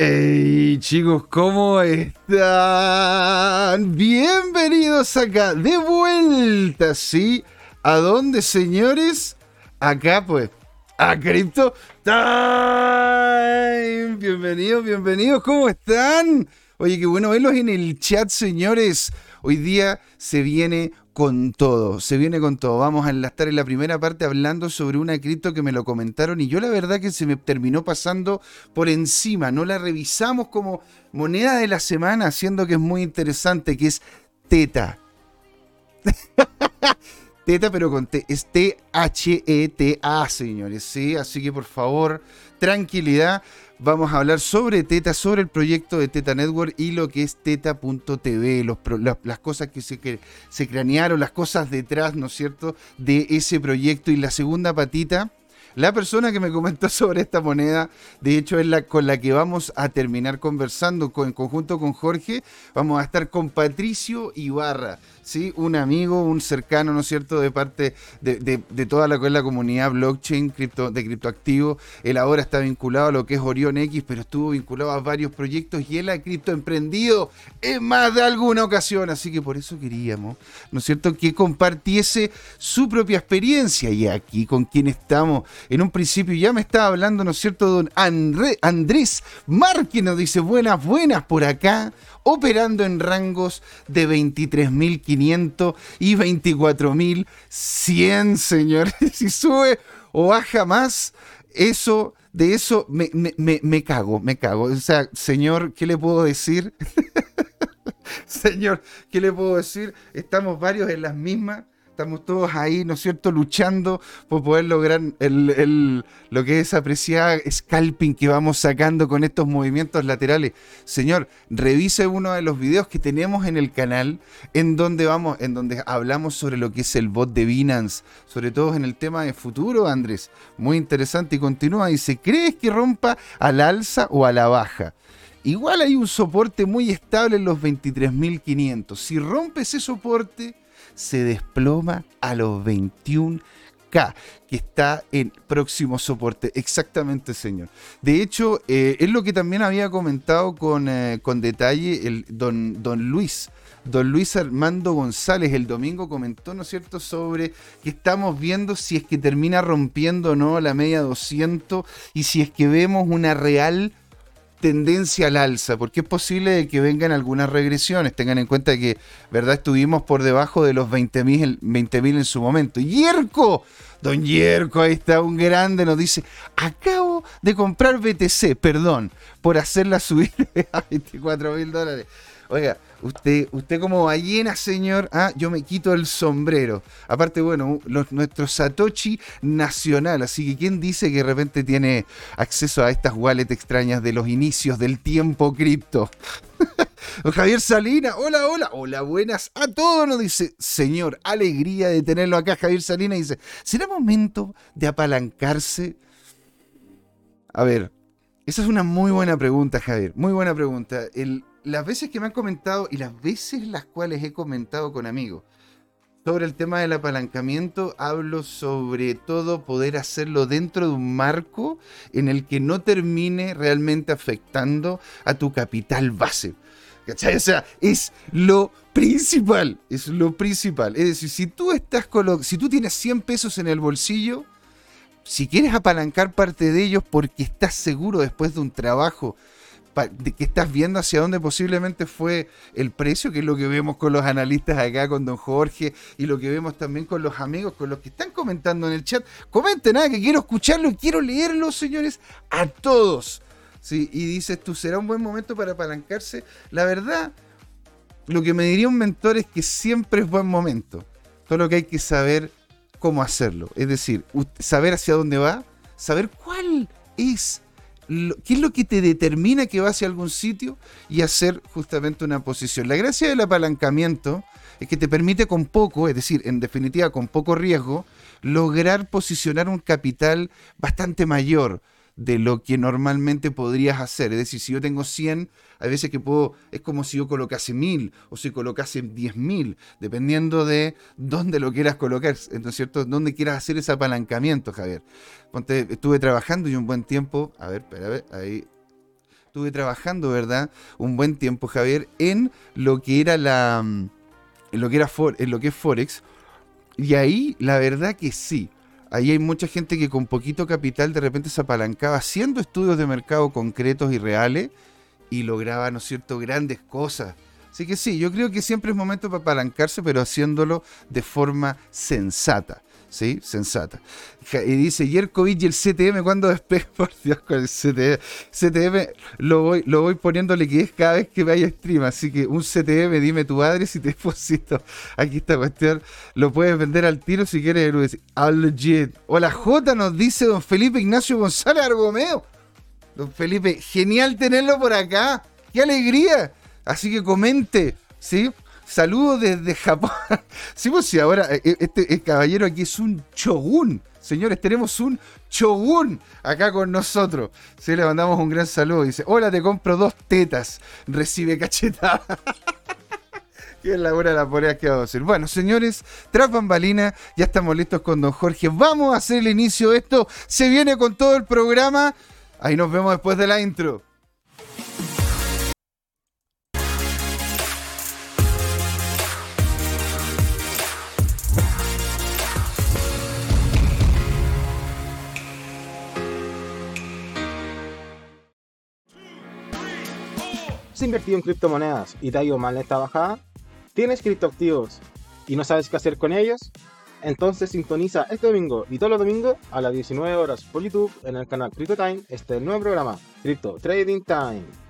Hey chicos, ¿cómo están? Bienvenidos acá, de vuelta, ¿sí? ¿A dónde, señores? Acá, pues, a Crypto Time. Bienvenidos, bienvenidos, ¿cómo están? Oye, qué bueno verlos en el chat, señores. Hoy día se viene con todo, se viene con todo. Vamos a estar en la primera parte hablando sobre una cripto que me lo comentaron y yo la verdad que se me terminó pasando por encima. No la revisamos como moneda de la semana, haciendo que es muy interesante, que es Teta. Teta, pero con T, es T-H-E-T-A, señores, ¿sí? Así que por favor, tranquilidad. Vamos a hablar sobre Teta, sobre el proyecto de Teta Network y lo que es Teta.tv, las cosas que se, que se cranearon, las cosas detrás, ¿no es cierto?, de ese proyecto. Y la segunda patita, la persona que me comentó sobre esta moneda, de hecho, es la con la que vamos a terminar conversando en conjunto con Jorge. Vamos a estar con Patricio Ibarra. ¿sí? un amigo, un cercano, ¿no es cierto?, de parte de, toda la, comunidad blockchain de criptoactivo. Él ahora está vinculado a lo que es Orion X, pero estuvo vinculado a varios proyectos y él ha criptoemprendido en más de alguna ocasión. Así que por eso queríamos, ¿no es cierto?, que compartiese su propia experiencia. Y aquí con quien estamos, en un principio ya me estaba hablando, ¿no es cierto?, don Andrés Márquez nos dice buenas, buenas por acá operando en rangos de 23.500 y 24.100, señores. Si sube o baja más, eso, de eso me, me, cago, me cago. O sea, señor, ¿qué le puedo decir? señor, ¿qué le puedo decir? Estamos varios en las mismas estamos todos ahí, ¿no es cierto?, luchando por poder lograr el, lo que es apreciar scalping que vamos sacando con estos movimientos laterales. Señor, revise uno de los videos que tenemos en el canal en donde vamos, en donde hablamos sobre lo que es el bot de Binance, sobre todo en el tema de futuro, Andrés. Muy interesante y continúa, dice, ¿crees que rompa al alza o a la baja? Igual hay un soporte muy estable en los 23.500. Si rompe ese soporte, se desploma a los 21K, que está en próximo soporte. Exactamente, señor. De hecho, eh, es lo que también había comentado con, eh, con detalle el don, don Luis. Don Luis Armando González el domingo comentó, ¿no es cierto?, sobre que estamos viendo si es que termina rompiendo o no la media 200 y si es que vemos una real tendencia al alza, porque es posible que vengan algunas regresiones. Tengan en cuenta que, ¿verdad? Estuvimos por debajo de los 20.000 20 en su momento. ¡Yerko! Don Yerko, ahí está un grande, nos dice, acabo de comprar BTC, perdón, por hacerla subir a 24 mil dólares. Oiga, usted, usted como ballena, señor, ah, yo me quito el sombrero. Aparte, bueno, nuestro Satoshi nacional, así que ¿quién dice que de repente tiene acceso a estas wallets extrañas de los inicios del tiempo cripto? Javier Salina, hola, hola, hola, buenas a todos, nos dice, señor, alegría de tenerlo acá, Javier Salina, dice, ¿será momento de apalancarse? A ver, esa es una muy buena pregunta, Javier, muy buena pregunta. El, las veces que me han comentado y las veces las cuales he comentado con amigos sobre el tema del apalancamiento, hablo sobre todo poder hacerlo dentro de un marco en el que no termine realmente afectando a tu capital base. ¿Cachai? O sea, es lo principal, es lo principal. Es decir, si tú estás si tú tienes 100 pesos en el bolsillo, si quieres apalancar parte de ellos porque estás seguro después de un trabajo que estás viendo hacia dónde posiblemente fue el precio, que es lo que vemos con los analistas acá, con don Jorge, y lo que vemos también con los amigos, con los que están comentando en el chat. Comenten, nada, que quiero escucharlo y quiero leerlo, señores, a todos. Sí, y dices tú, ¿será un buen momento para apalancarse? La verdad, lo que me diría un mentor es que siempre es buen momento. Todo lo que hay que saber cómo hacerlo. Es decir, saber hacia dónde va, saber cuál es qué es lo que te determina que va hacia algún sitio y hacer justamente una posición. La gracia del apalancamiento es que te permite con poco, es decir, en definitiva con poco riesgo, lograr posicionar un capital bastante mayor de lo que normalmente podrías hacer. Es decir, si yo tengo 100, hay veces que puedo, es como si yo colocase 1000 o si colocase 10.000, dependiendo de dónde lo quieras colocar, ¿no es cierto? Dónde quieras hacer ese apalancamiento, Javier. Ponte, estuve trabajando y un buen tiempo, a ver, espera, a ver, ahí. estuve trabajando, ¿verdad? Un buen tiempo, Javier, en lo que era la. En lo que era for, en lo que es Forex. Y ahí, la verdad que sí. Ahí hay mucha gente que con poquito capital de repente se apalancaba haciendo estudios de mercado concretos y reales y lograba, ¿no es cierto?, grandes cosas. Así que sí, yo creo que siempre es momento para apalancarse, pero haciéndolo de forma sensata. ¿Sí? Sensata. Y dice, Yerkovic y el CTM, cuando despegue? Por Dios, con el CTM. CTM lo voy, lo voy poniéndole que es cada vez que vaya stream. Así que un CTM, dime tu madre si te deposito. Aquí esta cuestión. Lo puedes vender al tiro si quieres. Hola J, nos dice don Felipe Ignacio González Argomeo. Don Felipe, genial tenerlo por acá. ¡Qué alegría! Así que comente, ¿sí? Saludos desde Japón. sí, pues sí, ahora eh, eh, este caballero aquí es un chogun. Señores, tenemos un chogun acá con nosotros. Sí, le mandamos un gran saludo. Dice, hola, te compro dos tetas. Recibe cachetada. Qué es la hora de la polea que vamos a hacer. Bueno, señores, tras bambalina, ya estamos listos con don Jorge. Vamos a hacer el inicio de esto. Se viene con todo el programa. Ahí nos vemos después de la intro. ¿Has invertido en criptomonedas y te ha ido mal esta bajada? ¿Tienes criptoactivos y no sabes qué hacer con ellos? Entonces sintoniza este domingo y todos los domingos a las 19 horas por YouTube en el canal Crypto Time este nuevo programa, Crypto Trading Time.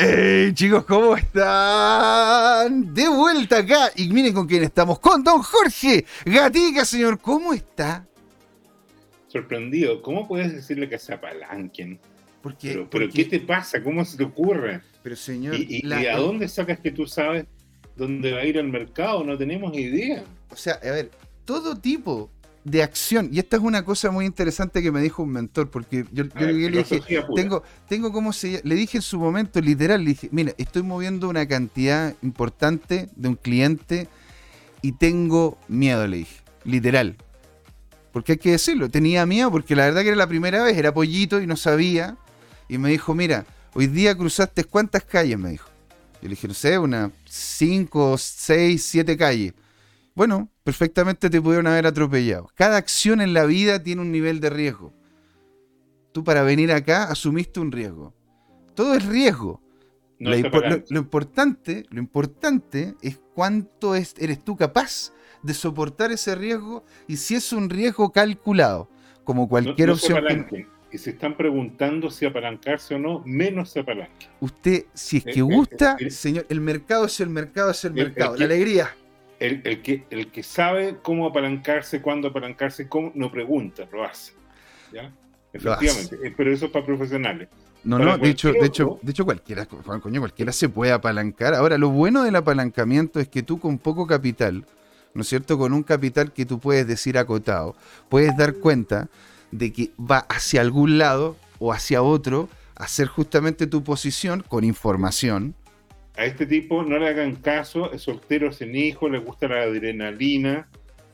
¡Hey chicos! ¿Cómo están? De vuelta acá. Y miren con quién estamos. Con don Jorge Gatica, señor. ¿Cómo está? Sorprendido. ¿Cómo puedes decirle que se apalanquen? Porque, pero, ¿qué te pasa? ¿Cómo se te ocurre? Pero señor... ¿Y, a dónde sacas que tú sabes dónde va a ir el mercado? No tenemos idea. O sea, a ver, todo tipo de acción. Y esta es una cosa muy interesante que me dijo un mentor, porque yo, le dije, tengo, tengo como se le dije en su momento, literal, le dije, mira, estoy moviendo una cantidad importante de un cliente y tengo miedo, le dije, literal. Porque hay que decirlo, tenía miedo porque la verdad que era la primera vez, era pollito y no sabía. Y me dijo, mira, hoy día cruzaste cuántas calles, me dijo. Yo le dije, no sé, unas 5, 6, 7 calles. Bueno, perfectamente te pudieron haber atropellado. Cada acción en la vida tiene un nivel de riesgo. Tú para venir acá asumiste un riesgo. Todo es riesgo. lo, importante, lo importante es cuánto eres tú capaz de soportar ese riesgo y si es un riesgo calculado, como cualquier opción. y se están preguntando si apalancarse o no, menos se apalanca. Usted, si es que gusta, señor, el mercado es el mercado, es el, mercado. la alegría el, que, el que sabe cómo apalancarse, cuándo apalancarse, cómo, no pregunta, lo hace. ¿ya? Efectivamente, eh, pero eso es para profesionales. No, no, de hecho, de hecho, de hecho cualquiera, coño, cualquiera se puede apalancar. Ahora, lo bueno del apalancamiento es que tú con poco capital, ¿no es cierto? Con un capital que tú puedes decir acotado, puedes dar cuenta de que va hacia algún lado o hacia otro, hacer justamente tu posición con información, a este tipo no le hagan caso, es soltero sin hijo, le gusta la adrenalina.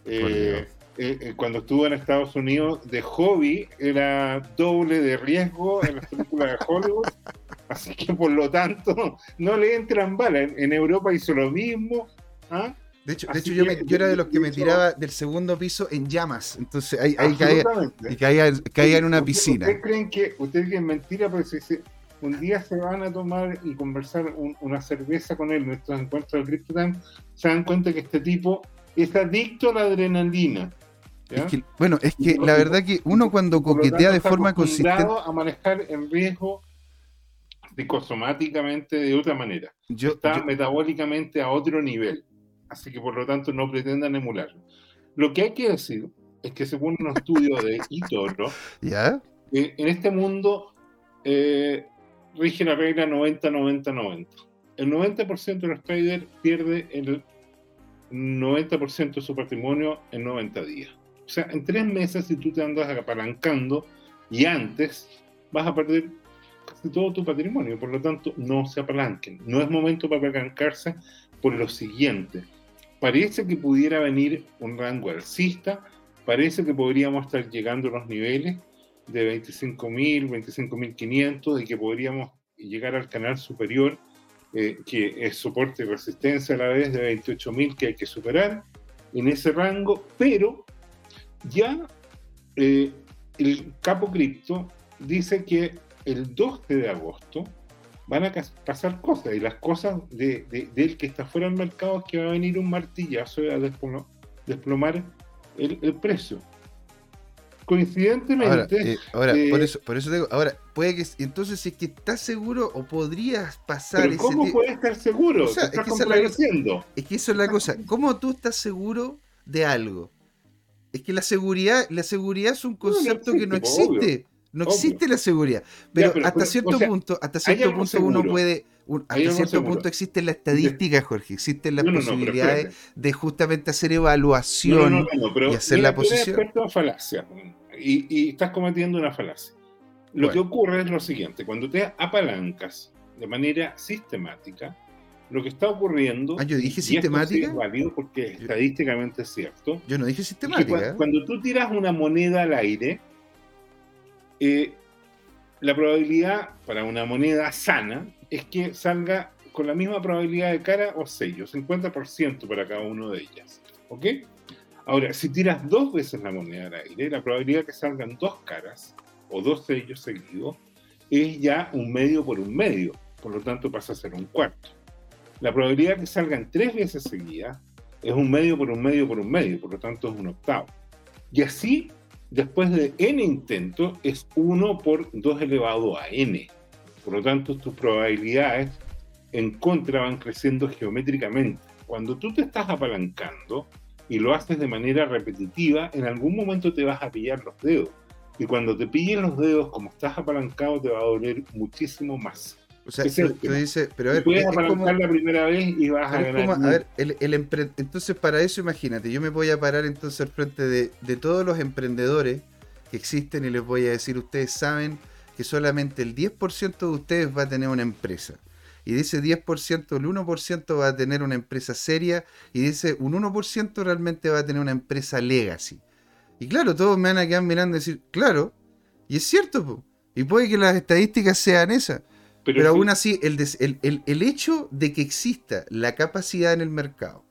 Eh, eh, eh, cuando estuvo en Estados Unidos, de hobby era doble de riesgo en las películas de Hollywood. Así que por lo tanto, no le entran balas. En, Europa hizo lo mismo. ¿ah? De hecho, de hecho yo, era de los que me tiraba del segundo piso en llamas. Entonces ahí, ahí caía, y caía, en una piscina. ¿Ustedes creen que, ustedes creen mentira? Porque se un día se van a tomar y conversar una cerveza con él en nuestros encuentros del Crypto se dan cuenta que este tipo es adicto a la adrenalina. bueno, es que la verdad que uno cuando coquetea de forma consistente. a manejar el riesgo psicosomáticamente de otra manera. Está metabólicamente a otro nivel. Así que por lo tanto no pretendan emularlo. Lo que hay que decir es que según un estudio de Itoro, ¿Ya? Eh, en este mundo eh, rige la regla 90-90-90. El 90% de los traders pierde el 90% de su patrimonio en 90 días. O sea, en tres meses, si tú te andas apalancando y antes, vas a perder casi todo tu patrimonio. Por lo tanto, no se apalanquen. No es momento para apalancarse por lo siguiente. parece que pudiera venir un rango alcista, parece que podríamos estar llegando a los niveles de 25.000, 25.500 y que podríamos llegar al canal superior, eh, que es soporte y resistencia a la vez de 28.000 que hay que superar en ese rango, pero ya eh, el capo cripto dice que el 12 de agosto van a pasar cosas y las cosas de, del que está fuera del mercado es que va a venir un martillazo a desplomar el, precio. Coincidentemente. Ahora, eh, por, eso, por eso digo, ahora, puede que. Entonces, si es que estás seguro o podrías pasar. Pero ¿Cómo puedes estar seguro? es, que es que eso es la cosa. ¿Cómo tú estás seguro de algo? Es que la seguridad, la seguridad es un concepto que no existe. No existe la seguridad. Pero, hasta cierto punto, hasta cierto punto uno puede. Hasta cierto punto existe la estadística, Jorge. Existen las posibilidades de justamente hacer evaluación y hacer la posición. En falacia y, y, estás cometiendo una falacia. Lo que ocurre es lo siguiente: cuando te apalancas de manera sistemática, lo que está ocurriendo. Ah, yo dije sistemática. es válido porque estadísticamente es cierto. Yo no dije sistemática. cuando, tú tiras una moneda al aire, eh, la probabilidad para una moneda sana es que salga con la misma probabilidad de cara o sello, 50% para cada uno de ellas. ¿Ok? Ahora, si tiras dos veces la moneda al aire, la probabilidad de que salgan dos caras o dos sellos seguidos es ya un medio por un medio, por lo tanto pasa a ser un cuarto. La probabilidad de que salgan tres veces seguidas es un medio por un medio por un medio, por lo tanto es un octavo. Y así después de n intentos es 1 por 2 elevado a n. Por lo tanto, tus probabilidades en contra van creciendo geométricamente. Cuando tú te estás apalancando y lo haces de manera repetitiva, en algún momento te vas a pillar los dedos. Y cuando te pillen los dedos, como estás apalancado, te va a doler muchísimo más. O sea, tú, dices, pero a ver, puedes apalancar la primera vez y vas a ganar. a ver, el, el entonces para eso imagínate, yo me voy a parar entonces al frente de, de, todos los emprendedores que existen y les voy a decir, ustedes saben que solamente el 10% de ustedes va a tener una empresa. Y de ese 10%, el 1% va a tener una empresa seria y de ese un 1% realmente va a tener una empresa legacy. Y claro, todos me van a quedar mirando y decir, claro, y es cierto, y puede que las estadísticas sean esas. Pero, aún así, el, el, hecho de que exista la capacidad en el mercado,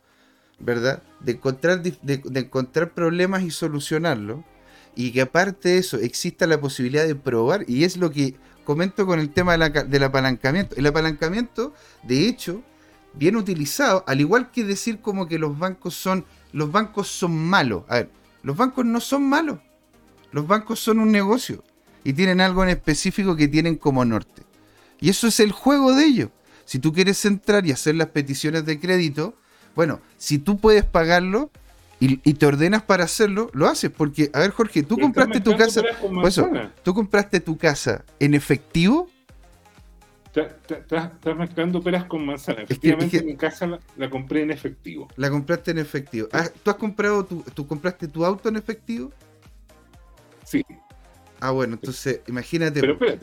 ¿verdad? De encontrar, de, encontrar problemas y solucionarlos, y que aparte de eso exista la posibilidad de probar, y es lo que comento con el tema del apalancamiento. El apalancamiento, de hecho, bien utilizado, al igual que decir como que los bancos son, los bancos son malos. A ver, los bancos no son malos. Los bancos son un negocio y tienen algo en específico que tienen como norte. Y eso es el juego de ellos. Si tú quieres entrar y hacer las peticiones de crédito, bueno, si tú puedes pagarlo y, te ordenas para hacerlo, lo haces. Porque, a ver, Jorge, tú compraste tu casa. eso, tú compraste tu casa en efectivo. Estás mezclando peras con manzanas. Efectivamente, mi casa la, compré en efectivo. La compraste en efectivo. Ah, ¿Tú has comprado tu, tú compraste tu auto en efectivo? Sí. Ah, bueno, entonces imagínate,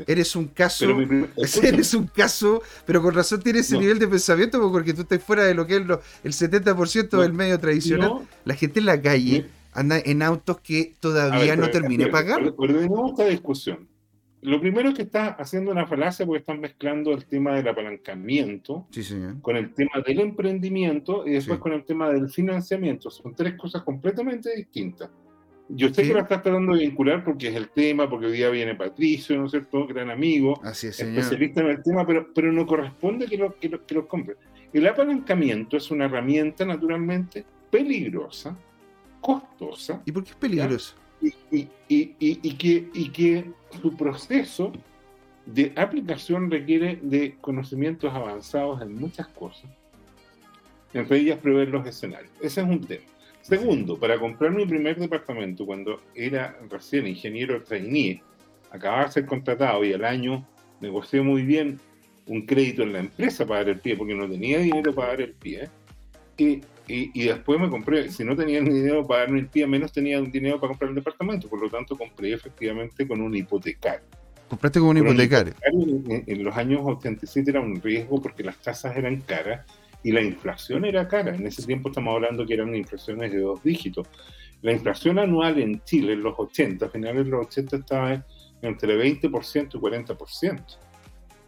eres un caso, eres un caso, pero con razón tienes ese nivel de pensamiento porque tú estás fuera de lo que es el 70% del medio tradicional. La gente en la calle anda en autos que todavía no termine de pagar. Ordenemos esta discusión. Lo primero es que estás haciendo una falacia porque estás mezclando el tema del apalancamiento con el tema del emprendimiento y después con el tema del financiamiento. Son tres cosas completamente distintas. Yo sé que lo estás tratando de vincular porque es el tema, porque hoy día viene Patricio, ¿no es cierto? Gran amigo, Así es, especialista en el tema, pero, pero no corresponde que lo, que, lo, que compre. El apalancamiento es una herramienta naturalmente peligrosa, costosa. ¿Y por qué es peligroso? Y, y, y, y, que, y que su proceso de aplicación requiere de conocimientos avanzados en muchas cosas, entre ellas prever los escenarios. Ese es un tema. Segundo, para comprar mi primer departamento, cuando era recién ingeniero trainee, acababa de ser contratado y al año negocié muy bien un crédito en la empresa para dar el pie, porque no tenía dinero para dar el pie. Y, y, después me compré, si no tenía dinero para darme el pie, menos tenía dinero para comprar el departamento. Por lo tanto, compré efectivamente con un hipotecario. ¿Compraste con un hipotecario? en, en, los años 87 era un riesgo porque las tasas eran caras y la inflación era cara. En ese tiempo estamos hablando que eran inflaciones de dos dígitos. La inflación anual en Chile en los 80, a finales de los 80 estaba entre 20% y 40%.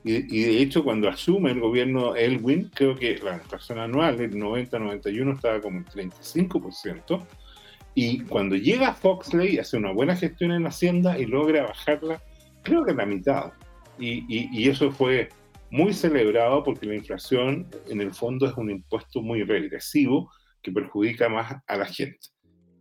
Y, y, de hecho, cuando asume el gobierno Elwin, creo que la inflación anual en 90-91 estaba como en 35%. Y cuando llega Foxley, hace una buena gestión en Hacienda y logra bajarla, creo que la mitad. Y, y, y, eso fue muy celebrado porque la inflación, en el fondo, es un impuesto muy regresivo que perjudica más a la gente.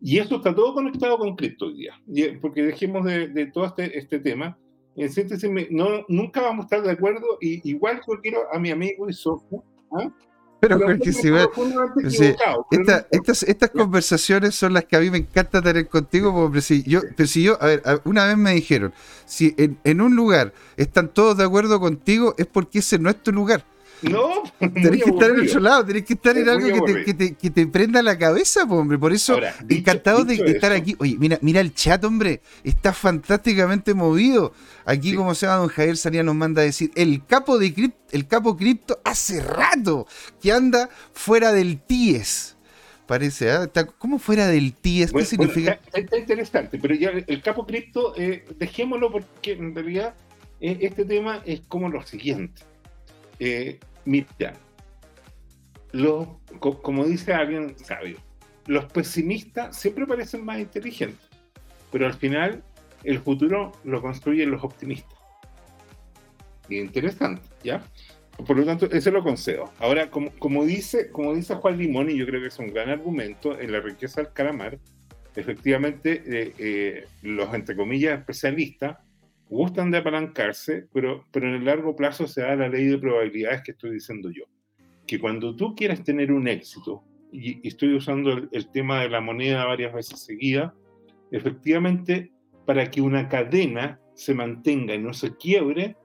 Y esto está todo conectado con cripto hoy día. Porque dejemos de, de todo este, este tema. En síntesis, no, nunca vamos a estar de acuerdo. Y igual yo quiero a mi amigo y socio, ¿ah? Pero, porque si ve, sí, esta, estas, estas conversaciones son las que a mí me encanta tener contigo, porque si yo, pero si yo, a ver, una vez me dijeron, si en, en un lugar están todos de acuerdo contigo, es porque ese no es tu lugar. No, tenés que estar en otro lado, tenés que estar en algo que te, que, te, que te, prenda la cabeza, hombre. Por eso, Ahora, dicho, encantado dicho de, estar aquí. Oye, mira, mira el chat, hombre. Está fantásticamente movido. Aquí, sí. como se llama, don Javier Saría nos manda a decir: el capo de cripto, el capo cripto hace rato que anda fuera del TIES. Parece, ¿eh? Está como fuera del TIES. ¿Qué bueno, significa? Bueno, está, está, interesante, pero ya el capo cripto, eh, dejémoslo porque en realidad eh, este tema es como lo siguiente. Eh, Mira, lo, como dice alguien sabio, los pesimistas siempre parecen más inteligentes, pero al final el futuro lo construyen los optimistas. Interesante, ¿ya? Por lo tanto, eso lo concedo. Ahora, como, como, dice, como dice Juan Limón, y yo creo que es un gran argumento, en la riqueza del calamar, efectivamente, eh, eh, los, entre comillas, especialistas gustan de apalancarse, pero, pero en el largo plazo se da la ley de probabilidades que estoy diciendo yo. Que cuando tú quieres tener un éxito, y, estoy usando el, el, tema de la moneda varias veces seguida, efectivamente, para que una cadena se mantenga y no se quiebre,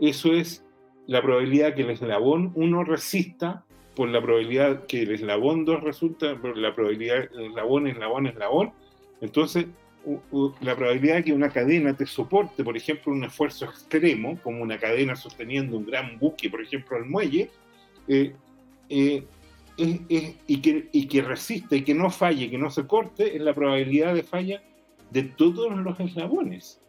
eso es la probabilidad que el eslabón 1 resista por la probabilidad que el eslabón 2 resulta, por la probabilidad eslabón, eslabón, eslabón. Entonces, la probabilidad de que una cadena te soporte, por ejemplo, un esfuerzo extremo, como una cadena sosteniendo un gran buque, por ejemplo, al muelle, eh, eh, es, es, y, que, y que resiste, que no falle, que no se corte, es la probabilidad de falla de todos los eslabones.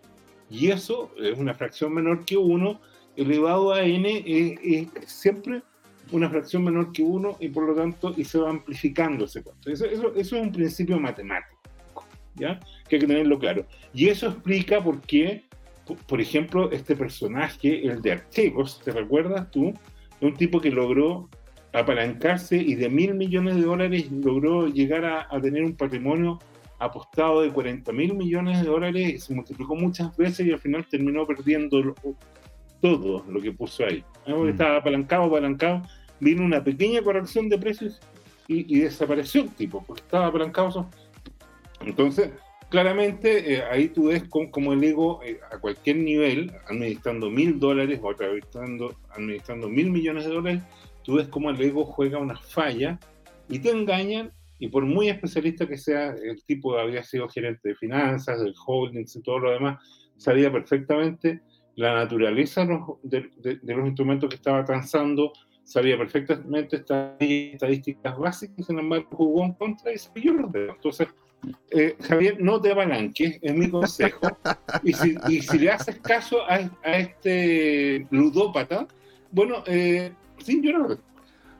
Y eso es una fracción menor que 1, elevado a n es, es, siempre una fracción menor que 1 y por lo tanto y se va amplificando ese cuento. Eso, eso, eso es un principio matemático. ¿Ya? Que hay que tenerlo claro. Y eso explica por qué, por ejemplo, este personaje, el de Archegos, ¿te recuerdas tú? Un tipo que logró apalancarse y de mil millones de dólares logró llegar a, a tener un patrimonio apostado de 40 mil millones de dólares, se multiplicó muchas veces y al final terminó perdiendo lo, todo lo que puso ahí. Mm. Estaba apalancado, apalancado, vino una pequeña corrección de precios y, y desapareció el tipo, porque estaba apalancado entonces, claramente eh, ahí tú ves cómo, cómo el ego eh, a cualquier nivel, administrando mil dólares o administrando, administrando mil millones de dólares, tú ves cómo el ego juega una falla y te engañan y por muy especialista que sea, el tipo había sido gerente de finanzas, del holdings y todo lo demás, sabía perfectamente la naturaleza de de, de, los instrumentos que estaba transando, sabía perfectamente estadísticas básicas, sin embargo jugó en contra y se los dedos. Entonces, eh, Javier, no te abalanques, es mi consejo. Y si, y si le haces caso a, a, este ludópata, bueno, eh, sin llorar.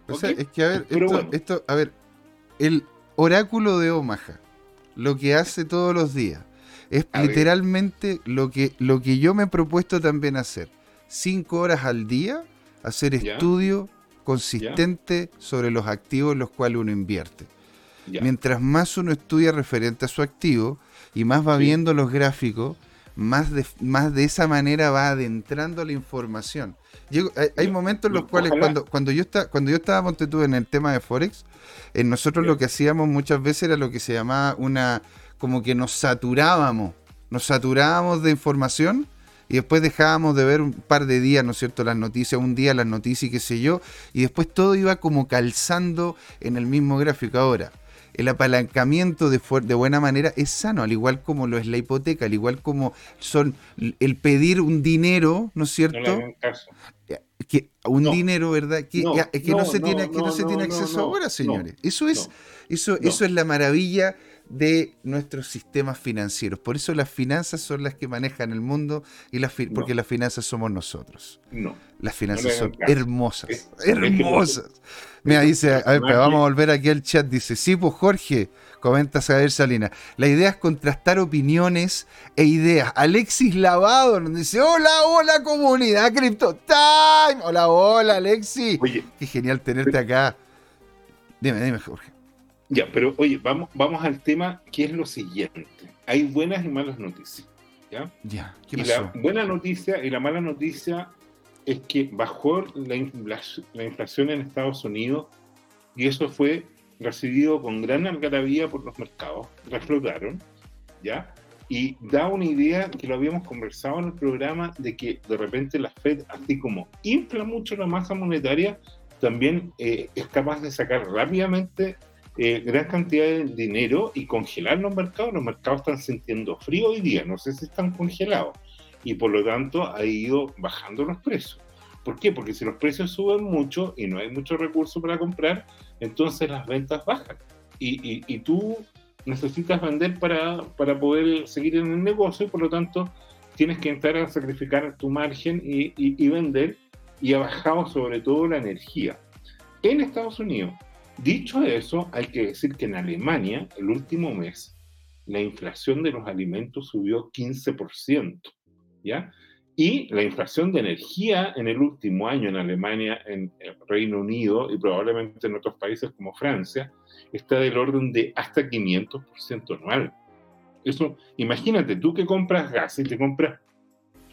O sea, es que a ver, esto, bueno. esto, a ver, el oráculo de Omaha, lo que hace todos los días, es a literalmente lo que, lo que yo me he propuesto también hacer. Cinco horas al día, hacer ¿Ya? estudio consistente ¿Ya? sobre los activos en los cuales uno invierte. Ya. Mientras más uno estudia referente a su activo y más va sí. viendo los gráficos, más de, más de esa manera va adentrando la información. Llego, hay, hay, momentos en los cuales cuando, cuando, yo está, cuando yo estaba Montetú en el tema de Forex, eh, nosotros sí. lo que hacíamos muchas veces era lo que se llamaba una, como que nos saturábamos, nos saturábamos de información y después dejábamos de ver un par de días, ¿no es cierto?, las noticias, un día las noticias y qué sé yo, y después todo iba como calzando en el mismo gráfico ahora el apalancamiento de, de, buena manera es sano, al igual como lo es la hipoteca, al igual como son el pedir un dinero, ¿no es cierto? No que un No. dinero, ¿verdad? Que No, que no, se tiene, que no, se tiene acceso ahora, señores. eso es, eso, eso es la maravilla de nuestros sistemas financieros. Por eso las finanzas son las que manejan el mundo y las No. porque las finanzas somos nosotros. No. Las finanzas No son caso. hermosas, Es- es que- hermosas. Mira, dice, a ver, pero vamos a volver aquí al chat. Dice, sí, pues Jorge, comenta Saber Salina. La idea es contrastar opiniones e ideas. Alexis Lavado nos dice, hola, hola comunidad Crypto Time. Hola, hola Alexis. Oye, Qué genial tenerte acá. Dime, dime, Jorge. Ya, pero oye, vamos, vamos al tema que es lo siguiente. Hay buenas y malas noticias. ¿ya? Ya, ¿qué Y pasó? la buena noticia y la mala noticia es que bajó la, infla- la inflación en Estados Unidos y eso fue recibido con gran algarabía por los mercados, reflotaron, ¿ya? Y da una idea que lo habíamos conversado en el programa de que de repente la Fed, así como infla mucho la masa monetaria, también eh, es capaz de sacar rápidamente eh, gran cantidad de dinero y congelar los mercados. Los mercados están sintiendo frío hoy día, no sé si están congelados y por lo tanto ha ido bajando los precios. ¿Por qué? Porque si los precios suben mucho y no hay mucho recurso para comprar, entonces las ventas bajan. Y, y- y tú necesitas vender para, para poder seguir en el negocio y por lo tanto tienes que entrar a sacrificar tu margen y, y- y vender y ha bajado sobre todo la energía. En Estados Unidos, dicho eso, hay que decir que en Alemania, el último mes, la inflación de los alimentos subió 15%, ¿ya? Y la inflación de energía en el último año en Alemania, en Reino Unido y probablemente en otros países como Francia, está del orden de hasta 500% anual. Eso, imagínate, tú que compras gas y te compras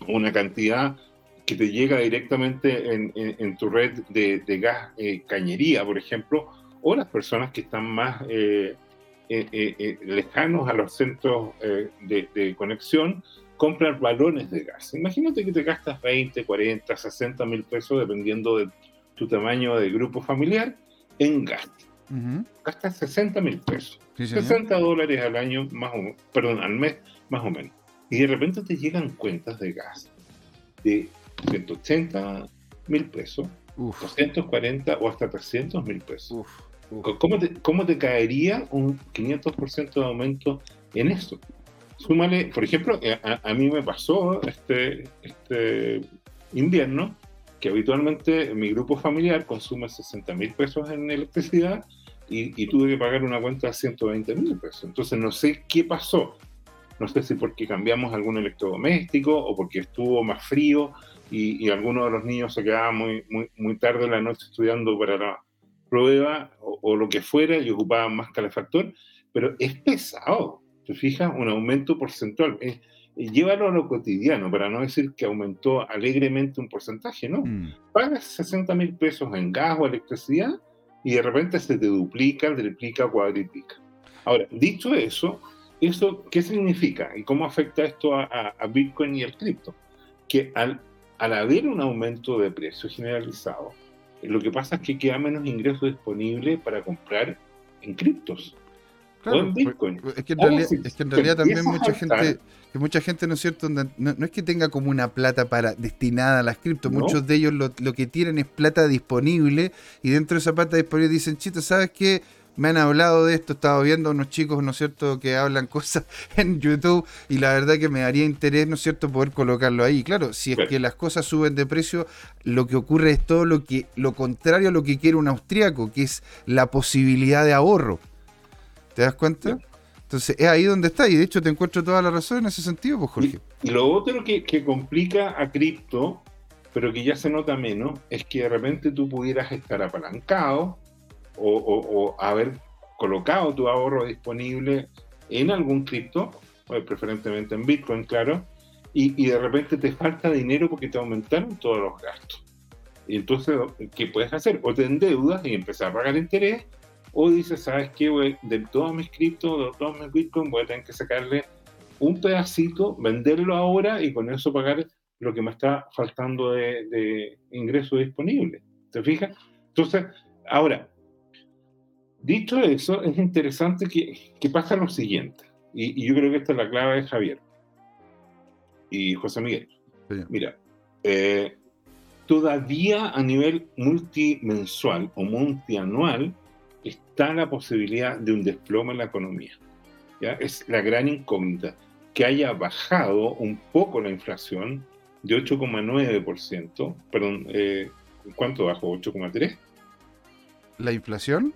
una cantidad que te llega directamente en, tu red de, de gas eh, cañería, por ejemplo, o las personas que están más eh, eh, eh, eh, lejanos a los centros de, de conexión, compran balones de gas. Imagínate que te gastas 20, 40, 60 mil pesos, dependiendo de tu tamaño de grupo familiar, en gas. Ujú, Gastas 60 mil pesos. sí, señor. 60 dólares al año, más o perdón, al mes, más o menos. Y de repente te llegan cuentas de gas de 180 mil pesos, Uf, 240 o hasta 300 mil pesos. uf. ¿Cómo te, ¿Cómo te caería un 500% de aumento en eso? Súmale, por ejemplo, eh, a, mí me pasó este, este invierno que habitualmente mi grupo familiar consume 60 mil pesos en electricidad y, y tuve que pagar una cuenta de 120 mil pesos. Entonces no sé qué pasó. No sé si porque cambiamos algún electrodoméstico o porque estuvo más frío y, y alguno de los niños se quedaba muy, muy, muy tarde en la noche estudiando para la prueba o, o lo que fuera y ocupaban más calefactor, pero es pesado. ¿Te fijas? Un aumento porcentual. Es, llévalo a lo cotidiano, para no decir que aumentó alegremente un porcentaje, ¿no? Mm, pagas 60 mil pesos en gas o electricidad y de repente se te duplica, triplica, cuadriplica. Ahora, dicho eso, ¿eso qué significa y cómo afecta esto a, a- a Bitcoin y al cripto? Que al, al haber un aumento de precio generalizado, lo que pasa es que queda menos ingreso disponible para comprar en criptos o en Bitcoin. pues, es que en realidad, si es que en realidad también mucha gente, que mucha gente, ¿no es cierto? No, no es que tenga como una plata para destinada a las criptos, No. muchos de ellos lo, lo que tienen es plata disponible y dentro de esa plata disponible dicen, chito, ¿sabes qué? Me han hablado de esto, he estado viendo a unos chicos, ¿no es cierto?, que hablan cosas en YouTube y la verdad que me daría interés, ¿no es cierto?, poder colocarlo ahí. Claro, si es que las cosas suben de precio, lo que ocurre es todo lo que lo contrario a lo que quiere un austriaco, que es la posibilidad de ahorro. ¿Te das cuenta? Entonces es ahí donde está y de hecho te encuentro toda la razón en ese sentido, pues Jorge. Y lo otro que, que complica a cripto, pero que ya se nota menos, es que de repente tú pudieras estar apalancado o, haber colocado tu ahorro disponible en algún cripto, o preferentemente en Bitcoin, claro, y, de repente te falta dinero porque te aumentaron todos los gastos. Entonces, ¿qué puedes hacer? O te endeudas y empezar a pagar interés, o dices, ¿sabes qué? Voy- De todos mis criptos, de todos mis Bitcoin, voy a tener que sacarle un pedacito, venderlo ahora y con eso pagar lo que me está faltando de, de ingreso disponible. ¿Te fijas? Entonces, ahora, dicho eso, es interesante que, que pasa lo siguiente, y, y yo creo que esta es la clave de Javier y José Miguel. Sí. Mira, eh, todavía a nivel multimensual o multianual está la posibilidad de un desplome en la economía. ¿ya? Es la gran incógnita. Que haya bajado un poco la inflación de 8,9%, perdón, eh, ¿cuánto bajó? ¿8,3%? ¿La inflación?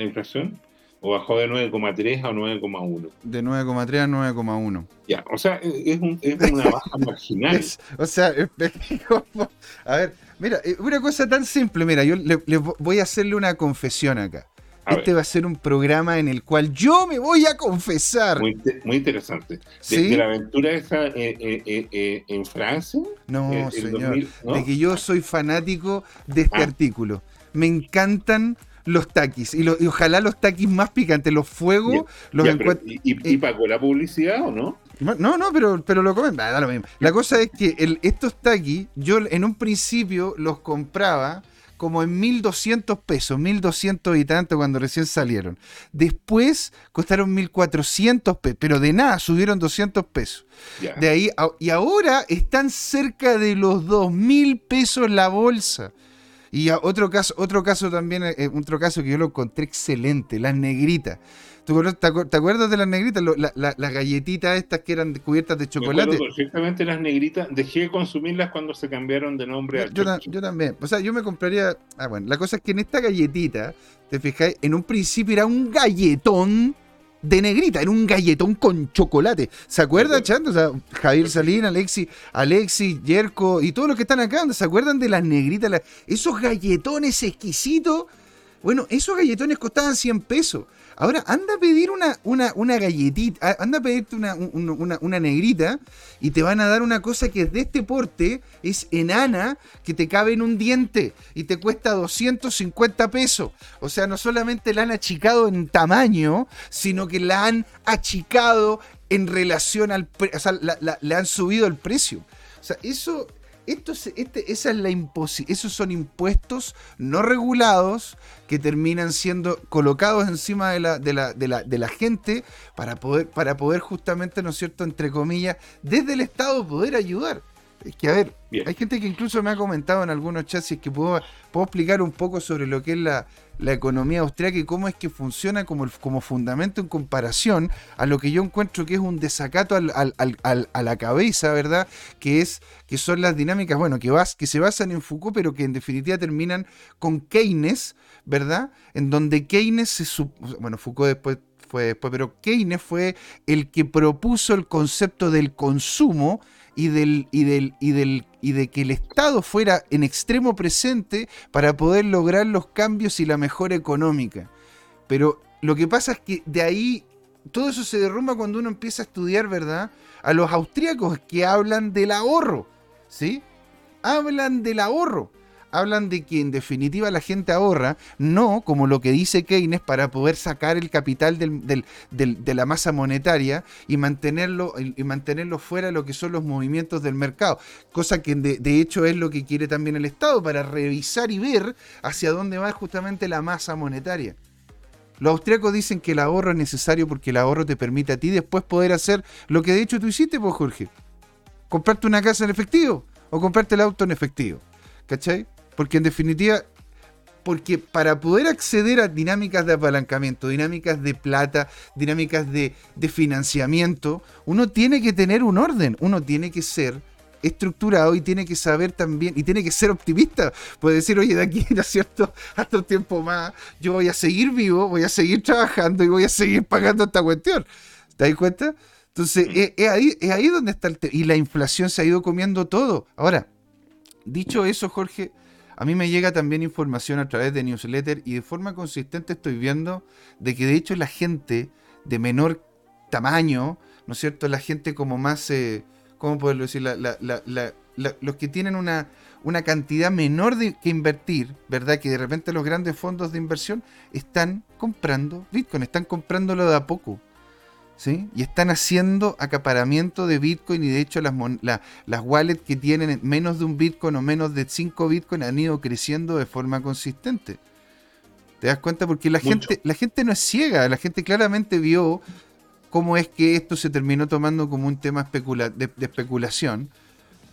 La inflación. ¿O bajó de 9,3 a 9,1? De 9,3 a 9,1. Ya, o sea, es, un, es una baja marginal. o sea, a ver, mira, eh, una cosa tan simple, mira, yo le, voy a hacerle una confesión acá. este va a ser un programa en el cual yo me voy a confesar. Muy, muy interesante. De, la aventura esa eh, eh, en Francia? No, señor. De que yo soy fanático de este ah. artículo. Me encantan los taquis. Y, ojalá los taquis más picantes, los fuegos, los. ¿Y, y, pagó la publicidad o no? No, no, pero, pero lo comen. Da lo mismo. La cosa es que el, estos taquis, yo en un principio los compraba como en 1200 pesos, 1200 y tanto cuando recién salieron. Después costaron 1400 pesos, pero de nada subieron 200 pesos. De ahí, y ahora están cerca de los 2000 pesos la bolsa. Y otro caso, otro caso también, eh, otro caso que yo lo encontré excelente, las negritas. ¿Tú te, acuerdas de las negritas? las galletitas estas que eran cubiertas de chocolate. perfectamente las negritas. Dejé de consumirlas cuando se cambiaron de nombre. Yo, yo, también. O sea, yo me compraría. Ah, bueno, la cosa es que en esta galletita, te fijáis, en un principio era un galletón de negrita, era un galletón con chocolate. ¿Se acuerdan, Chando? O sea, Javier Salín, Alexi, Alexi, Yerko y todos los que están acá, ¿se acuerdan de las negritas? esos galletones exquisitos. Bueno, esos galletones costaban 100 pesos. Ahora, anda a pedir una, una, una galletita, anda a pedirte una, una, negrita y te van a dar una cosa que de este porte, es enana, que te cabe en un diente y te cuesta 250 pesos. O sea, no solamente la han achicado en tamaño, sino que la han achicado en relación al precio, o sea, le han subido el precio. O sea, eso esto este, esa es la esos son impuestos no regulados que terminan siendo colocados encima de la, de la, de la, de la gente para poder, para poder justamente, ¿no es cierto?, entre comillas, desde el Estado poder ayudar. Es que, a ver, hay gente que incluso me ha comentado en algunos chats que puedo, puedo explicar un poco sobre lo que es la, la economía austríaca y cómo es que funciona como, como fundamento en comparación a lo que yo encuentro que es un desacato al, a la cabeza, ¿verdad? Que es que son las dinámicas, bueno, que, vas, que se basan en Foucault, pero que en definitiva terminan con Keynes, ¿verdad? En donde Keynes se... Bueno, Foucault después fue después, pero Keynes fue el que propuso el concepto del consumo y del, y del, y del y de que el Estado fuera en extremo presente para poder lograr los cambios y la mejora económica. Pero lo que pasa es que de ahí todo eso se derrumba cuando uno empieza a estudiar, ¿verdad? A los austríacos que hablan del ahorro, ¿sí? Hablan del ahorro hablan de que en definitiva la gente ahorra, no como lo que dice Keynes para poder sacar el capital de la masa monetaria y mantenerlo, y mantenerlo fuera de lo que son los movimientos del mercado, cosa que de, hecho es lo que quiere también el Estado para revisar y ver hacia dónde va justamente la masa monetaria. Los austriacos dicen que el ahorro es necesario porque el ahorro te permite a ti después poder hacer lo que de hecho tú hiciste, pues Jorge. Comprarte una casa en efectivo o comprarte el auto en efectivo. ¿Cachai? Porque en definitiva, porque para poder acceder a dinámicas de apalancamiento, dinámicas de plata, dinámicas de, financiamiento, uno tiene que tener un orden, uno tiene que ser estructurado y tiene que saber también, y tiene que ser optimista. Puede decir, oye, de aquí, ¿no es cierto? Hasta un tiempo más, yo voy a seguir vivo, voy a seguir trabajando y voy a seguir pagando esta cuestión. ¿Te das cuenta? Entonces, es, ahí, es ahí donde está el tema. Y la inflación se ha ido comiendo todo. Ahora, dicho eso, Jorge, a mí me llega también información a través de newsletter y de forma consistente estoy viendo de que de hecho la gente de menor tamaño, ¿no es cierto? La gente como más, eh, ¿cómo poderlo decir? los que tienen una, una cantidad menor de, que invertir, ¿verdad? Que de repente los grandes fondos de inversión están comprando Bitcoin, están comprándolo de a poco. Y están haciendo acaparamiento de Bitcoin y de hecho las, las wallets que tienen menos de un Bitcoin o menos de 5 Bitcoin han ido creciendo de forma consistente. ¿Te das cuenta? Porque la gente, la gente no es ciega, la gente claramente vio cómo es que esto se terminó tomando como un tema de, especulación.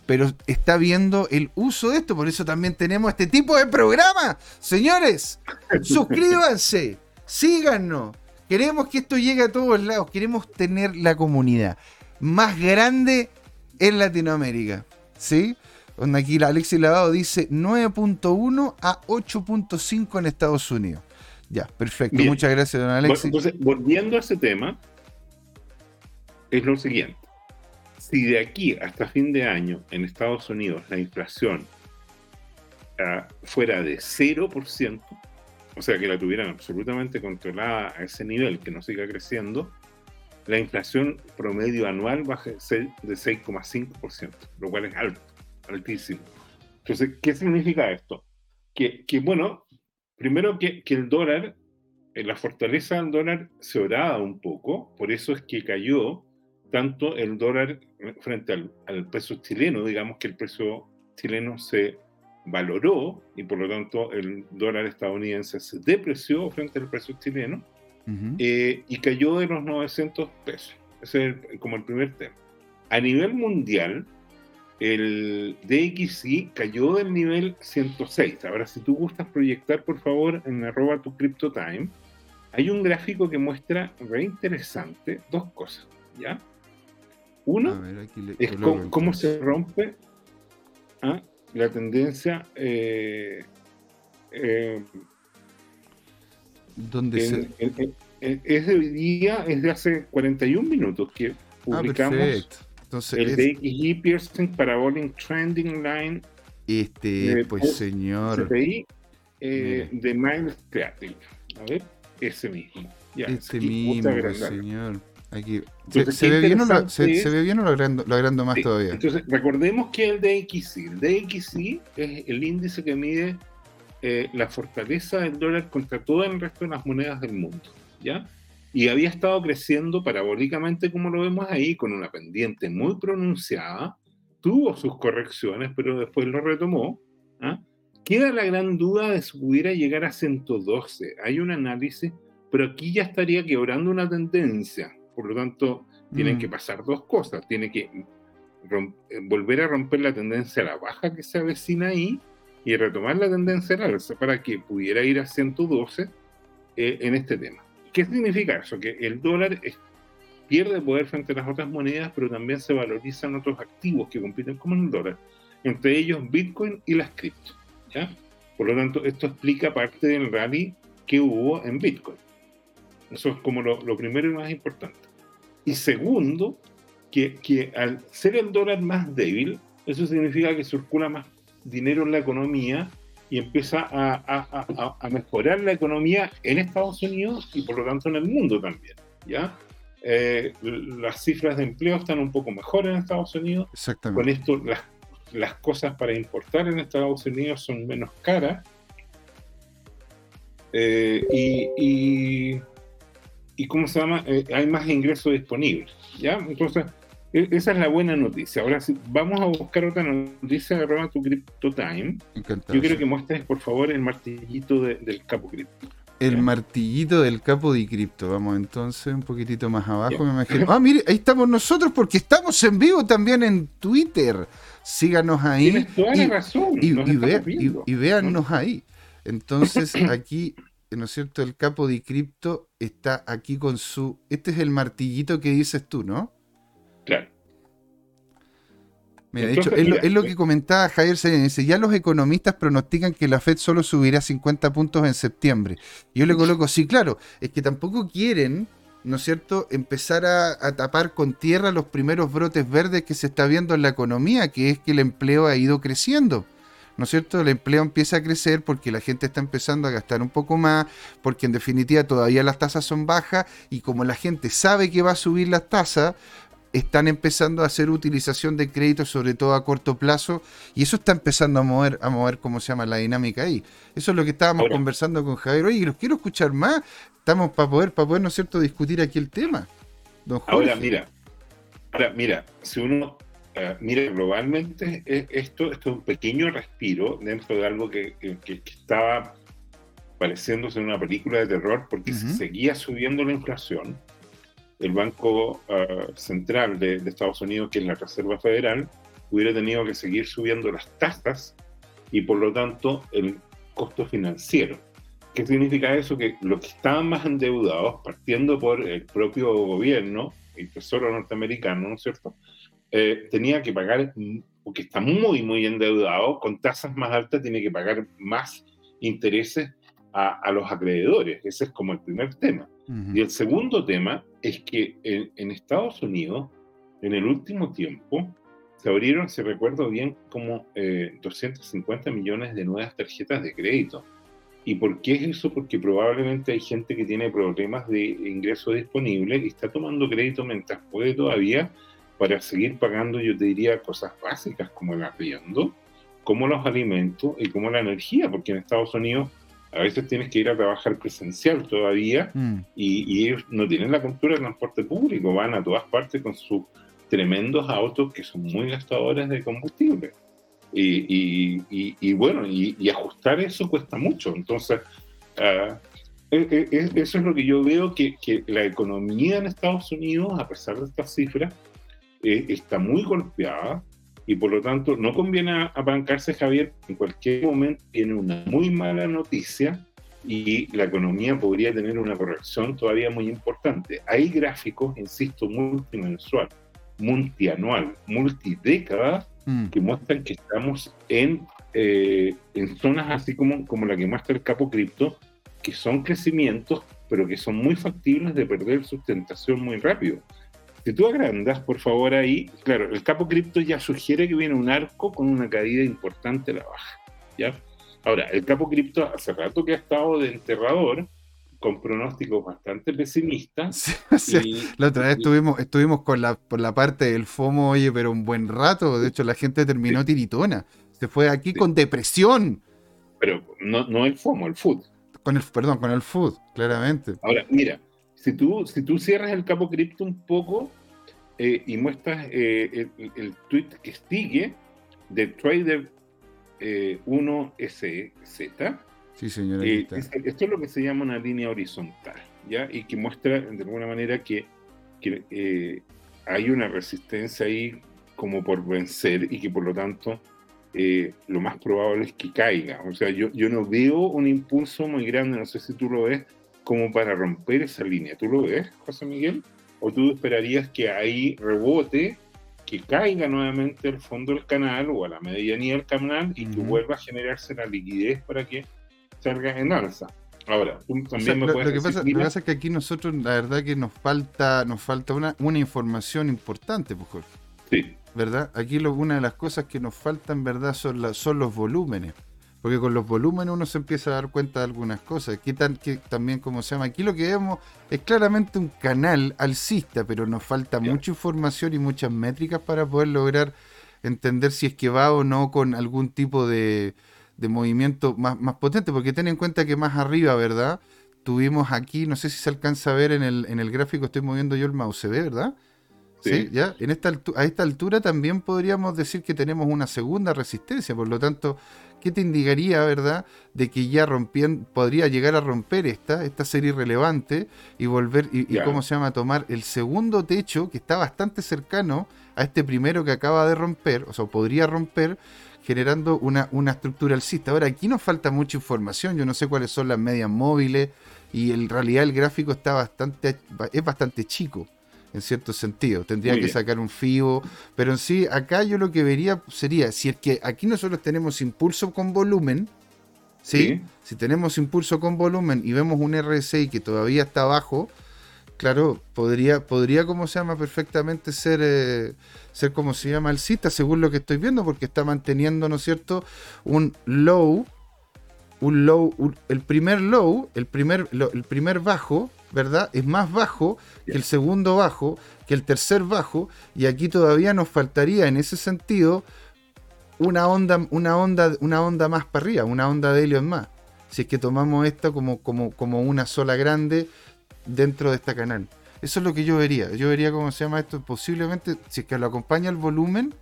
pero está viendo el uso de esto. Por eso también tenemos este tipo de programa. Señores, suscríbanse, síganos. Queremos que esto llegue a todos lados. Queremos tener la comunidad más grande en Latinoamérica. ¿Sí? Donde aquí Alexis Lavado dice 9.1 a 8.5 en Estados Unidos. Ya, perfecto. Muchas gracias, don Alexis. Entonces, volviendo a ese tema, es lo siguiente. Si de aquí hasta fin de año en Estados Unidos la inflación uh, fuera de 0%, o sea, que la tuvieran absolutamente controlada a ese nivel, que no siga creciendo, la inflación promedio anual va a ser de 6,5%, lo cual es alto, altísimo. Entonces, ¿qué significa esto? Que, que bueno, primero que, que, el dólar, eh, la fortaleza del dólar se oraba un poco, por eso es que cayó tanto el dólar frente al, al peso chileno, digamos que el peso chileno se valoró y por lo tanto el dólar estadounidense se depreció frente al peso chileno eh, y cayó de los 900 pesos. Ese es como el primer tema. A nivel mundial, el DXY cayó del nivel 106. Ahora, si tú gustas proyectar, por favor, en arroba tu CryptoTime, hay un gráfico que muestra re interesante dos cosas, ¿ya? Uno es cómo, se rompe ¿ah? La tendencia eh, eh, ¿Dónde se... es de hoy día, es de hace 41 minutos que ah, publicamos Entonces, el DXY Piercing Parabolic Trending Line. Este, pues señor. CPI eh, de Miles Creative. A ver, ese mismo. Ya, este mismo, pues, señor. Aquí. se, ve bien o lo, se, ve bien o lo agrando, lo agrando más todavía? Entonces, recordemos que el DXY, el DXY es el índice que mide eh, la fortaleza del dólar contra todo el resto de las monedas del mundo, ¿ya? Y había estado creciendo parabólicamente, como lo vemos ahí, con una pendiente muy pronunciada, tuvo sus correcciones, pero después lo retomó. ¿ah? Queda la gran duda de si pudiera llegar a 112. Hay un análisis, pero aquí ya estaría quebrando una tendencia. Por lo tanto, tienen mm. que pasar dos cosas. Tiene que volver a romper la tendencia a la baja que se avecina ahí y retomar la tendencia al alza para que pudiera ir a 112 eh, en este tema. ¿Qué significa eso? Que el dólar pierde poder frente a las otras monedas, pero también se valorizan otros activos que compiten como el dólar, entre ellos Bitcoin y las cripto. ¿ya? Por lo tanto, esto explica parte del rally que hubo en Bitcoin. Eso es como lo, lo primero y más importante. Y segundo, que, que al ser el dólar más débil, eso significa que circula más dinero en la economía y empieza a, mejorar la economía en Estados Unidos y por lo tanto en el mundo también. ¿ya? Eh, las cifras de empleo están un poco mejor en Estados Unidos. Exactamente. Con esto las, las cosas para importar en Estados Unidos son menos caras. Eh, y, y, y, ¿cómo se llama? Eh, hay más ingresos disponibles. ¿ya? Entonces, e-, esa es la buena noticia. Ahora sí, vamos a buscar otra noticia de tu Crypto Time. Yo quiero que muestres, por favor, el martillito del capo cripto. El martillito del capo de cripto. Vamos entonces un poquitito más abajo. Me imagino. Ah, mire, ahí estamos nosotros porque estamos en vivo también en Twitter. Síganos ahí. Tienes toda y, la razón. Y, y, véannos ahí. Entonces aquí, ¿no es cierto? El capo de cripto está aquí con su... Este es el martillito que dices tú, ¿no? Claro. Mira, de hecho, es, lo, que comentaba Javier Serena. Dice, ya los economistas pronostican que la Fed solo subirá 50 puntos en septiembre. Y yo le coloco, sí, claro, es que tampoco quieren, ¿no es cierto?, empezar a, tapar con tierra los primeros brotes verdes que se está viendo en la economía, que es que el empleo ha ido creciendo. ¿No es cierto? El empleo empieza a crecer porque la gente está empezando a gastar un poco más, porque en definitiva todavía las tasas son bajas y como la gente sabe que va a subir las tasas, están empezando a hacer utilización de créditos, sobre todo a corto plazo, y eso está empezando a mover, a mover cómo se llama la dinámica ahí. Eso es lo que estábamos conversando con Javier. Oye, los quiero escuchar más. Estamos para poder, para poder, ¿no es cierto?, discutir aquí el tema. Don Ahora, mira, ahora, mira, si uno eh, mira globalmente, eh, esto, esto es un pequeño respiro dentro de algo que, estaba pareciéndose en una película de terror porque seguía subiendo la inflación el Banco ah, Central de, Estados Unidos, que es la Reserva Federal, hubiera tenido que seguir subiendo las tasas y por lo tanto el costo financiero. ¿Qué significa eso? Que los que estaban más endeudados, partiendo por el propio gobierno, el Tesoro norteamericano, ¿no es cierto? Eh, tenía que pagar, porque está muy, muy endeudado, con tasas más altas tiene que pagar más intereses a, los acreedores. Ese es como el primer tema. Y el segundo tema es que en, Estados Unidos, en el último tiempo, se abrieron, si recuerdo bien, como 250 eh, millones de nuevas tarjetas de crédito. ¿Y por qué es eso? Porque probablemente hay gente que tiene problemas de ingreso disponible y está tomando crédito mientras puede todavía para seguir pagando, yo te diría, cosas básicas como el arriendo, como los alimentos y como la energía, porque en Estados Unidos a veces tienes que ir a trabajar presencial todavía mm. y, ellos no tienen la cultura del transporte público, van a todas partes con sus tremendos autos que son muy gastadores de combustible. Y, bueno, y, ajustar eso cuesta mucho. Entonces, uh, eso es lo que yo veo, que, que, la economía en Estados Unidos, a pesar de estas cifras, eh, está muy golpeada y por lo tanto no conviene apalancarse, Javier. En cualquier momento tiene una muy mala noticia y la economía podría tener una corrección todavía muy importante. Hay gráficos, insisto, multimensual, multianual, multidécada, mm. que muestran que estamos en, eh, en zonas así como, como la que muestra el capo cripto, que son crecimientos, pero que son muy factibles de perder sustentación muy rápido. Si tú agrandas, por favor, ahí, claro, el capo cripto ya sugiere que viene un arco con una caída importante a la baja. ¿ya? Ahora, el capo cripto hace rato que ha estado de enterrador, con pronósticos bastante pesimistas. la otra vez estuvimos, estuvimos con la, por la parte del FOMO, oye, pero un buen rato. De hecho, la gente terminó tiritona. Se fue aquí con depresión. Pero no, no el FOMO, el food. Con el, perdón, con el food, claramente. Ahora, mira, si tú, si tú cierras el capo cripto un poco, eh, y muestras eh, el, tweet que sigue de Trader 1SZ. Sí, señor. Eh, esto es lo que se llama una línea horizontal, ¿ya? Y que muestra de alguna manera que, que hay una resistencia ahí como por vencer y que por lo tanto lo más probable es que caiga. O sea, yo, yo no veo un impulso muy grande, no sé si tú lo ves, como para romper esa línea. ¿Tú lo ves, José Miguel? O tú esperarías que ahí rebote, que caiga nuevamente al fondo del canal o a la medianía del canal y que vuelva a generarse la liquidez para que salga en alza. Ahora, tú también me lo, puedes lo que, pasa, lo que pasa es que aquí nosotros, la verdad que nos falta, nos falta una, una información importante, pues Jorge. Sí. ¿Verdad? Aquí lo, una de las cosas que nos faltan, ¿verdad? Son, son los volúmenes. Porque con los volúmenes uno se empieza a dar cuenta de algunas cosas. Aquí que también, como se llama, aquí lo que vemos es claramente un canal alcista, pero nos falta mucha información y muchas métricas para poder lograr entender si es que va o no con algún tipo de, movimiento más, más potente. Porque ten en cuenta que más arriba, ¿verdad? Tuvimos aquí, no sé si se alcanza a ver en el, en el gráfico, estoy moviendo yo el mouse, ¿se ve, verdad? Sí. ¿Ya? En esta a esta altura también podríamos decir que tenemos una segunda resistencia, por lo tanto, ¿qué te indicaría, verdad, de que ya rompiendo, podría llegar a romper esta, esta serie relevante y volver, y, cómo se llama, tomar el segundo techo que está bastante cercano a este primero que acaba de romper, o sea, podría romper, generando una, una estructura alcista. Ahora, aquí nos falta mucha información, yo no sé cuáles son las medias móviles, y en realidad el gráfico está bastante, es bastante chico en cierto sentido. Tendría que sacar un FIBO, pero en sí, acá yo lo que vería sería, si es que aquí nosotros tenemos impulso con volumen, ¿sí? Si tenemos impulso con volumen y vemos un RSI que todavía está abajo, claro, podría, podría como se llama, perfectamente ser, eh, ser como se llama el cita, según lo que estoy viendo, porque está manteniendo, ¿no es cierto?, un low, un low, el primer low, el primer, el primer bajo, ¿verdad? Es más bajo que el segundo bajo, que el tercer bajo, y aquí todavía nos faltaría en ese sentido una onda, una onda, una onda más para arriba, una onda de helio más. Si es que tomamos esta como, como, como una sola grande dentro de esta canal. Eso es lo que yo vería. Yo vería cómo se llama esto. Posiblemente, si es que lo acompaña el volumen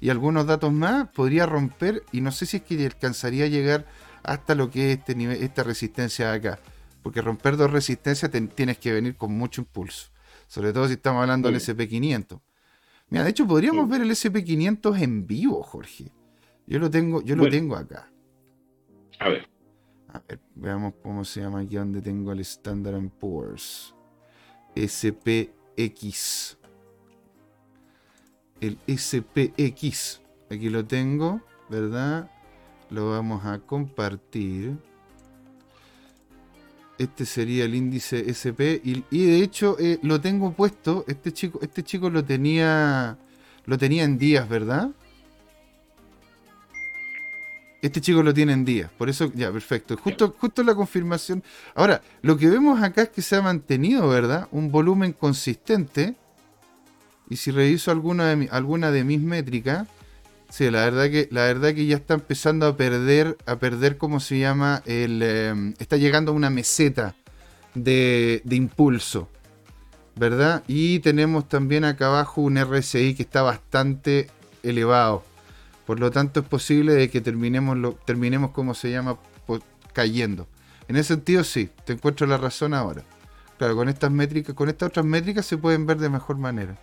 y algunos datos más, podría romper y no sé si es que alcanzaría a llegar hasta lo que es este nivel, esta resistencia de acá porque romper dos resistencias tienes que venir con mucho impulso, sobre todo si estamos hablando del SP500. Mira, de hecho podríamos Sí. ver el SP500 en vivo, Jorge. Yo lo tengo, yo lo tengo acá. A ver, A ver, veamos cómo se llama aquí donde tengo el Standard Poor's. SPX. El SPX. Aquí lo tengo, ¿verdad? Lo vamos a compartir. Este sería el índice SP. Y, y de hecho eh, lo tengo puesto. Este chico, este chico lo tenía. Lo tenía en días, ¿verdad? Este chico lo tiene en días, por eso, ya, perfecto. Justo, justo la confirmación. Ahora, lo que vemos acá es que se ha mantenido, ¿verdad? Un volumen consistente. Y si reviso alguna de, mi- alguna de mis métricas, sí, la verdad que, la verdad que ya está empezando a perder, a perder, ¿cómo se llama? El, eh, está llegando a una meseta de, de impulso, ¿verdad? Y tenemos también acá abajo un RSI que está bastante elevado. Por lo tanto, es posible de que terminemos, lo, terminemos como se llama, cayendo. En ese sentido, sí, te encuentro la razón ahora. Claro, con estas métricas, con estas otras métricas se pueden ver de mejor manera.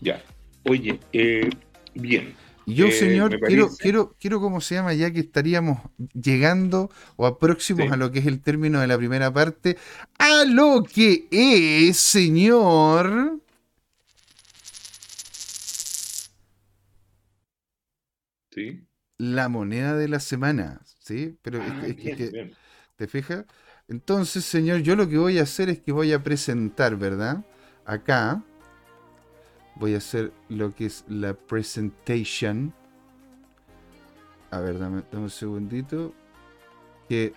ya. Oye, eh, bien. Yo, Eh, señor, quiero, quiero, quiero, ¿cómo se llama? Ya que estaríamos llegando o a próximos Sí. a lo que es el término de la primera parte, a lo que es, señor. Sí. La moneda de la semana, ¿sí? Pero es Ah, que- es que- bien, que- bien. ¿Te fijas? Entonces, señor, yo lo que voy a hacer es que voy a presentar, ¿verdad? Acá voy a hacer lo que es la presentation. A ver, dame, dame un segundito. Que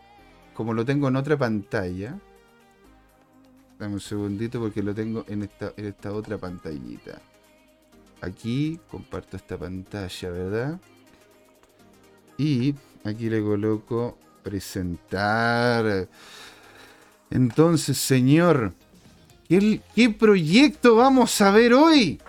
como lo tengo en otra pantalla. Dame un segundito porque lo tengo en esta, en esta otra pantallita. Aquí comparto esta pantalla, ¿verdad? Y aquí le coloco presentar. Entonces, señor, ¿qué, proyecto vamos a ver hoy?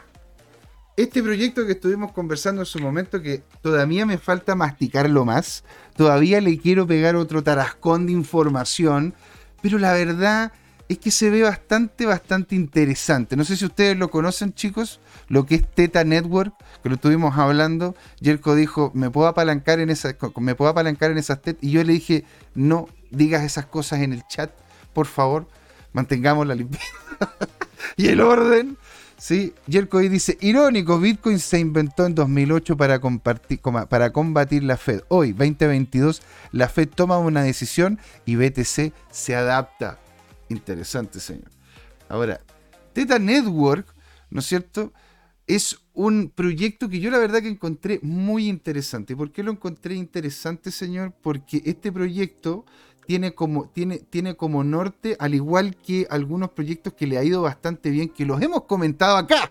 Este proyecto que estuvimos conversando en su momento, que todavía me falta masticarlo más, todavía le quiero pegar otro tarascón de información, pero la verdad es que se ve bastante, bastante interesante. No sé si ustedes lo conocen, chicos, lo que es Teta Network, que lo estuvimos hablando. Yerko dijo, ¿me puedo apalancar en esas, me puedo apalancar en esas TET? Y yo le dije, no digas esas cosas en el chat, por favor, mantengamos la limpieza y el orden. Sí, Yerko ahí dice, irónico, Bitcoin se inventó en 2008 para, compartir, para combatir la Fed. Hoy, 2022, la Fed toma una decisión y BTC se adapta. Interesante, señor. Ahora, Teta Network, ¿no es cierto? Es un proyecto que yo la verdad que encontré muy interesante. ¿Y por qué lo encontré interesante, señor? Porque este proyecto tiene como, tiene, tiene como norte, al igual que algunos proyectos que le ha ido bastante bien, que los hemos comentado acá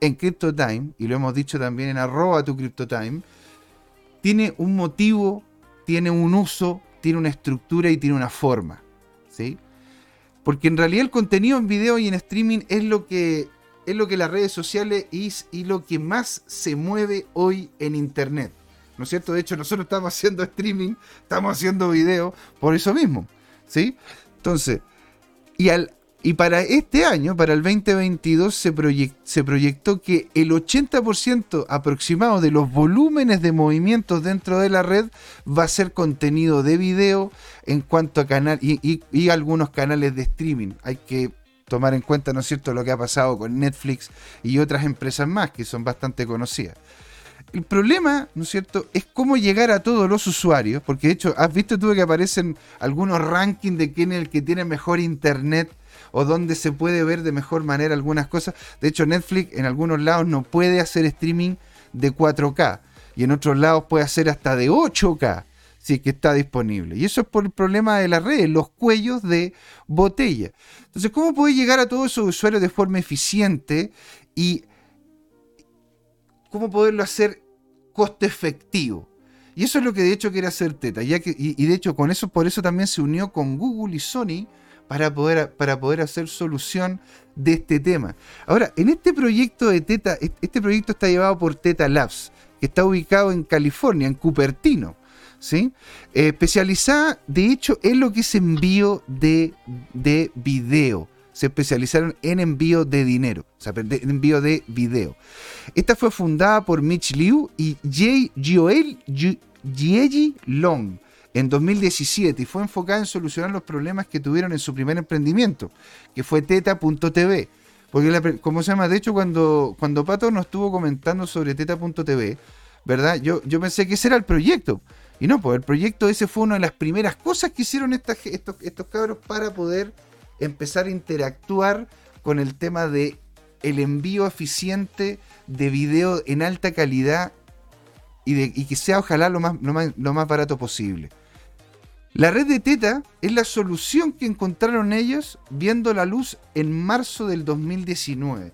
en CryptoTime, y lo hemos dicho también en arroba tu CryptoTime, tiene un motivo, tiene un uso, tiene una estructura y tiene una forma. ¿Sí? Porque en realidad el contenido en video y en streaming es lo que, es lo que las redes sociales es y lo que más se mueve hoy en internet. ¿No es cierto? De hecho, nosotros estamos haciendo streaming, estamos haciendo video por eso mismo. ¿Sí? Entonces, y, al, y para este año, para el 2022, se, se proyectó que el 80% aproximado de los volúmenes de movimientos dentro de la red va a ser contenido de video en cuanto a canal y, y, y algunos canales de streaming. Hay que tomar en cuenta, ¿no es cierto?, lo que ha pasado con Netflix y otras empresas más que son bastante conocidas. El problema, ¿no es cierto?, es cómo llegar a todos los usuarios, porque de hecho, has visto tú que aparecen algunos rankings de quién es el que tiene mejor internet o donde se puede ver de mejor manera algunas cosas. De hecho, Netflix en algunos lados no puede hacer streaming de 4K y en otros lados puede hacer hasta de 8K si es que está disponible. Y eso es por el problema de las redes, los cuellos de botella. Entonces, ¿cómo puede llegar a todos esos usuarios de forma eficiente y cómo poderlo hacer costo efectivo? Y eso es lo que de hecho quiere hacer Teta. Y, de hecho, con eso, por eso también se unió con Google y Sony para poder, para poder hacer solución de este tema. Ahora, en este proyecto de Teta, este proyecto está llevado por Teta Labs, que está ubicado en California, en Cupertino. ¿sí? Eh, especializada, de hecho, en lo que es envío de, de video. Se especializaron en envío de dinero, o sea, envío de video. Esta fue fundada por Mitch Liu y Jay Joel Jieji Long en 2017 y fue enfocada en solucionar los problemas que tuvieron en su primer emprendimiento, que fue teta.tv. Porque, como se llama? De hecho, cuando, cuando Pato nos estuvo comentando sobre teta.tv, ¿verdad? Yo, yo pensé que ese era el proyecto. Y no, pues el proyecto ese fue una de las primeras cosas que hicieron estos, estos cabros para poder empezar a interactuar con el tema de el envío eficiente de video en alta calidad y, de, y que sea ojalá lo más, lo más, lo más barato posible. La red de Teta es la solución que encontraron ellos viendo la luz en marzo del 2019.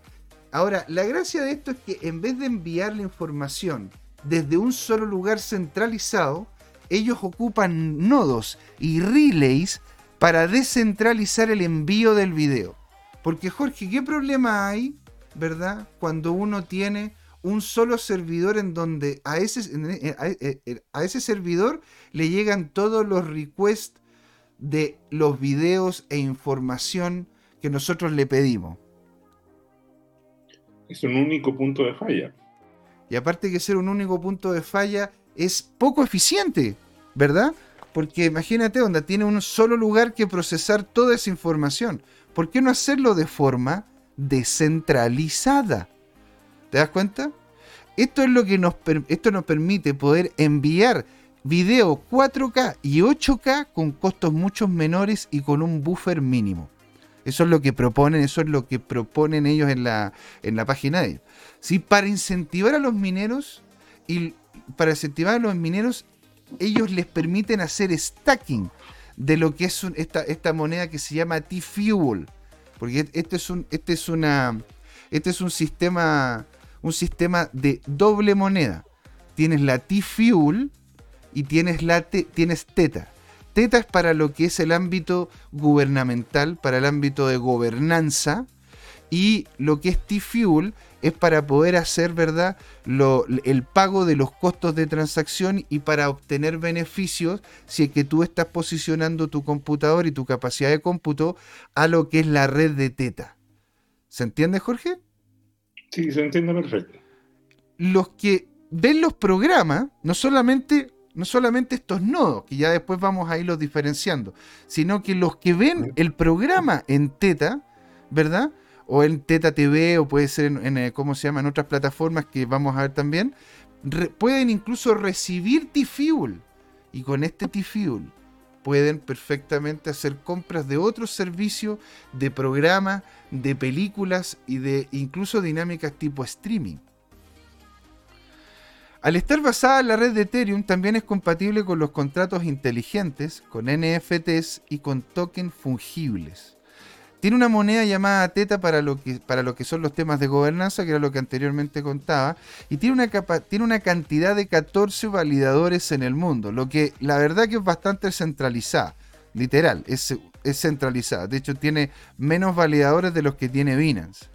Ahora, la gracia de esto es que en vez de enviar la información desde un solo lugar centralizado, ellos ocupan nodos y relays para descentralizar el envío del video. Porque Jorge, ¿qué problema hay, verdad? Cuando uno tiene un solo servidor en donde a ese, a ese servidor le llegan todos los requests de los videos e información que nosotros le pedimos. Es un único punto de falla. Y aparte que ser un único punto de falla, es poco eficiente, ¿verdad? Porque imagínate, donde tiene un solo lugar que procesar toda esa información. ¿Por qué no hacerlo de forma descentralizada? ¿Te das cuenta? Esto es lo que nos, esto nos permite poder enviar video 4K y 8K con costos mucho menores y con un buffer mínimo. Eso es lo que proponen, eso es lo que proponen ellos en la, en la página de ellos. ¿Sí? Para incentivar a los mineros y para incentivar a los mineros, ellos les permiten hacer stacking de lo que es esta, esta moneda que se llama T-Fuel. Porque este es un, es una, este es un sistema un sistema de doble moneda. Tienes la T-Fuel y tienes, la tienes Teta. Teta es para lo que es el ámbito gubernamental, para el ámbito de gobernanza. Y lo que es T-Fuel es para poder hacer, ¿verdad?, lo, el pago de los costos de transacción y para obtener beneficios si es que tú estás posicionando tu computador y tu capacidad de cómputo a lo que es la red de Teta. ¿Se entiende, Jorge? Sí, se entiende perfecto. Los que ven los programas, no solamente, no solamente estos nodos, que ya después vamos a irlos diferenciando, sino que los que ven el programa en Teta, ¿verdad? O en Teta TV, o puede ser en, eh, ¿cómo se otras plataformas que vamos a ver también, pueden incluso recibir T-Fuel. Y con este T-Fuel pueden perfectamente hacer compras de otros servicios, de programas, de películas y de incluso dinámicas tipo streaming. Al estar basada en la red de Ethereum, también es compatible con los contratos inteligentes, con NFTs y con tokens fungibles. Tiene una moneda llamada Teta para lo, que, para lo que son los temas de gobernanza, que era lo que anteriormente contaba, y tiene una, tiene una cantidad de 14 validadores en el mundo, lo que la verdad que es bastante centralizada, literal, es, es centralizada. De hecho, tiene menos validadores de los que tiene Binance.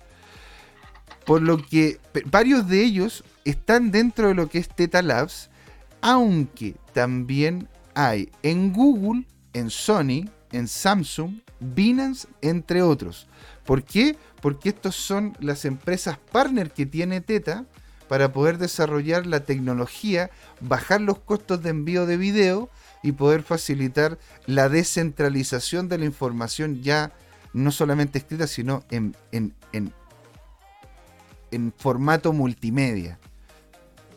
Por lo que varios de ellos están dentro de lo que es Teta Labs, aunque también hay en Google, en Sony, en Samsung, Binance, entre otros. ¿Por qué? Porque estos son las empresas partner que tiene Teta para poder desarrollar la tecnología, bajar los costos de envío de video y poder facilitar la descentralización de la información ya no solamente escrita, sino en, en, en, en formato multimedia.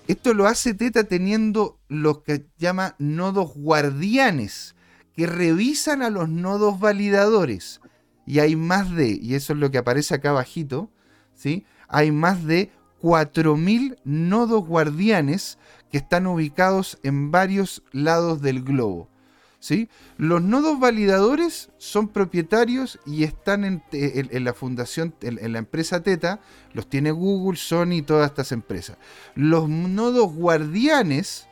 Esto lo hace Teta teniendo lo que llama nodos guardianes, que revisan a los nodos validadores. Y hay más de, y eso es lo que aparece acá abajito, ¿sí? Hay más de 4.000 nodos guardianes que están ubicados en varios lados del globo. ¿sí? Los nodos validadores son propietarios y están en, la fundación, en, la empresa Teta, los tiene Google, Sony y todas estas empresas. Los nodos guardianes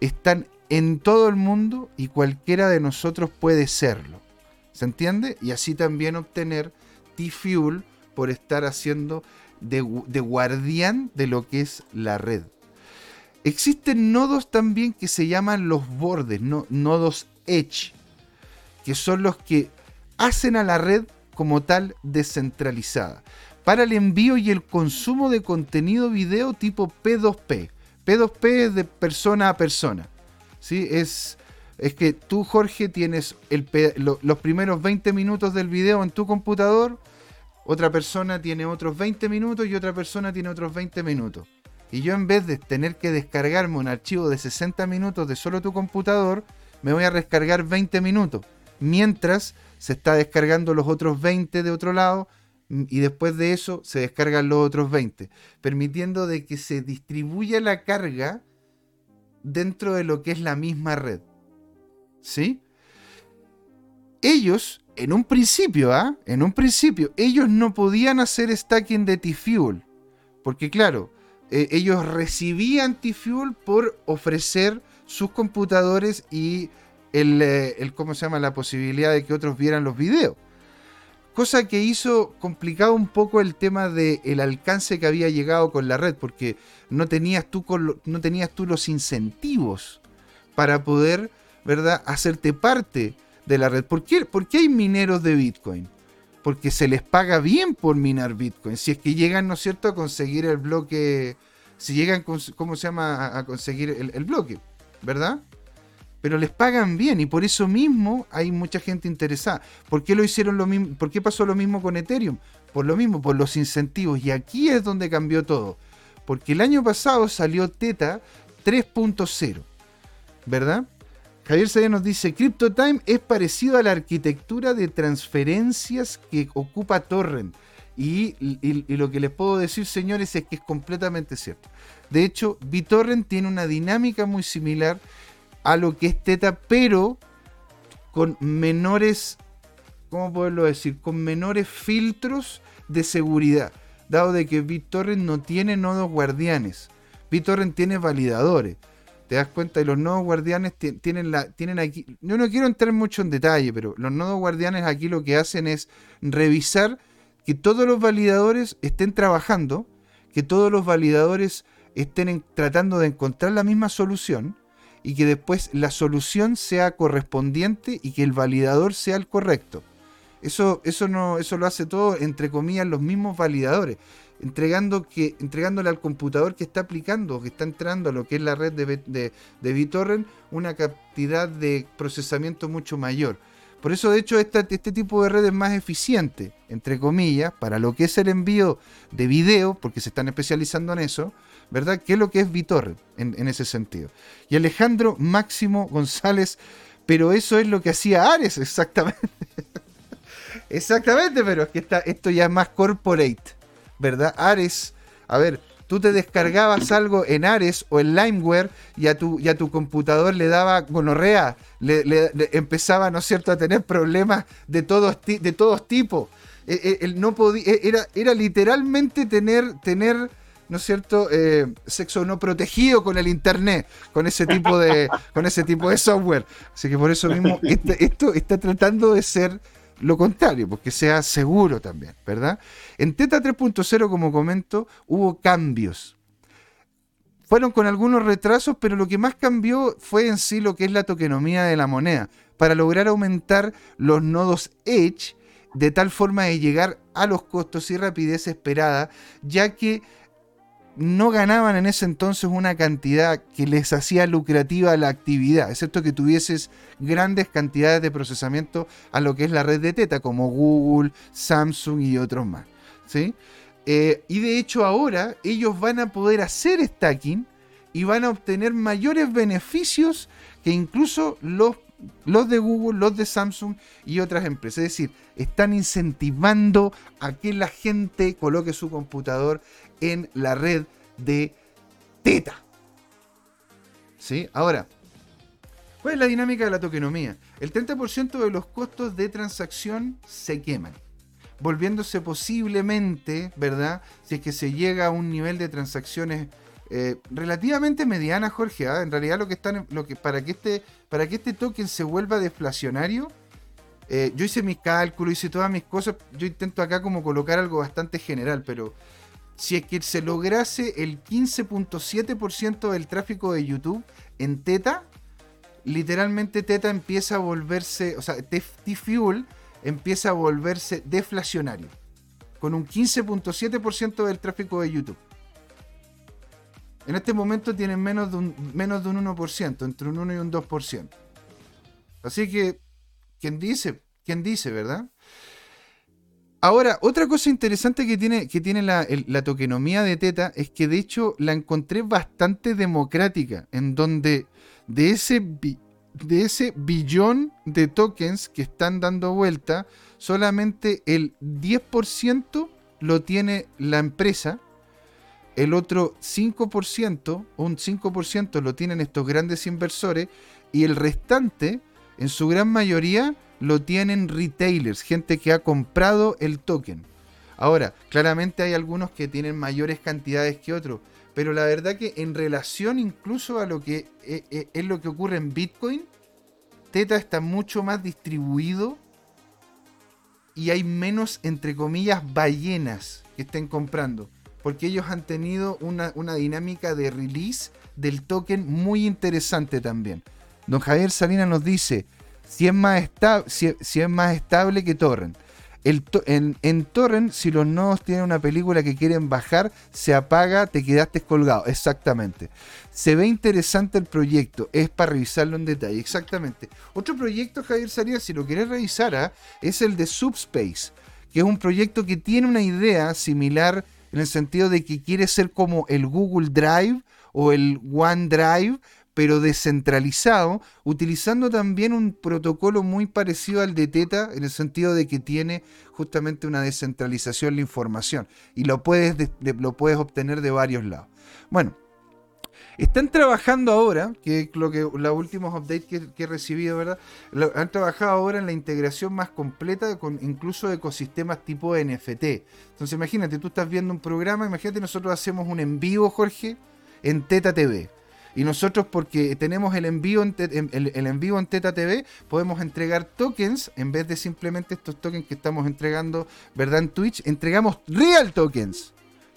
están en todo el mundo y cualquiera de nosotros puede serlo. ¿Se entiende? Y así también obtener T-Fuel por estar haciendo de, guardián de lo que es la red. Existen nodos también que se llaman los bordes, nodos Edge, que son los que hacen a la red como tal descentralizada para el envío y el consumo de contenido video tipo P2P. P2P es de persona a persona. ¿Sí? Es, es que tú, Jorge, tienes los primeros 20 minutos del video en tu computador, otra persona tiene otros 20 minutos y otra persona tiene otros 20 minutos. Y yo en vez de tener que descargarme un archivo de 60 minutos de solo tu computador, me voy a descargar 20 minutos. Mientras se está descargando los otros 20 de otro lado y después de eso se descargan los otros 20, permitiendo de que se distribuya la carga dentro de lo que es la misma red. ¿Sí? Ellos, en un principio, ¿ah? En un principio, ellos no podían hacer stacking de T-Fuel. Porque claro, eh, ellos recibían T-Fuel por ofrecer sus computadores y el, eh, el, ¿cómo se llama? La posibilidad de que otros vieran los videos. Cosa que hizo complicado un poco el tema del alcance que había llegado con la red, porque no tenías tú, no tenías tú los incentivos para poder, ¿verdad?, hacerte parte de la red. ¿Por qué, hay mineros de Bitcoin? Porque se les paga bien por minar Bitcoin. Si es que llegan, ¿no es cierto?, a conseguir el bloque, si llegan, ¿cómo se llama?, a conseguir el bloque, ¿verdad? Pero les pagan bien y por eso mismo hay mucha gente interesada. ¿Por qué lo hicieron lo mismo? ¿Por qué pasó lo mismo con Ethereum? Por lo mismo, por los incentivos. Y aquí es donde cambió todo. Porque el año pasado salió Teta 3.0, ¿verdad? Javier Sayas nos dice, CryptoTime es parecido a la arquitectura de transferencias que ocupa Torrent. Y, y, lo que les puedo decir, señores, es que es completamente cierto. De hecho, BitTorrent tiene una dinámica muy similar a lo que es Teta, pero con menores, ¿cómo poderlo decir? Con menores filtros de seguridad, dado de que BitTorrent no tiene nodos guardianes. BitTorrent tiene validadores. ¿Te das cuenta? Y los nodos guardianes tienen, la, tienen aquí... Yo no quiero entrar mucho en detalle, pero los nodos guardianes aquí lo que hacen es revisar que todos los validadores estén trabajando, que todos los validadores estén tratando de encontrar la misma solución y que después la solución sea correspondiente y que el validador sea el correcto. Eso, eso, no, eso lo hace todo, entre comillas, los mismos validadores, entregando que, entregándole al computador que está aplicando, que está entrando a lo que es la red de, de, de BitTorrent, una cantidad de procesamiento mucho mayor. Por eso, de hecho, este tipo de red es más eficiente, entre comillas, para lo que es el envío de video, porque se están especializando en eso, ¿verdad? ¿Qué es lo que es BitTorrent en, ese sentido? Y Alejandro Máximo González, pero eso es lo que hacía Ares, exactamente. exactamente, pero es que está, esto ya es más corporate, ¿verdad? Ares, a ver, tú te descargabas algo en Ares o en Limeware y a tu, tu computador le daba gonorrea, le, empezaba, ¿no es cierto?, a tener problemas de todos, de todos tipos. E, e, no podía, e, era, era literalmente tener, tener ¿no es cierto?, eh, sexo no protegido con el internet, con ese tipo de, con ese tipo de software. Así que por eso mismo este, esto está tratando de ser lo contrario, porque sea seguro también, ¿verdad? En Teta 3.0, como comento, hubo cambios. Fueron con algunos retrasos, pero lo que más cambió fue en sí lo que es la tokenomía de la moneda, para lograr aumentar los nodos Edge de tal forma de llegar a los costos y rapidez esperada, ya que no ganaban en ese entonces una cantidad que les hacía lucrativa la actividad, excepto que tuvieses grandes cantidades de procesamiento a lo que es la red de Teta, como Google, Samsung y otros más. ¿sí? Eh, y de hecho ahora ellos van a poder hacer stacking y van a obtener mayores beneficios que incluso los, los de Google, los de Samsung y otras empresas. Es decir, están incentivando a que la gente coloque su computador en la red de Teta. ¿Sí? Ahora, ¿cuál es la dinámica de la tokenomía? El 30% de los costos de transacción se queman, volviéndose posiblemente, ¿verdad? Si es que se llega a un nivel de transacciones eh, relativamente mediana, Jorge. ¿ah? En realidad, lo que están, lo que para que este, para que este token se vuelva deflacionario, eh, yo hice mis cálculos, hice todas mis cosas. Yo intento acá como colocar algo bastante general, pero si es que se lograse el 15.7% del tráfico de YouTube en Teta, literalmente Teta empieza a volverse, o sea, T-Fuel empieza a volverse deflacionario, con un 15.7% del tráfico de YouTube. En este momento tienen menos de un, menos de un 1%, entre un 1 y un 2%. Así que, ¿quién dice? ¿Quién dice, verdad? Ahora, otra cosa interesante que tiene, que tiene la, tokenomía de Teta es que de hecho la encontré bastante democrática, en donde de ese, de ese billón de tokens que están dando vuelta, solamente el 10% lo tiene la empresa, el otro 5%, un 5% lo tienen estos grandes inversores, y el restante, en su gran mayoría, lo tienen retailers, gente que ha comprado el token. Ahora, claramente hay algunos que tienen mayores cantidades que otros, pero la verdad que en relación incluso a lo que eh, eh, es, lo que ocurre en Bitcoin, Teta está mucho más distribuido y hay menos, entre comillas, ballenas que estén comprando, porque ellos han tenido una, una dinámica de release del token muy interesante también. Don Javier Salinas nos dice, si es más, si, es más estable que Torrent. en, en, Torrent, si los nodos tienen una película que quieren bajar, se apaga, te quedaste colgado. Exactamente. Se ve interesante el proyecto, es para revisarlo en detalle. Exactamente. Otro proyecto, Javier Salinas, si lo querés revisar, ¿ah? es el de Subspace, que es un proyecto que tiene una idea similar en el sentido de que quiere ser como el Google Drive o el OneDrive, pero descentralizado, utilizando también un protocolo muy parecido al de Teta, en el sentido de que tiene justamente una descentralización de la información y lo puedes, lo puedes obtener de varios lados. Bueno, están trabajando ahora, que es lo que los últimos updates que, he recibido, ¿verdad? han trabajado ahora en la integración más completa con incluso ecosistemas tipo NFT. Entonces imagínate, tú estás viendo un programa, imagínate nosotros hacemos un en vivo, Jorge, en Teta TV. Y nosotros, porque tenemos el envío en, el, envío en Teta TV, podemos entregar tokens en vez de simplemente estos tokens que estamos entregando, ¿verdad? En Twitch, entregamos real tokens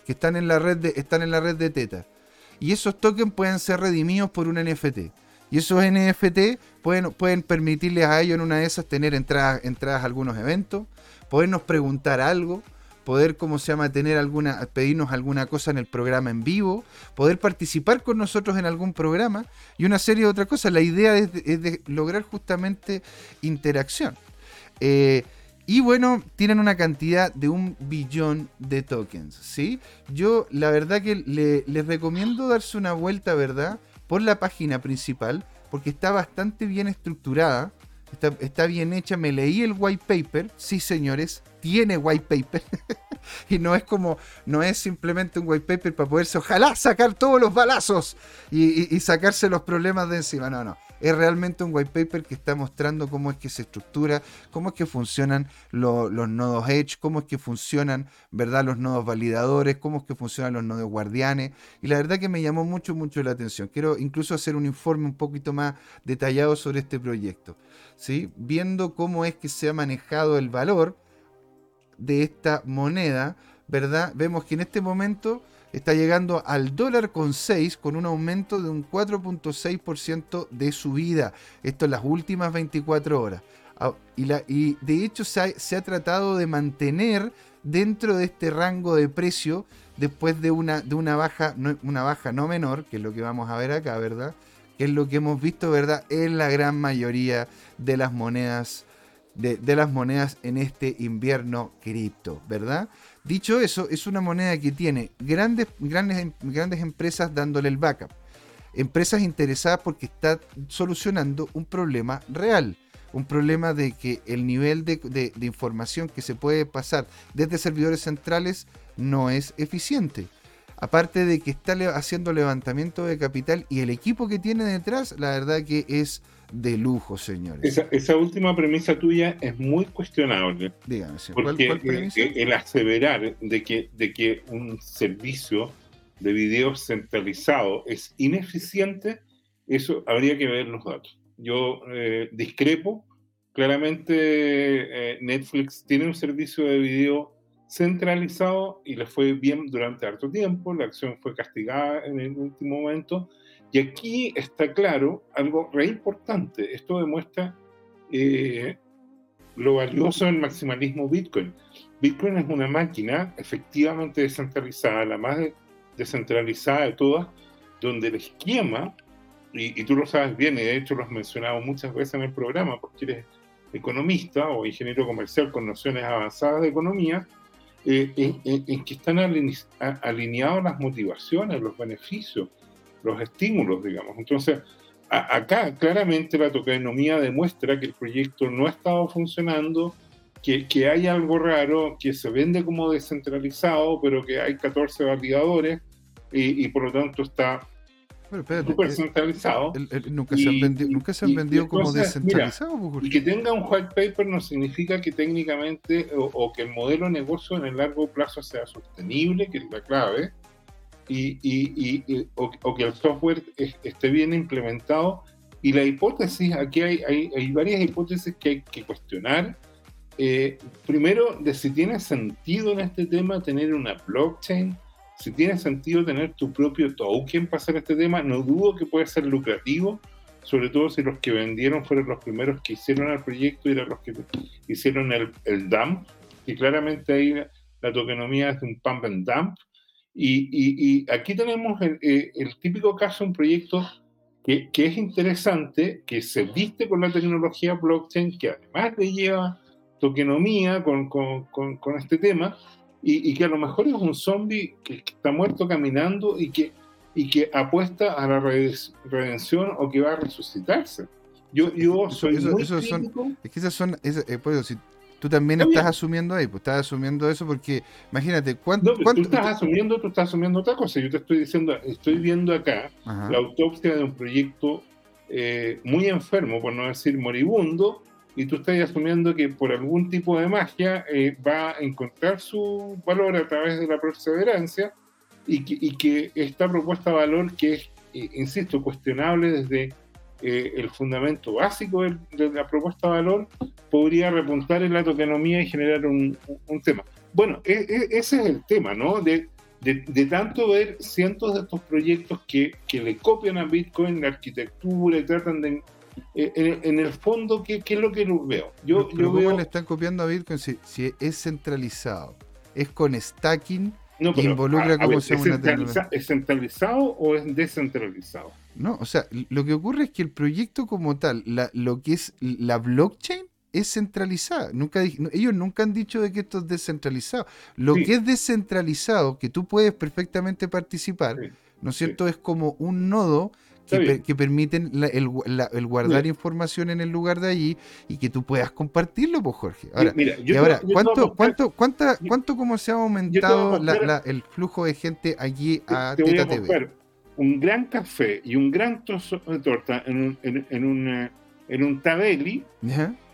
que están en la red de, están en la red de Teta. Y esos tokens pueden ser redimidos por un NFT. Y esos NFT pueden, pueden permitirles a ellos en una de esas tener entradas, entradas a algunos eventos, podernos preguntar algo, poder, como se llama, tener alguna, pedirnos alguna cosa en el programa en vivo, poder participar con nosotros en algún programa y una serie de otras cosas. La idea es de, lograr justamente interacción. Eh, y bueno, tienen una cantidad de un billón de tokens, ¿sí? Yo la verdad que les recomiendo darse una vuelta, ¿verdad? Por la página principal, porque está bastante bien estructurada, está, está bien hecha. Me leí el white paper, sí señores, tiene white paper. y no es como, no es simplemente un white paper para poderse, ojalá, sacar todos los balazos y, sacarse los problemas de encima. No, no. Es realmente un white paper que está mostrando cómo es que se estructura, cómo es que funcionan los nodos Edge, cómo es que funcionan, ¿verdad? Los nodos validadores, cómo es que funcionan los nodos guardianes. Y la verdad que me llamó mucho, mucho la atención. Quiero incluso hacer un informe un poquito más detallado sobre este proyecto. ¿sí? Viendo cómo es que se ha manejado el valor de esta moneda, ¿verdad? Vemos que en este momento está llegando al dólar con 6 con un aumento de un 4.6% de subida. Esto en las últimas 24 horas. Ah, y, la, y de hecho se ha, se ha, tratado de mantener dentro de este rango de precio después de una, de una baja, no, una baja no menor, que es lo que vamos a ver acá, ¿verdad? Que es lo que hemos visto, ¿verdad? En la gran mayoría de las monedas de, las monedas en este invierno cripto, ¿verdad? Dicho eso, es una moneda que tiene grandes, grandes, grandes empresas dándole el backup. Empresas interesadas porque está solucionando un problema real. Un problema de que el nivel de, de información que se puede pasar desde servidores centrales no es eficiente. Aparte de que está haciendo levantamiento de capital y el equipo que tiene detrás, la verdad que es de lujo, señores. Esa, última premisa tuya es muy cuestionable. Dígame, porque eh, eh, el aseverar de que, de que un servicio de video centralizado es ineficiente, eso habría que ver los datos. Yo eh, discrepo. Claramente Netflix tiene un servicio de video centralizado y le fue bien durante harto tiempo. La acción fue castigada en el último momento y aquí está claro algo re importante. Esto demuestra eh, lo valioso del maximalismo Bitcoin. Bitcoin es una máquina efectivamente descentralizada, la más descentralizada de todas, donde el esquema, y, tú lo sabes bien, y de hecho lo has mencionado muchas veces en el programa, porque eres economista o ingeniero comercial con nociones avanzadas de economía, eh, en, que están alineados las motivaciones, los beneficios, los estímulos, digamos. Entonces, acá claramente la tokenomía demuestra que el proyecto no ha estado funcionando, que, que, hay algo raro, que se vende como descentralizado, pero que hay 14 validadores y, por lo tanto está súper centralizado. nunca, se han vendido, nunca se han vendido como descentralizados. Pues, y que tenga un white paper no significa que técnicamente o, que el modelo de negocio en el largo plazo sea sostenible, que es la clave, y, y o, que el software esté bien implementado. Y la hipótesis, aquí hay, hay, hay varias hipótesis que hay que cuestionar. Eh, primero, de si tiene sentido en este tema tener una blockchain si tiene sentido tener tu propio token para hacer este tema, no dudo que puede ser lucrativo, sobre todo si los que vendieron fueron los primeros que hicieron el proyecto y eran los que hicieron el, el dump, y claramente ahí la, tokenomía es un pump and dump. Y, aquí tenemos el, eh, el, típico caso, un proyecto que, que, es interesante, que se viste con la tecnología blockchain, que además le lleva tokenomía con, con, con, con este tema, y, que a lo mejor es un zombie que, está muerto caminando y que, y que apuesta a la redención o que va a resucitarse. Yo, yo soy muy son, es que esas son, eh, pues, si tú también estás asumiendo ahí, pues estás asumiendo eso porque imagínate cuánto, no, tú estás asumiendo, tú estás asumiendo otra cosa. Yo te estoy diciendo, estoy viendo acá la autopsia de un proyecto eh, muy enfermo, por no decir moribundo, y tú estás asumiendo que por algún tipo de magia eh, va a encontrar su valor a través de la perseverancia y que, y que esta propuesta de valor que es, eh, insisto, cuestionable desde eh, el fundamento básico de, la propuesta de valor, podría repuntar en la tokenomía y generar un, un tema. Bueno, e, e, ese es el tema, ¿no? De, de, de, tanto ver cientos de estos proyectos que, que le copian a Bitcoin la arquitectura y tratan de eh, en, el fondo, ¿qué, es lo que veo? Yo, yo veo... le están copiando a Bitcoin si, es centralizado? ¿Es con stacking? No, involucra como ¿es, ¿Es centralizado o es descentralizado? No, o sea, lo que ocurre es que el proyecto como tal, la, lo que es la blockchain, es centralizada. Nunca, ellos nunca han dicho de que esto es descentralizado. Lo que es descentralizado, que tú puedes perfectamente participar, ¿no es cierto? Es como un nodo que, permiten el, guardar información en el lugar de allí y que tú puedas compartirlo, pues Jorge. Ahora, y ahora ¿cuánto, cuánto, cuánta, ¿cuánto como se ha aumentado el flujo de gente allí a Teta TV? Un gran café y un gran trozo de torta en un, en, un, eh, en un tabeli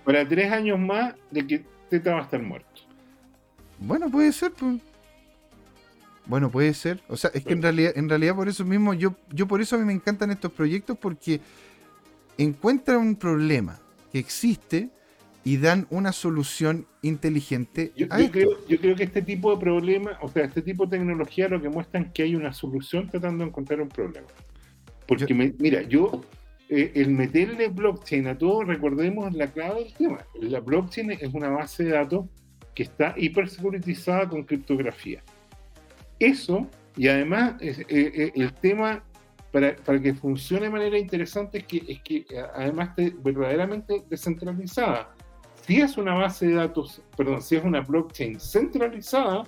para tres años más de que Teta va a estar muerto. Bueno, puede ser, pues. Bueno, puede ser. O sea, es que en realidad, en realidad por eso mismo, yo, yo por eso a mí me encantan estos proyectos porque encuentran un problema que existe y dan una solución inteligente. Yo, Creo, yo creo que este tipo de problema, o sea, este tipo de tecnología lo que muestran que hay una solución tratando de encontrar un problema. Porque, mira, yo, eh, el meterle blockchain a todo, recordemos la clave del tema. La blockchain es una base de datos que está hipersecuritizada con criptografía eso, y además eh, eh, el tema para, para, que funcione de manera interesante es que, es que además esté verdaderamente descentralizada. Si es una base de datos, perdón, si es una blockchain centralizada,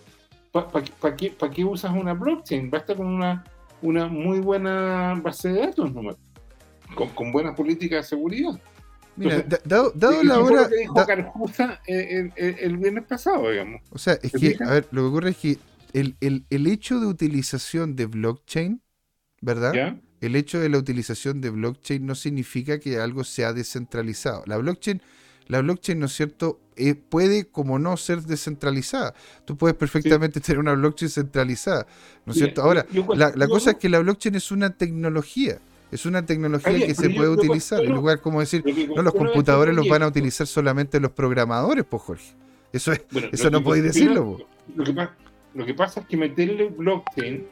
¿para qué, qué, usas una blockchain? Basta con una, una muy buena base de datos nomás, con, con buena política de seguridad. Mira, dado, la hora. que dijo Carjusa el, el, viernes pasado, digamos. O sea, es que, a ver, lo que ocurre es que el, hecho de utilización de blockchain, ¿verdad? El hecho de la utilización de blockchain no significa que algo sea descentralizado. La blockchain, la blockchain, ¿no es cierto? Eh, puede como no ser descentralizada. Tú puedes perfectamente tener una blockchain centralizada, ¿no es cierto? Ahora, la, cosa es que la blockchain es una tecnología. Es una tecnología que se puede utilizar. En lugar como decir, no, los computadores los van a utilizar solamente los programadores, pues Jorge. Eso, es, eso no podéis decirlo. Lo que, lo que pasa es que meterle blockchain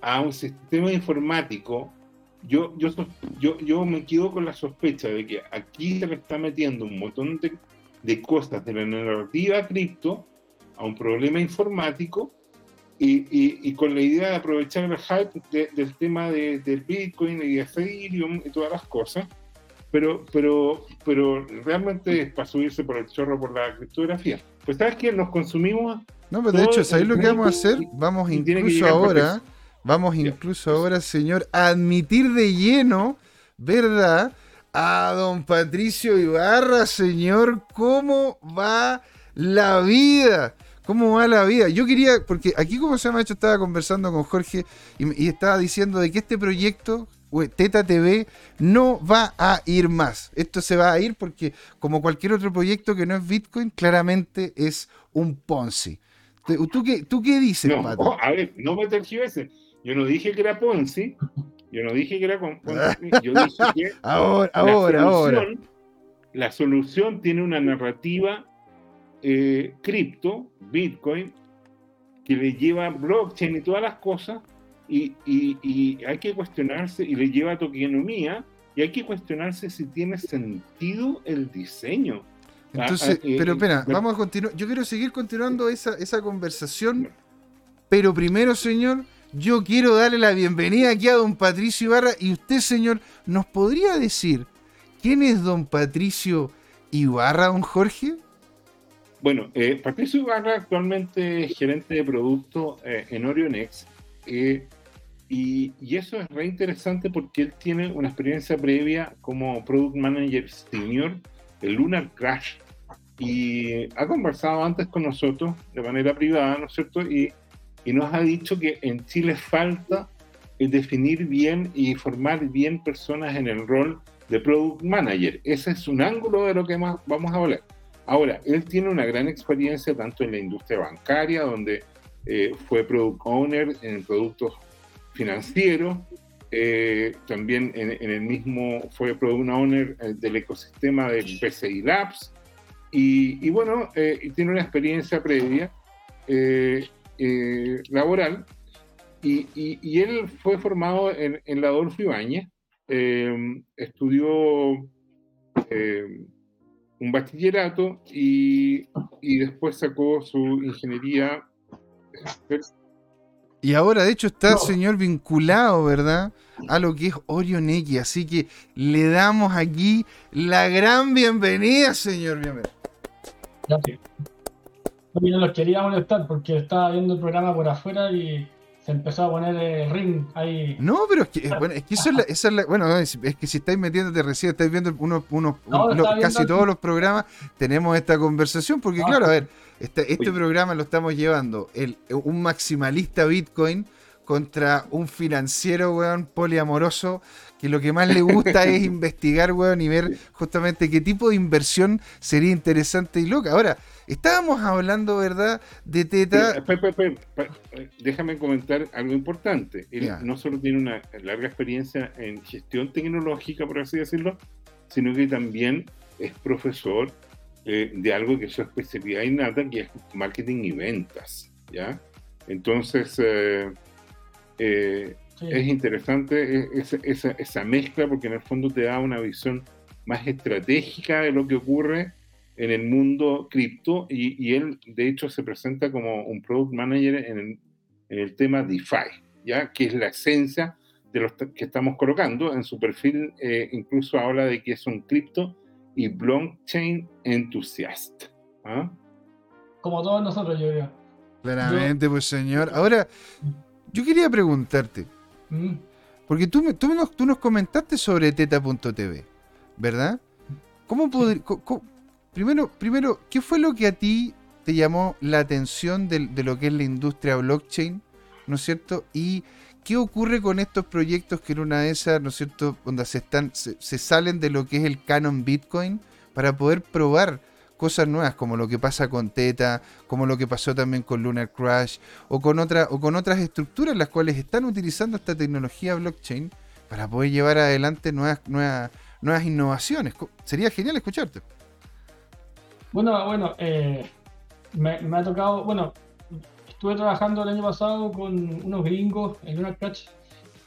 a un sistema informático, yo, yo, yo, yo me quedo con la sospecha de que aquí se le está metiendo un montón de de cosas de la narrativa cripto a un problema informático y, con la idea de aprovechar el hype del tema del Bitcoin y de Ethereum y todas las cosas, pero, pero, pero realmente es para subirse por el chorro por la criptografía. Pues sabes que nos consumimos... No, pero de hecho, ¿sabéis lo que vamos a hacer? Vamos incluso ahora, vamos incluso ahora, señor, a admitir de lleno, ¿verdad? A don Patricio Ibarra, señor, ¿cómo va la vida? ¿Cómo va la vida? Yo quería, porque aquí como se me ha hecho, estaba conversando con Jorge y, estaba diciendo de que este proyecto, Teta TV, no va a ir más. Esto se va a ir porque, como cualquier otro proyecto que no es Bitcoin, claramente es un Ponzi. ¿Tú qué, tú qué dices, no, oh, a ver, no me ese. Yo no dije que era Ponzi. Yo no dije que era Ponzi. Yo dije que. ahora, ahora, ahora. La solución tiene una narrativa eh, cripto, Bitcoin, que le lleva blockchain y todas las cosas, y, hay que cuestionarse, y le lleva tokenomía, y hay que cuestionarse si tiene sentido el diseño. Entonces, ah, ah, pero eh, espera, vamos a continuar. Yo quiero seguir continuando esa, esa conversación, pero primero, señor, yo quiero darle la bienvenida aquí a don Patricio Ibarra, y usted, señor, ¿nos podría decir quién es don Patricio Ibarra, don Jorge? Bueno, eh, Patricio Ibarra actualmente es gerente de producto eh, en Orionex. Eh, y, eso es re interesante porque él tiene una experiencia previa como Product Manager Senior de Lunar Crash. Y ha conversado antes con nosotros de manera privada, ¿no es cierto? Y, y nos ha dicho que en Chile falta definir bien y formar bien personas en el rol de Product Manager. Ese es un ángulo de lo que más vamos a hablar. Ahora, él tiene una gran experiencia tanto en la industria bancaria, donde eh, fue product owner en productos financieros, eh, también en, el mismo fue product owner eh, del ecosistema de PCI Labs, y, bueno, tiene una experiencia previa laboral, y, él fue formado en, la Adolfo Ibáñez, estudió un bachillerato y, después sacó su ingeniería. Y ahora, de hecho, está el señor vinculado, ¿verdad? A lo que es Orion X. Así que le damos aquí la gran bienvenida, señor. Bienvenido. Gracias. No los quería molestar porque estaba viendo el programa por afuera y se empezó a poner el ring ahí. No, pero es que, bueno, es que eso es la, bueno, es, que si estáis metiéndote recién, estáis viendo unos, unos, casi todos los programas, tenemos esta conversación, porque claro, a ver, este, este programa lo estamos llevando el, un maximalista Bitcoin contra un financiero, weón, poliamoroso, que lo que más le gusta es investigar, weón, y ver justamente qué tipo de inversión sería interesante y loca. Ahora, Estábamos hablando, ¿verdad?, de Teta. déjame comentar algo importante. Él no solo tiene una larga experiencia en gestión tecnológica, por así decirlo, sino que también es profesor eh, de algo que es su especialidad innata, que es marketing y ventas. ¿ya? Entonces, eh, eh, es interesante esa, esa mezcla porque en el fondo te da una visión más estratégica de lo que ocurre en el mundo cripto y, él de hecho se presenta como un product manager en el, tema DeFi, ¿ya? que es la esencia de los que estamos colocando. En su perfil eh, incluso habla de que es un cripto y blockchain entusiasta. ¿ah? Como todos nosotros, yo diría. Claramente, pues señor. Ahora, yo quería preguntarte, mm. porque tú, tú, nos, tú nos comentaste sobre teta.tv, ¿verdad? ¿Cómo, podría primero, primero, ¿qué fue lo que a ti te llamó la atención de, lo que es la industria blockchain? ¿No es cierto? Y ¿qué ocurre con estos proyectos que en una de esas, ¿no es cierto?, donde se, están, se, salen de lo que es el canon Bitcoin para poder probar cosas nuevas, como lo que pasa con Teta, como lo que pasó también con Lunar Crash, o con, otra, o con otras estructuras las cuales están utilizando esta tecnología blockchain para poder llevar adelante nuevas, nuevas, nuevas innovaciones. Sería genial escucharte. Bueno, bueno, eh, me, ha tocado, bueno, estuve trabajando el año pasado con unos gringos en Lunar Crash.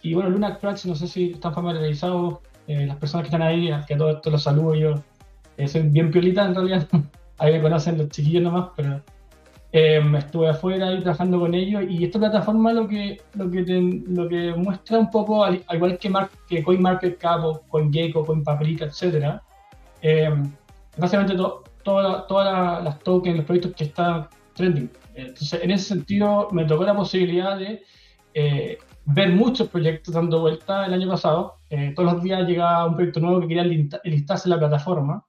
Y bueno, Lunar Crash, no sé si están familiarizados eh, las personas que están ahí, que todo esto los saludo yo. Eh, soy bien piolita en realidad. ahí me conocen los chiquillos nomás, pero eh, estuve afuera ahí trabajando con ellos y esta plataforma lo que, lo que, lo que muestra un poco, al, igual que, Mar, que CoinMarketCap CoinGecko, CoinPaprika, etc., eh, básicamente todas las tokens, los proyectos que están trending. Entonces, en ese sentido, me tocó la posibilidad de eh, ver muchos proyectos dando vuelta el año pasado. Eh, todos los días llegaba un proyecto nuevo que quería listarse en la plataforma.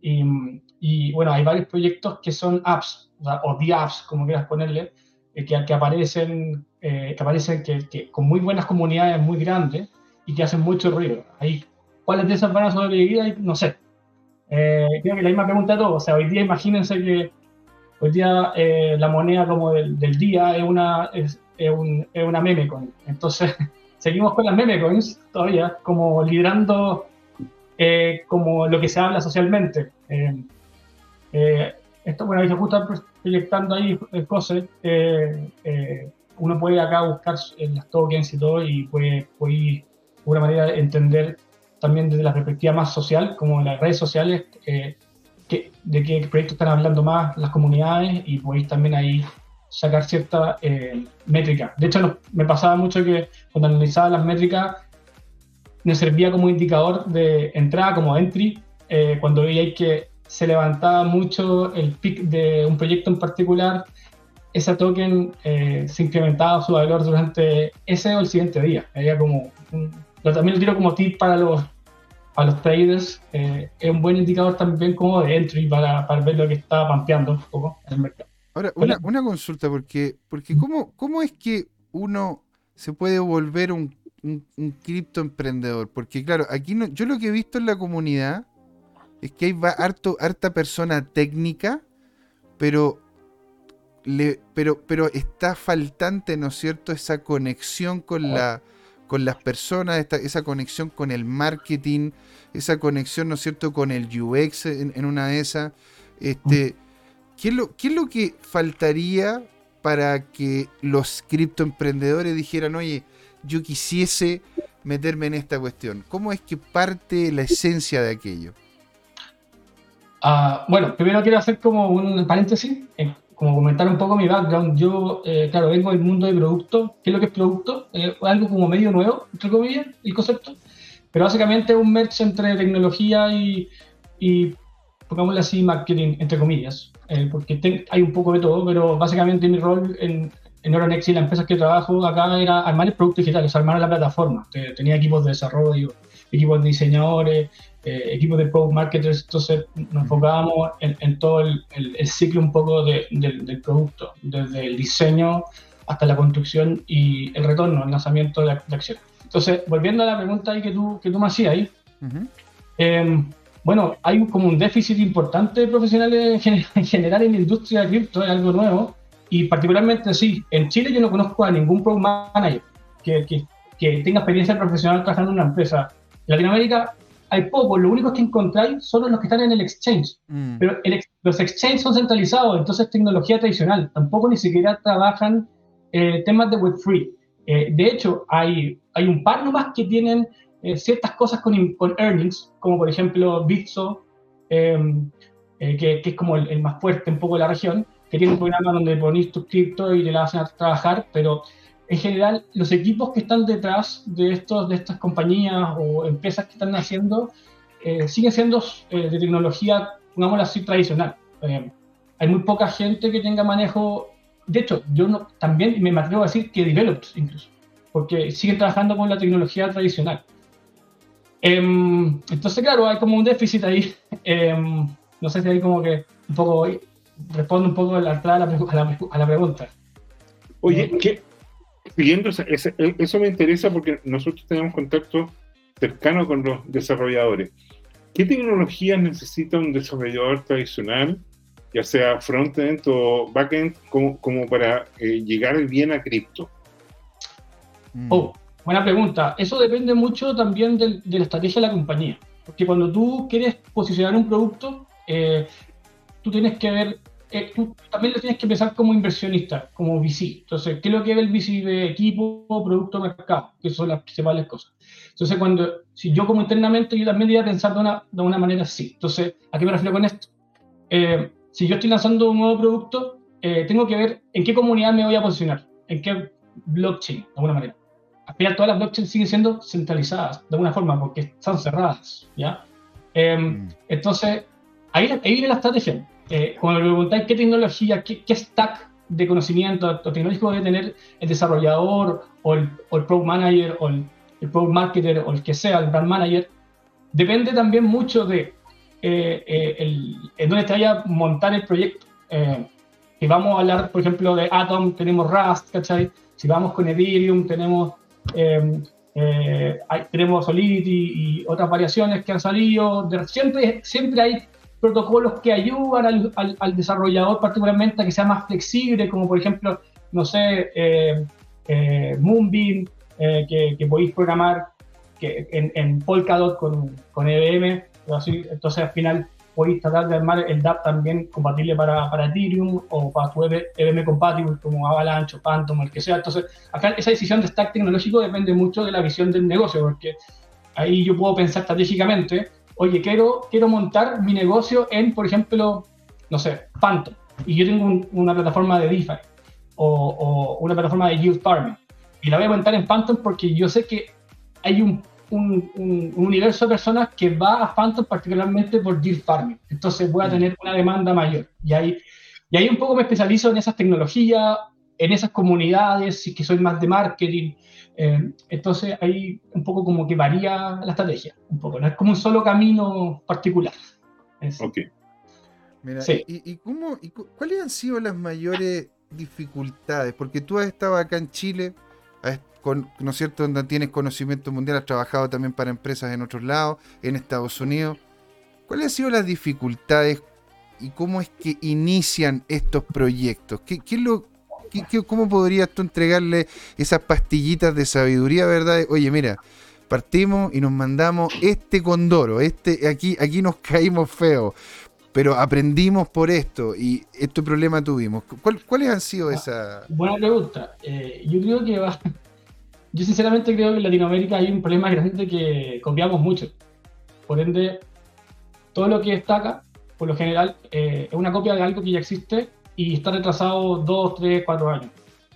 Y, bueno, hay varios proyectos que son apps, o, the apps, como quieras ponerle, eh, que, que, aparecen, que, aparecen que, con muy buenas comunidades muy grandes y que hacen mucho ruido. Ahí, ¿Cuáles de esas van a sobrevivir? No sé. Creo que la misma pregunta a todos. O sea, hoy día imagínense que hoy día la moneda como del, del día es una, es, un, es una meme coin. Entonces, seguimos con las meme coins todavía, como liderando eh, como lo que se habla socialmente. Eh, eh, esto, bueno, se justo proyectando ahí cosas. uno puede acá buscar las tokens y todo y puede, puede de alguna manera entender también desde la perspectiva más social, como en las redes sociales, que, de qué proyectos están hablando más las comunidades y podéis también ahí sacar cierta eh, métrica. De hecho, me pasaba mucho que cuando analizaba las métricas me servía como indicador de entrada, como entry, eh, cuando veía que se levantaba mucho el pic de un proyecto en particular, ese token eh, se incrementaba su valor durante ese o el siguiente día. Había como también lo tiro como tip para los, para los traders. es un buen indicador también como de entry para, para ver lo que está pampeando un poco en el mercado. Ahora, una, una, consulta, porque, porque ¿cómo, ¿cómo es que uno se puede volver un, un, cripto emprendedor? Porque claro, aquí no, yo lo que he visto en la comunidad es que hay harto, harta persona técnica, pero, le, pero, pero está faltante, ¿no es cierto?, esa conexión con, la, con las personas, esta, esa conexión con el marketing, esa conexión, ¿no es cierto?, con el UX en, una de esas. Este, ¿Qué es, lo, ¿Qué es lo que faltaría para que los criptoemprendedores dijeran, oye, yo quisiese meterme en esta cuestión? ¿Cómo es que parte la esencia de aquello? Ah, bueno, primero quiero hacer como un paréntesis, eh, como comentar un poco mi background. Yo, eh, claro, vengo del mundo de producto. ¿Qué es lo que es producto? Eh, algo como medio nuevo, entre comillas, el concepto. Pero básicamente es un merge entre tecnología y, y así, marketing, entre comillas. Eh, porque hay un poco de todo, pero básicamente mi rol en, en Euronext y la empresa que trabajo acá era armar el producto digital, o sea, armar la plataforma. Tenía equipos de desarrollo, equipos de diseñadores, eh, equipos de product marketers, entonces nos enfocábamos en, todo el, el, ciclo un poco de, del producto, desde el diseño hasta la construcción y el retorno, el lanzamiento de, la, acción. Entonces, volviendo a la pregunta ahí que tú, que tú me hacías ahí, bueno, hay como un déficit importante de profesionales en general en la industria de cripto, es algo nuevo, y particularmente sí, en Chile yo no conozco a ningún product manager que, que, que tenga experiencia profesional trabajando en una empresa. En Latinoamérica hay pocos, lo único que encontráis son los que están en el exchange, mm. pero los exchanges son centralizados, entonces tecnología tradicional, tampoco ni siquiera trabajan eh, temas de Web3. Eh, de hecho, hay, hay un par nomás que tienen eh, ciertas cosas con, con, earnings, como por ejemplo Bitso, em, eh, que, que, es como el, más fuerte un poco de la región, que tiene un programa donde ponéis tus cripto y te la hacen a trabajar, pero en general los equipos que están detrás de, estos, de estas compañías o empresas que están haciendo eh, siguen siendo de tecnología, pongámoslo así, tradicional. hay muy poca gente que tenga manejo, de hecho, yo no, también me atrevo a decir que develops incluso, porque siguen trabajando con la tecnología tradicional. Em, entonces, claro, hay como un déficit ahí. Em, no sé si hay como que un poco responde un poco a la, a la, a la pregunta. Oye, ¿qué? Siguiendo eso me interesa porque nosotros tenemos contacto cercano con los desarrolladores. ¿Qué tecnologías necesita un desarrollador tradicional, ya sea frontend o backend, como, como para eh, llegar bien a cripto? Oh, Buena pregunta. Eso depende mucho también de, la estrategia de la compañía. Porque cuando tú quieres posicionar un producto, eh, tú tienes que ver, eh, tú también lo tienes que pensar como inversionista, como VC. Entonces, ¿qué es lo que ve el VC de equipo, producto, mercado? Que son las principales cosas. Entonces, cuando, si yo como internamente, yo también debería pensar de una, de una manera así. Entonces, ¿a qué me refiero con esto? Eh, si yo estoy lanzando un nuevo producto, eh, tengo que ver en qué comunidad me voy a posicionar, en qué blockchain, de alguna manera. Al final, todas las blockchains siguen siendo centralizadas, de alguna forma, porque están cerradas, ¿ya? Em, mm. Entonces, ahí, ahí, viene la estrategia. Eh, cuando me preguntáis qué tecnología, qué, qué stack de conocimiento tecnológico debe tener el desarrollador o el, o el product manager o el, el, product marketer o el que sea, el brand manager, depende también mucho de eh, eh, el, en dónde te vaya a montar el proyecto. Eh, si vamos a hablar, por ejemplo, de Atom, tenemos Rust, ¿cachai? Si vamos con Ethereum, tenemos, tenemos Solidity y otras variaciones que han salido. siempre, siempre hay protocolos que ayudan al, desarrollador particularmente a que sea más flexible, como por ejemplo, no sé, Moonbeam, que, podéis programar que en, en Polkadot con, con EVM entonces al final podéis tratar de armar el DApp también compatible para, para Ethereum o para tu EVM compatible como Avalanche o Phantom, el que sea. Entonces, acá esa decisión de stack tecnológico depende mucho de la visión del negocio, porque ahí yo puedo pensar estratégicamente, oye, quiero, quiero montar mi negocio en, por ejemplo, no sé, Phantom, y yo tengo una plataforma de DeFi o, o, una plataforma de Youth Farming, y la voy a montar en Phantom porque yo sé que hay un un, universo de personas que va a Phantom particularmente por deal farming. Entonces voy a mm. tener una demanda mayor. Y ahí, y ahí un poco me especializo en esas tecnologías, en esas comunidades, y que soy más de marketing. Eh, entonces ahí un poco como que varía la estrategia. Un poco, no es como un solo camino particular. Ok. Mira, ¿y, y, cómo, y cuáles han sido las mayores dificultades? Porque tú has estado acá en Chile, has ¿no es cierto?, donde tienes conocimiento mundial, has trabajado también para empresas en otros lados, en Estados Unidos. ¿Cuáles han sido las dificultades y cómo es que inician estos proyectos? ¿Qué, lo, ¿Cómo podrías tú entregarle esas pastillitas de sabiduría, verdad? Oye, mira, partimos y nos mandamos este condoro, este, aquí, aquí nos caímos feos, pero aprendimos por esto y este problema tuvimos. ¿Cuáles han sido ah, esas? Buena pregunta. Eh, yo creo que va, yo sinceramente creo que en Latinoamérica hay un problema grande que copiamos mucho. Por ende, todo lo que destaca, por lo general, eh, es una copia de algo que ya existe y está retrasado dos, tres, cuatro años.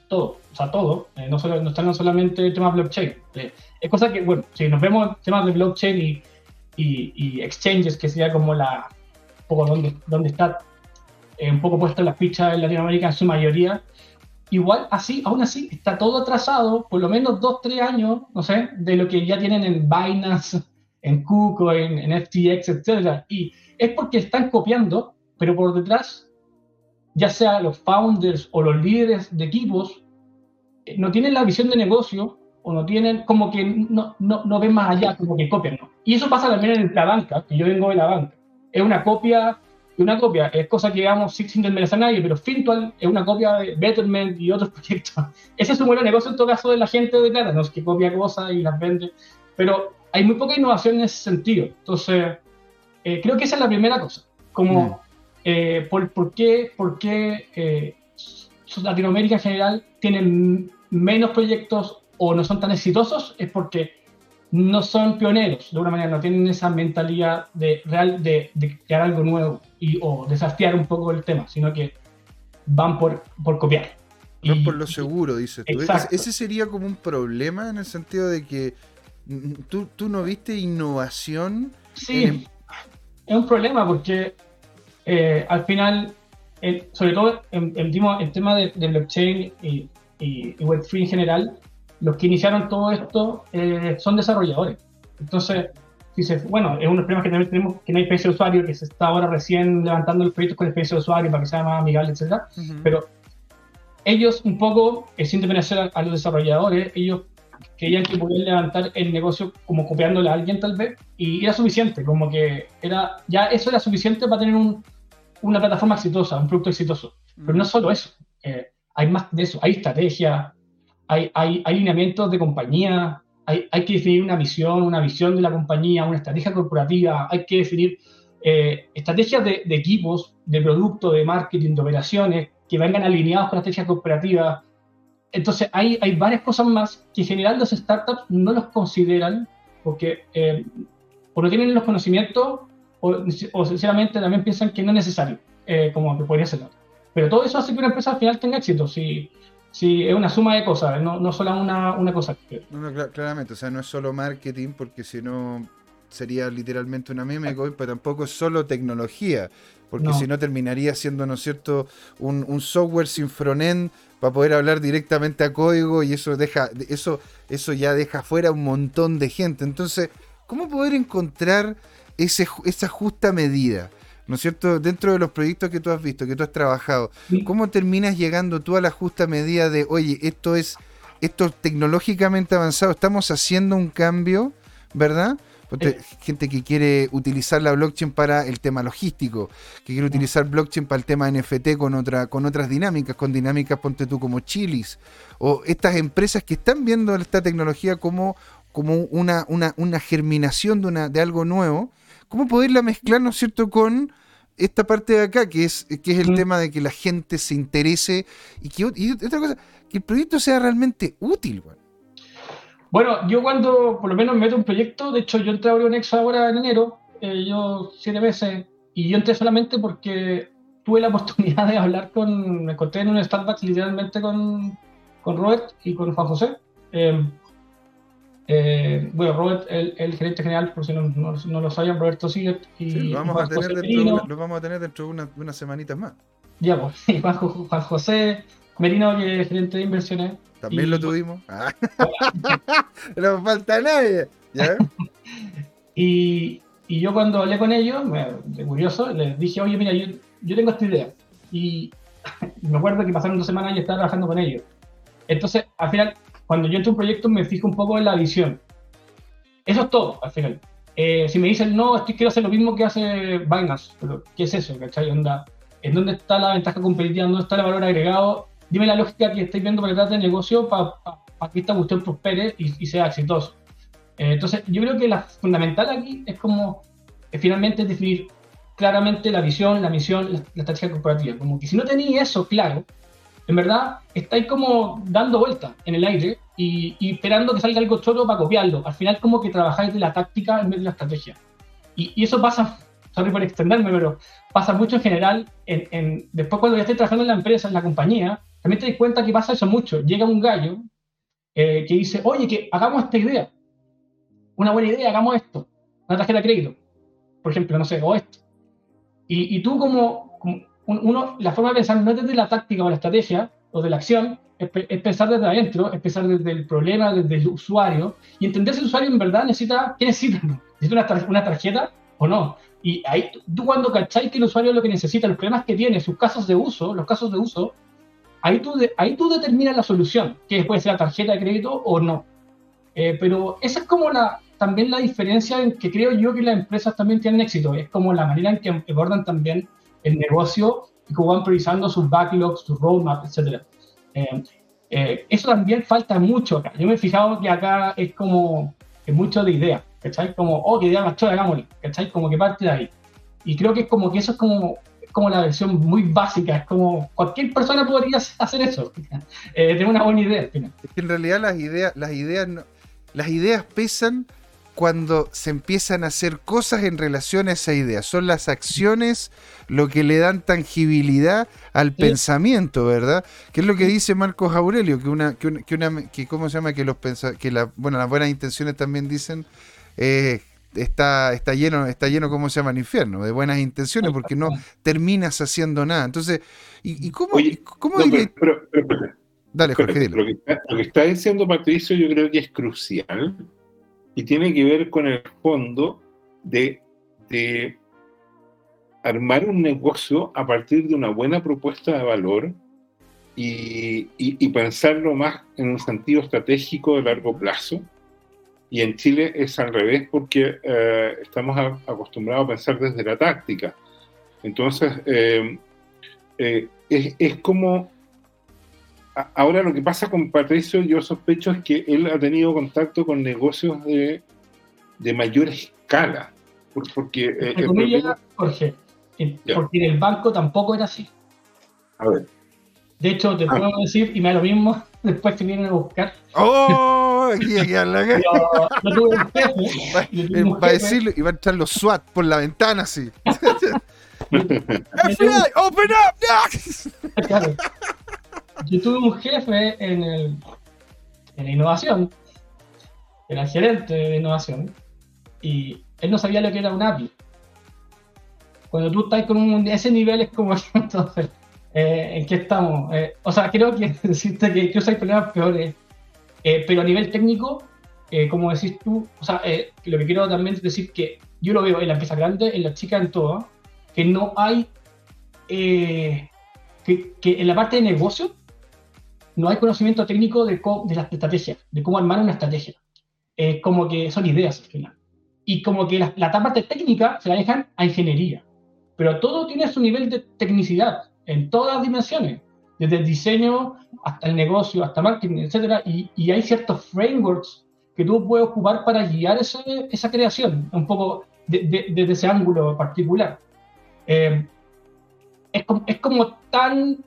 Todo, o sea, todo. Eh, no, solo, no están solamente temas blockchain. Eh, es cosa que, bueno, si nos vemos temas de blockchain y, y, exchanges, que sería como la, un poco donde, donde está un poco puesta la ficha en Latinoamérica en su mayoría, igual así, aún así, está todo atrasado, por lo menos dos, tres años, no sé, de lo que ya tienen en Binance, en KuCoin, en, en FTX, etc. Y es porque están copiando, pero por detrás, ya sea los founders o los líderes de equipos, eh, no tienen la visión de negocio o no tienen, como que no, no, no ven más allá, como que copian. ¿no? Y eso pasa también en la banca, que yo vengo de la banca. Es una copia una copia es cosa que digamos sin, desmerecer a nadie, pero Fintual es una copia de Betterment y otros proyectos. Ese es un buen negocio en todo caso de la gente de plata, ¿no? que copia cosas y las vende, pero hay muy poca innovación en ese sentido. Entonces, eh, creo que esa es la primera cosa. Como, mm. Eh, por, por, qué, por qué eh, Latinoamérica en general tiene menos proyectos o no son tan exitosos, es porque no son pioneros, de alguna manera, no tienen esa mentalidad de real de, de crear algo nuevo y, o desafiar un poco el tema, sino que van por, por copiar. Van por lo seguro, dices tú. Ese sería como un problema en el sentido de que tú, tú no viste innovación. Sí, es un problema porque eh, al final, sobre todo en, el tema de, blockchain y, y, Web3 en general, los que iniciaron todo esto eh, son desarrolladores. Entonces, bueno, es uno de los problemas que también tenemos, que no hay experiencia de usuario, que se está ahora recién levantando los proyectos con experiencia de usuario para que sea más amigable, etc. Pero ellos un poco, eh, sin demerecer a, los desarrolladores, ellos creían que podían levantar el negocio como copiándole a alguien tal vez, y era suficiente, como que era, ya eso era suficiente para tener un, una plataforma exitosa, un producto exitoso. Pero no solo eso, eh, hay más de eso, hay estrategia, hay, hay, hay lineamientos de compañía, hay, hay, que definir una misión, una visión de la compañía, una estrategia corporativa, hay que definir eh, estrategias de, de, equipos, de producto, de marketing, de operaciones, que vengan alineados con la estrategia corporativa. Entonces, hay, hay varias cosas más que en general los startups no los consideran porque eh, o no tienen los conocimientos o, o, sinceramente también piensan que no es necesario. eh, como que podría ser la otra. Pero todo eso hace que una empresa al final tenga éxito. Si, si es una suma de cosas, no, no solo una, una cosa. No, no, cl- claramente, o sea, no es solo marketing, porque si no sería literalmente una meme, pero tampoco es solo tecnología, porque No. si no terminaría siendo, ¿no es cierto?, un, un software sin frontend para poder hablar directamente a código y eso deja, eso, eso ya deja fuera un montón de gente. Entonces, ¿cómo poder encontrar ese, esa justa medida? ¿No es cierto? Dentro de los proyectos que tú has visto, que tú has trabajado. ¿cómo terminas llegando tú a la justa medida de, oye, esto es, esto es tecnológicamente avanzado, estamos haciendo un cambio, ¿verdad? Ponte, gente que quiere utilizar la blockchain para el tema logístico, que quiere utilizar blockchain para el tema NFT con, otra, con otras dinámicas, con dinámicas, ponte tú, como Chilis, o estas empresas que están viendo esta tecnología como, como una, una, una germinación de, una, de algo nuevo, ¿cómo poderla mezclar, ¿no es cierto?, con esta parte de acá, que es, que es el Mm. tema de que la gente se interese y que y otra cosa, que el proyecto sea realmente útil, weón. Bueno, yo cuando por lo menos me meto un proyecto, de hecho yo entré a Orionex ahora en enero, eh, yo siete meses, y yo entré solamente porque tuve la oportunidad de hablar con, me encontré en un Starbucks literalmente con, con Robert y con Juan José. Eh, eh, bueno, Robert, el, el gerente general, por si no, no, no lo sabían, Roberto Sigert y, Sí, lo, vamos Juan a tener José dentro lo vamos a tener dentro de una- unas semanitas más. Ya, pues, y Juan, Juan José Merino, que es gerente de inversiones. También Y- lo tuvimos. Ah. no falta nadie. ¿ya? Y, y yo cuando hablé con ellos, de curioso, les dije, oye, mira, yo, yo tengo esta idea. Y me acuerdo que pasaron dos semanas y estaba trabajando con ellos. Entonces, al final, cuando yo entro a un proyecto, me fijo un poco en la visión. Eso es todo, al final. Eh, si me dicen, no, estoy, quiero hacer lo mismo que hace Binance, pero ¿qué es eso? ¿Cachai? Onda, ¿En dónde está la ventaja competitiva? ¿Dónde está el valor agregado? Dime la lógica que estáis viendo para detrás del negocio para que esta cuestión prospere y, y sea exitoso. Eh, entonces, yo creo que la fundamental aquí es como eh, finalmente definir claramente la visión, la misión, la, la estrategia corporativa. Como que si no tenéis eso claro, en verdad estáis como dando vueltas en el aire y, y esperando que salga algo choro para copiarlo. Al final, como que trabajáis de la táctica en vez de la estrategia. Y, y eso pasa, sorry por extenderme, pero pasa mucho en general. En, en- después, cuando ya estés trabajando en la empresa, en la compañía, también te das cuenta que pasa eso mucho. Llega un gallo eh, que dice, oye, que hagamos esta idea. Una buena idea, hagamos esto. Una tarjeta de crédito, por ejemplo, no sé, o esto. Y, y tú como, como un- uno, la forma de pensar no es desde la táctica o la estrategia o de la acción, es, es pensar desde adentro, es pensar desde el problema, desde el usuario, y entender si el usuario en verdad necesita, ¿qué necesita? ¿Necesita una, tar- una tarjeta o no? Y ahí, tú cuando cacháis que el usuario lo que necesita, los problemas que tiene, sus casos de uso, los casos de uso, ahí tú, de- ahí tú determinas la solución, que ser la tarjeta de crédito o no. Eh, pero esa es como la, también la diferencia en que creo yo que las empresas también tienen éxito. Es como la manera en que abordan también el negocio y cómo van priorizando sus backlogs, sus roadmaps, etc. Eh, eh, eso también falta mucho acá. Yo me he fijado que acá es como es mucho de idea, ¿cachai? Como, oh, que idea más chora, hagámosla, ¿cachai? Como que parte de ahí. Y creo que es como que eso es como, como la versión muy básica, es como cualquier persona podría hacer eso, eh, tener una buena idea al final. Es que en realidad las ideas, las ideas no- las ideas pesan cuando se empiezan a hacer cosas en relación a esa idea. Son las acciones lo que le dan tangibilidad al pensamiento, ¿verdad? Que es lo que dice Marcos Aurelio, que una, que una, que una- que cómo se llama, que los pensa- que la, bueno, las buenas intenciones también dicen eh, está, está lleno, está lleno, ¿cómo se llama? El infierno, de buenas intenciones, porque no terminas haciendo nada. Entonces, ¿y, y cómo, Oye, cómo No, diría- pero, pero- pero- pero- Dale, Jorge, dilo. lo, que está, lo que está diciendo Patricio yo creo que es crucial y tiene que ver con el fondo de, de armar un negocio a partir de una buena propuesta de valor y, y- y pensarlo más en un sentido estratégico de largo plazo. Y en Chile es al revés porque eh, estamos a- acostumbrados a pensar desde la táctica. Entonces, eh, eh, es, es como... a- Ahora lo que pasa con Patricio, yo sospecho es que él ha tenido contacto con negocios de, de mayor escala. por- Porque eh, Jorge, porque en el banco tampoco era así. a ver, De hecho, te Ah. puedo decir, y me da lo mismo después que vienen a buscar. ¡Oh! Aquí, aquí, a la Yo, yo tuve un jefe, yo tuve un Va a jefe, decirlo y va a entrar los SWAT por la ventana así. FBI, open up! Claro. Yo tuve un jefe en, el, en la innovación, era gerente de innovación, y él no sabía lo que era un API. Cuando tú estás con un, ese nivel es como entonces, eh, ¿en qué estamos? Eh, o sea, creo que decirte que incluso hay problemas peores, eh, pero a nivel técnico, como decís tú, o sea, lo que quiero también es decir que yo lo veo en la empresa grande, en la chica, en todo, que no hay, que, que, en la parte de negocio no hay conocimiento técnico de, de las estrategias, de cómo armar una estrategia. como que son ideas al final. Y como que la, la parte técnica se la dejan a ingeniería. Pero todo tiene su nivel de tecnicidad en todas las dimensiones, desde el diseño hasta el negocio, hasta marketing, etc. Y, y hay ciertos frameworks que tú puedes ocupar para guiar ese, esa creación, un poco desde de, ese ángulo particular. Eh, es, como, es como tan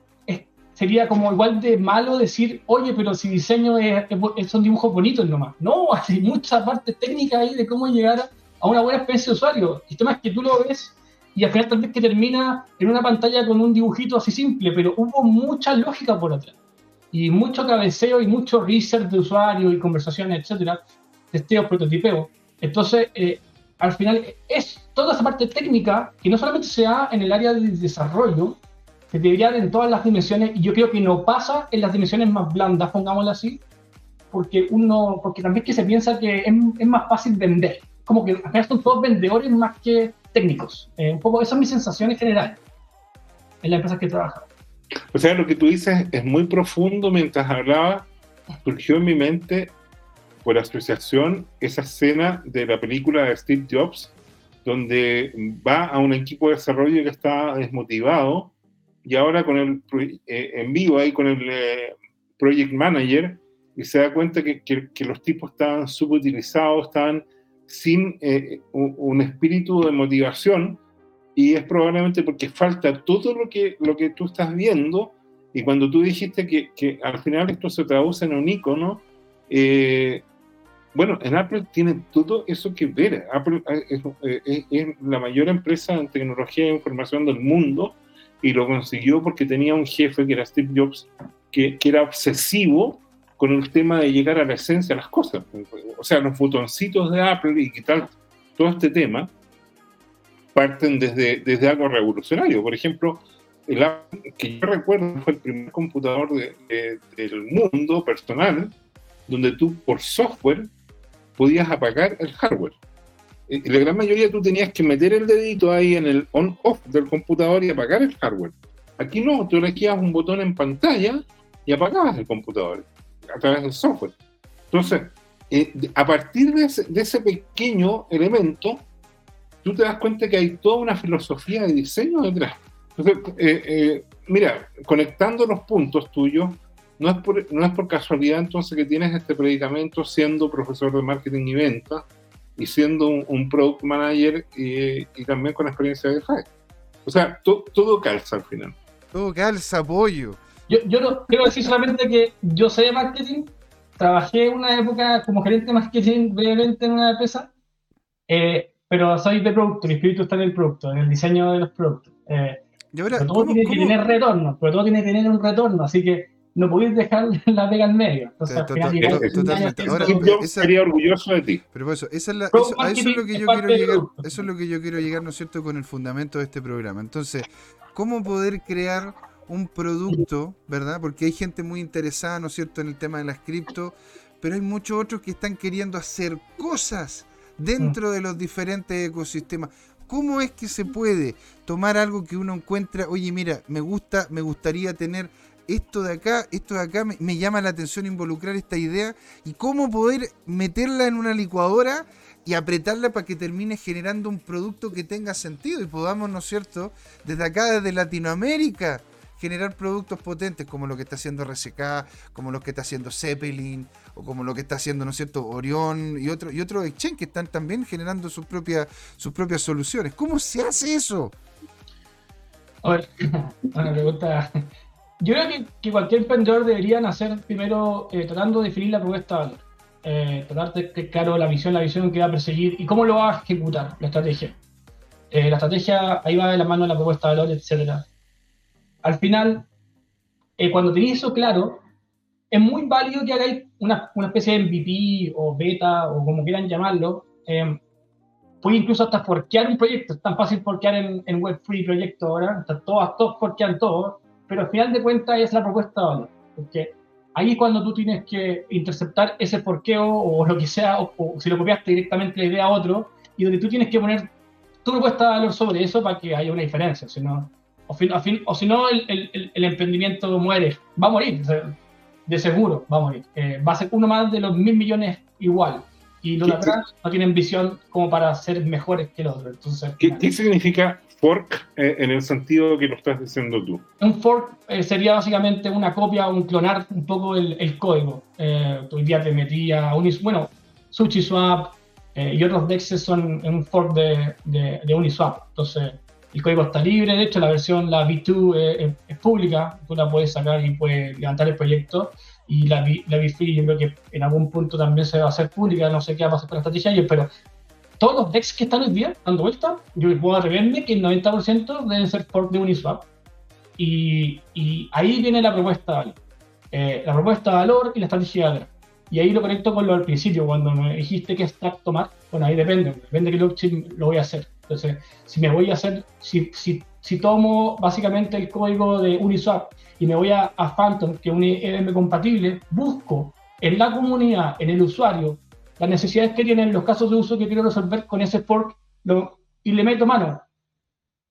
sería como igual de malo decir, oye, pero si diseño es, son dibujos bonitos nomás. No, hay mucha parte técnica ahí de cómo llegar a una buena experiencia de usuario. El tema es que tú lo ves y al final tal vez que termina en una pantalla con un dibujito así simple, pero hubo mucha lógica por atrás. Y mucho cabeceo y mucho research de usuario y conversaciones, etcétera, testeo, prototipeo. Entonces, eh, al final es toda esa parte técnica que no solamente se da en el área de desarrollo, que debería en todas las dimensiones, y yo creo que no pasa en las dimensiones más blandas, pongámoslo así, porque uno, porque también que se piensa que es, es más fácil vender. Como que al final son todos vendedores más que técnicos. Eh, un poco, esa es mi sensación en general en la empresa que trabajo. O sea, lo que tú dices es muy profundo mientras hablaba, surgió en mi mente por asociación esa escena de la película de Steve Jobs, donde va a un equipo de desarrollo que está desmotivado y ahora con el eh, en vivo ahí con el eh, project manager y se da cuenta que los tipos estaban subutilizados, estaban sin eh, un, espíritu de motivación y es probablemente porque falta todo lo que, lo que tú estás viendo y cuando tú dijiste que, que al final esto se traduce en un icono, eh, bueno, en Apple tiene todo eso que ver. Apple eh, es, la mayor empresa en tecnología e información del mundo y lo consiguió porque tenía un jefe que era Steve Jobs, que, que era obsesivo con el tema de llegar a la esencia de las cosas. O sea, los botoncitos de Apple y tal, todo este tema parten desde, desde algo revolucionario. Por ejemplo, el Apple, que yo recuerdo fue el primer computador del mundo personal donde tú por software podías apagar el hardware. En la gran mayoría tú tenías que meter el dedito ahí en el on-off del computador y apagar el hardware. Aquí no, tú elegías un botón en pantalla y apagabas el computador a través del software. Entonces, eh, a partir de ese, pequeño elemento, tú te das cuenta que hay toda una filosofía de diseño detrás. Entonces, eh, eh, mira, conectando los puntos tuyos, no es, por, no es por casualidad entonces que tienes este predicamento siendo profesor de marketing y venta y siendo un, product manager y, también con experiencia de DeFi. O sea, todo calza al final. Todo calza, apoyo. Yo, yo no, quiero decir solamente que yo sé de marketing, trabajé una época como gerente de marketing brevemente en una empresa, eh, pero soy de producto, mi espíritu está en el producto, en el diseño de los productos. Eh, pero todo tiene que tener retorno, pero todo tiene que tener un retorno, así que no podéis dejar la pega en medio. Entonces, yo sería orgulloso de ti. Pero eso, esa es la, eso, a eso es lo que yo quiero llegar, eso es lo que yo quiero llegar, ¿no es cierto?, con el fundamento de este programa. Entonces, ¿cómo poder crear un producto, ¿verdad? Porque hay gente muy interesada, ¿no es cierto?, en el tema de las cripto, pero hay muchos otros que están queriendo hacer cosas dentro de los diferentes ecosistemas. ¿Cómo es que se puede tomar algo que uno encuentra, oye, mira, me gusta, me gustaría tener esto de acá, esto de acá, me, me llama la atención involucrar esta idea y cómo poder meterla en una licuadora y apretarla para que termine generando un producto que tenga sentido y podamos, ¿no es cierto?, desde acá, desde Latinoamérica, generar productos potentes como lo que está haciendo RSK, como lo que está haciendo Zeppelin, o como lo que está haciendo, ¿no es cierto?, Orión y otros y otros exchange que están también generando sus propias, sus propias soluciones. ¿Cómo se hace eso? A ver, una pregunta. Yo creo que, cualquier emprendedor debería nacer primero eh, tratando de definir la propuesta de valor. Eh, tratar de claro la visión, la visión que va a perseguir y cómo lo va a ejecutar, la estrategia. eh, la estrategia ahí va de la mano de la propuesta de valor, etc. Al final, eh, cuando tenéis eso claro, es muy válido que hagáis una, una, especie de MVP o beta o como quieran llamarlo. Eh, puede incluso hasta forquear un proyecto. Es tan fácil forquear en, en Web3 proyectos ahora. Todos, todos forquean todo. Pero al final de cuentas es la propuesta de valor. Porque ahí es cuando tú tienes que interceptar ese forqueo o lo que sea, o, o si lo copiaste directamente la idea a otro, y donde tú tienes que poner tu propuesta de valor sobre eso para que haya una diferencia. Si no, o, fin, o, fin, o si no, el, el, el, emprendimiento muere. Va a morir, de seguro va a morir. Eh, va a ser uno más de los mil millones igual. Y los de atrás no tienen visión como para ser mejores que el otro. Entonces, ¿Qué, ¿qué significa fork eh, en el sentido que lo estás diciendo tú? Un fork eh, sería básicamente una copia, un clonar un poco el, el código. Eh, hoy día te metía a Unis, bueno, SushiSwap eh, y otros DEXs son un fork de, de, de, Uniswap. Entonces, el código está libre. De hecho, la versión, la V2 es, es pública. Tú la puedes sacar y puedes levantar el proyecto. Y la, la B-Free yo creo que en algún punto también se va a hacer pública. No sé qué va a pasar con la estrategia pero todos los DEX que están hoy día dando vuelta, yo puedo atreverme que el 90% deben ser fork de Uniswap. Y, ahí viene la propuesta valor. Eh, la propuesta de valor y la estrategia de. Y ahí lo conecto con lo del principio, cuando me dijiste que stack tomar. Bueno, ahí depende, depende de qué blockchain lo voy a hacer. Entonces, si me voy a hacer, si, si, si tomo básicamente el código de Uniswap y me voy a, a Phantom, que es un EVM compatible, busco en la comunidad, en el usuario, las necesidades que tienen los casos de uso que quiero resolver con ese fork lo, y le meto mano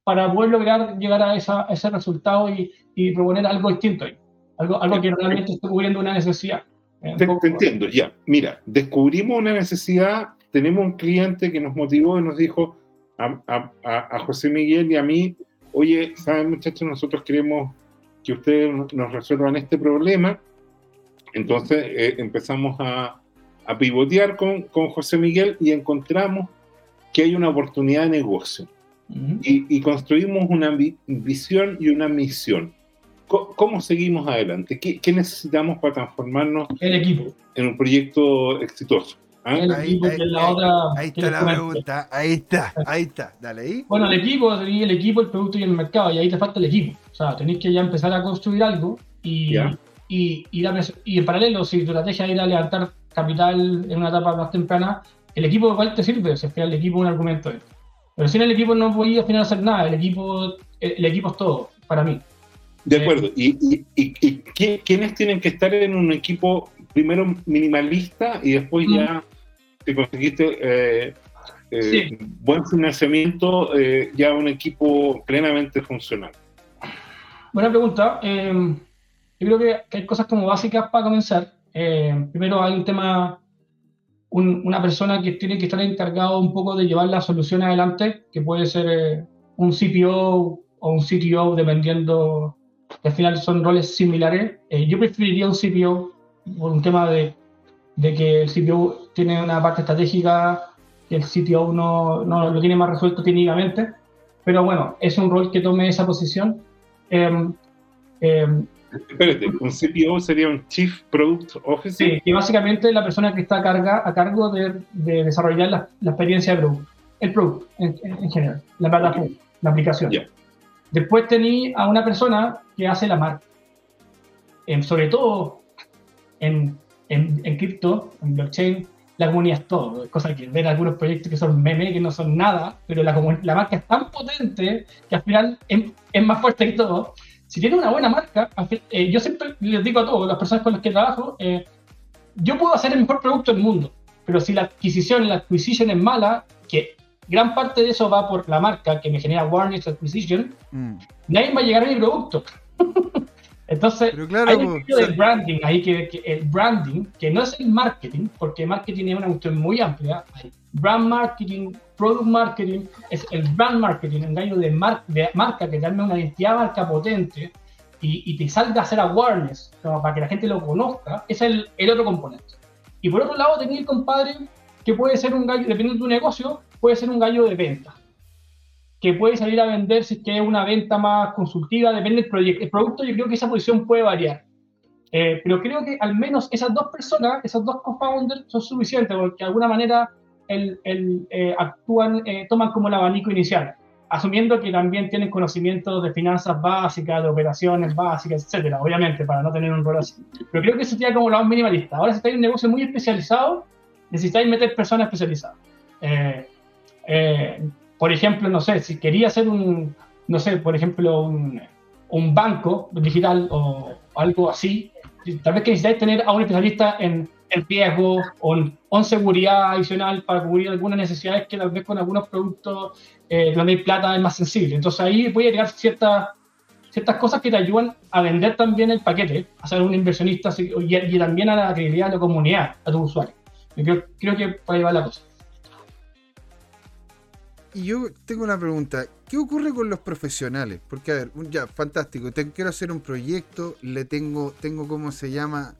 para poder lograr llegar a, esa, a ese resultado y, y, proponer algo distinto ahí. Algo, algo que realmente esté cubriendo una necesidad. Te, te, entiendo, ya. Mira, descubrimos una necesidad, tenemos un cliente que nos motivó y nos dijo a, a, a José Miguel y a mí, oye, ¿saben muchachos? Nosotros queremos que ustedes nos resuelvan este problema. Entonces eh, empezamos a, a pivotear con, con, José Miguel y encontramos que hay una oportunidad de negocio. Uh -huh. y, y, construimos una vi visión y una misión. ¿Cómo, ¿Cómo, seguimos adelante? ¿Qué, ¿Qué, necesitamos para transformarnos el equipo. en un proyecto exitoso? ¿Ah? El equipo, ahí, que es la ahí, otra, ahí está la pregunta, ahí está, ahí está, dale ahí. Bueno, el equipo, el equipo, el producto y el mercado, y ahí te falta el equipo. O sea, tenéis que ya empezar a construir algo y, y, y, y, en paralelo, si tu estrategia es ir a levantar capital en una etapa más temprana, el equipo igual te sirve, o sea, el equipo es un argumento. Pero sin el equipo no voy al final hacer nada, el equipo, el equipo es todo, para mí. De acuerdo, ¿Y, y, y, quiénes tienen que estar en un equipo primero minimalista y después mm. ya te conseguiste eh, eh, sí. buen financiamiento, eh, ya un equipo plenamente funcional? Buena pregunta. yo creo que, que hay cosas como básicas para comenzar. Eh, primero hay un tema, un, una persona que tiene que estar encargado un poco de llevar la solución adelante, que puede ser un CPO o un CTO, dependiendo, que al final son roles similares. Yo preferiría un CPO por un tema de, de, que el CPO tiene una parte estratégica que el CTO no, no lo tiene más resuelto técnicamente, pero bueno, es un rol que tome esa posición. Em, em, Espérate, un CPO sería un Chief Product Officer. Sí, que básicamente es la persona que está a, carga, a cargo de, de desarrollar la, la, experiencia de producto, el producto en, en general, la plataforma, okay. la aplicación. Yeah. Después tení a una persona que hace la marca. En, sobre todo en, en, en cripto, en blockchain, la comunidad es todo. Es cosa que ver algunos proyectos que son meme, que no son nada, pero la, la marca es tan potente que al final es, es más fuerte que todo si tiene una buena marca, eh, yo siempre les digo a todas las personas con las que trabajo, eh, yo puedo hacer el mejor producto del mundo, pero si la adquisición, la acquisition es mala, que gran parte de eso va por la marca que me genera awareness, acquisition, mm. nadie va a llegar a mi producto. Entonces, claro, hay un tipo de branding ahí, que, que, el branding, que no es el marketing, porque marketing es una cuestión muy amplia. Hay brand marketing, product marketing, es el brand marketing, un gallo de, mar, de marca que te darme una identidad marca potente y, y, te salga a hacer awareness, como para que la gente lo conozca, es el, el otro componente. Y por otro lado, tenía el compadre que puede ser un gallo, dependiendo de tu negocio, puede ser un gallo de venta que puede salir a vender si es que es una venta más consultiva, depende del proyecto. El producto, yo creo que esa posición puede variar. Eh, pero creo que al menos esas dos personas, esos dos co-founders, son suficientes porque de alguna manera el, el, eh, actúan, eh, toman como el abanico inicial. asumiendo que también tienen conocimientos de finanzas básicas, de operaciones básicas, etcétera, obviamente, para no tener un rol así. Pero creo que eso sería como lo más minimalista. Ahora, si estáis en un negocio muy especializado, necesitáis meter personas especializadas. Eh, eh, por ejemplo, no sé, si quería hacer un, no sé, por ejemplo, un, un banco digital o algo así, tal vez que necesitáis tener a un especialista en, en riesgo o en, seguridad adicional para cubrir algunas necesidades que tal vez con algunos productos eh, donde hay plata es más sensible. Entonces ahí voy a llegar ciertas ciertas cosas que te ayudan a vender también el paquete, a ser un inversionista y, también a la credibilidad de la comunidad, a tu usuario. Creo, creo que puede llevar la cosa. Y yo tengo una pregunta. ¿Qué ocurre con los profesionales? Porque, a ver, ya, fantástico. quiero hacer un proyecto. Le tengo, tengo ¿cómo se llama?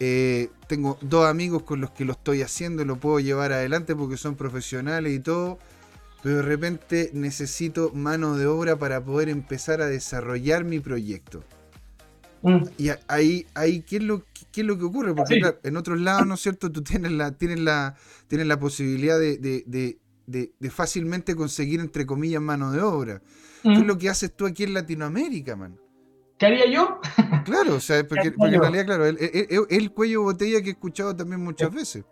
Eh, tengo dos amigos con los que lo estoy haciendo. Lo puedo llevar adelante porque son profesionales y todo. Pero de repente necesito mano de obra para poder empezar a desarrollar mi proyecto. Mm. Y ahí, ahí ¿qué, es lo, qué es lo que ocurre? Porque en otros lados, ¿no es cierto? Tú tienes la, tienes la, tienes la posibilidad de de, fácilmente conseguir, entre comillas, mano de obra. ¿Qué es lo que haces tú aquí en Latinoamérica, man? ¿Qué haría yo? Claro, o sea, porque, en realidad, claro, es el, cuello de botella que he escuchado también muchas veces.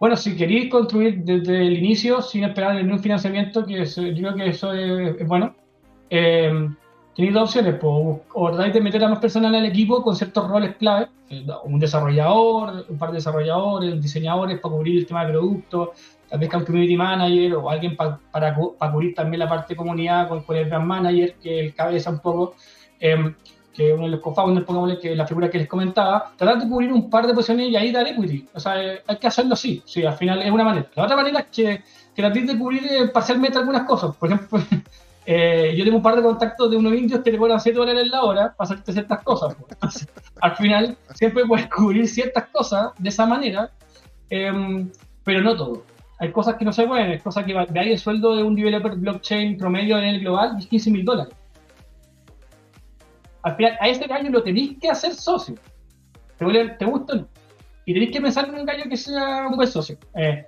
Bueno, si queréis construir desde el inicio sin esperar un financiamiento, que yo creo que eso es, bueno, eh, tenéis dos opciones, pues, o tratáis de meter a más personas en el equipo con ciertos roles clave, un desarrollador, un par de desarrolladores, diseñadores para cubrir el tema de productos, tal vez que un community manager o alguien para, cubrir también la parte de comunidad con, el brand manager, que el cabeza un poco, eh, que uno de los co-founders, que la figura que les comentaba, tratar de cubrir un par de posiciones y ahí dar equity. O sea, eh, hay que hacerlo así, sí, al final es una manera. La otra manera es que, que tratar de cubrir eh, parcialmente algunas cosas. Por ejemplo, eh, yo tengo un par de contactos de unos indios que te cobran 7 dólares la hora para hacerte ciertas cosas. Al final, siempre puedes cubrir ciertas cosas de esa manera, em, pero no todo hay cosas que no se pueden, hay cosas que ahí el sueldo de un developer blockchain promedio en el global es 15 mil dólares. Al final, a ese gallo lo tenéis que hacer socio. ¿Te, gusta? Y tenéis que pensar en un gallo que sea un buen socio. Eh,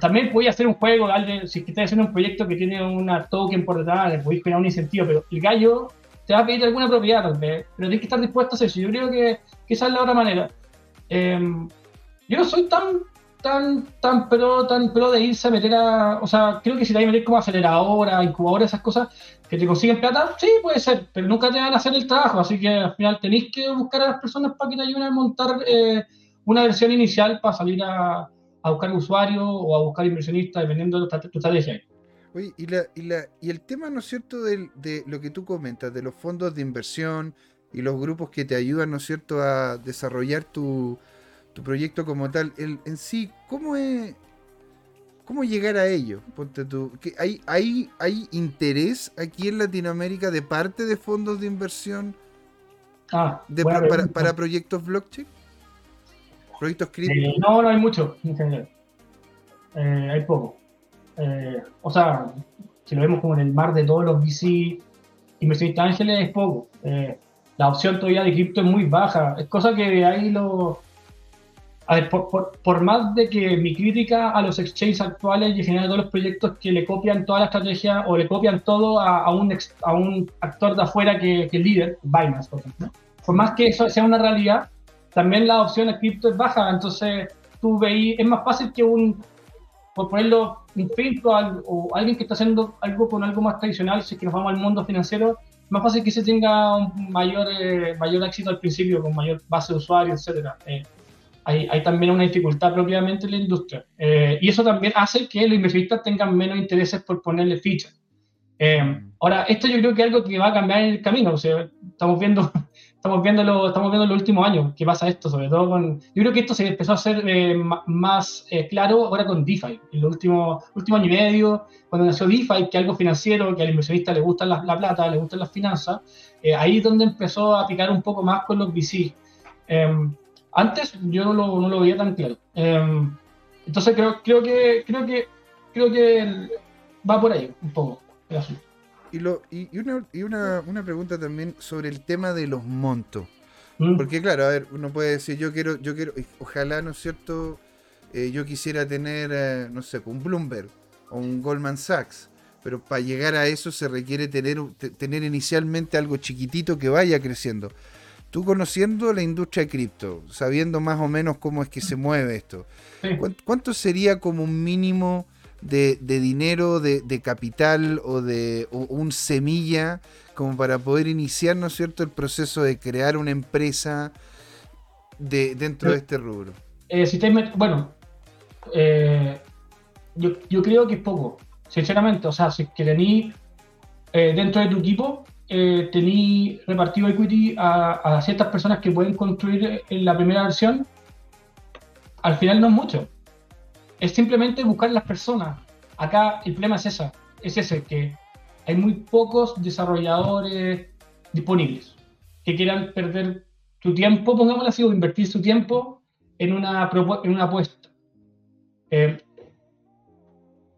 también podéis hacer un juego, si estáis haciendo un proyecto que tiene una token por detrás, le podéis crear un incentivo, pero el gallo te va a pedir alguna propiedad tal pero tienes que estar dispuesto a hacer eso. Yo creo que, esa es la otra manera. Eh, yo no soy tan tan, tan pro, tan pro de irse a meter a. O sea, creo que si te hay a meter como aceleradora, incubadora, esas cosas que te consiguen plata, sí, puede ser, pero nunca te van a hacer el trabajo. Así que al final tenéis que buscar a las personas para que te ayuden a montar eh, una versión inicial para salir a, a buscar usuarios o a buscar inversionistas, dependiendo de tu, estrategia. Oye, y, la, y, la, y el tema, ¿no es cierto?, de, de lo que tú comentas, de los fondos de inversión y los grupos que te ayudan, ¿no es cierto?, a desarrollar tu, tu proyecto como tal, el, en sí, ¿cómo es? ¿Cómo llegar a ello? Ponte tú, hay, hay, ¿Hay interés aquí en Latinoamérica de parte de fondos de inversión ah, para, proyectos blockchain? ¿Proyectos? Eh, no, no hay mucho en general. Eh, hay poco. Eh, o sea, si lo vemos como en el mar de todos los VC inversionistas ángeles, es poco. la opción todavía de cripto es muy baja. Es cosa que ahí lo, a ver, por, más de que mi crítica a los exchanges actuales y en general a todos los proyectos que le copian toda la estrategia o le copian todo a, un, a un actor de afuera que, que el líder, Binance, por ejemplo, por más que eso sea una realidad, también la opción de cripto es baja, entonces tú veis, es más fácil que un, por ponerlo, un filtro o alguien que está haciendo algo con algo más tradicional, si es que nos vamos al mundo financiero, más fácil que se tenga un mayor, eh, mayor éxito al principio, con mayor base de usuarios, etcétera. Eh, hay, también una dificultad propiamente en la industria. Eh, y eso también hace que los inversionistas tengan menos intereses por ponerle ficha. Eh, mm. ahora, esto yo creo que es algo que va a cambiar en el camino. O sea, estamos viendo, estamos viendo, estamos viendo en los últimos años qué pasa esto, sobre todo con. Yo creo que esto se empezó a hacer eh, más claro ahora con DeFi. En los últimos, últimos años y medio, cuando nació DeFi, que algo financiero, que al inversionista le gusta la, la plata, le gustan las finanzas, ahí es donde empezó a picar un poco más con los VC. Antes yo no lo, no lo veía tan claro. Em, entonces creo, creo que creo que creo que va por ahí un poco Y, lo, y, una, y una, una, pregunta también sobre el tema de los montos. Mm. Porque claro, a ver, uno puede decir, yo quiero, yo quiero, ojalá, ¿no es cierto? Eh, yo quisiera tener, eh, no sé, un Bloomberg o un Goldman Sachs. pero para llegar a eso se requiere tener, tener inicialmente algo chiquitito que vaya creciendo. Tú conociendo la industria de cripto, sabiendo más o menos cómo es que se mueve esto, ¿cuánto sería como un mínimo de, dinero, de, capital o de un semilla como para poder iniciar, ¿no es cierto?, el proceso de crear una empresa de, dentro de este rubro. Eh, si bueno, eh, yo, creo que es poco, sinceramente. O sea, si es que tení eh, dentro de tu equipo, eh, tení repartido equity a, ciertas personas que pueden construir en la primera versión, al final no es mucho. Es simplemente buscar las personas. Acá el problema es esa, es ese, que hay muy pocos desarrolladores disponibles que quieran perder su tiempo, pongámoslo así, o invertir su tiempo en una, en una apuesta. Eh,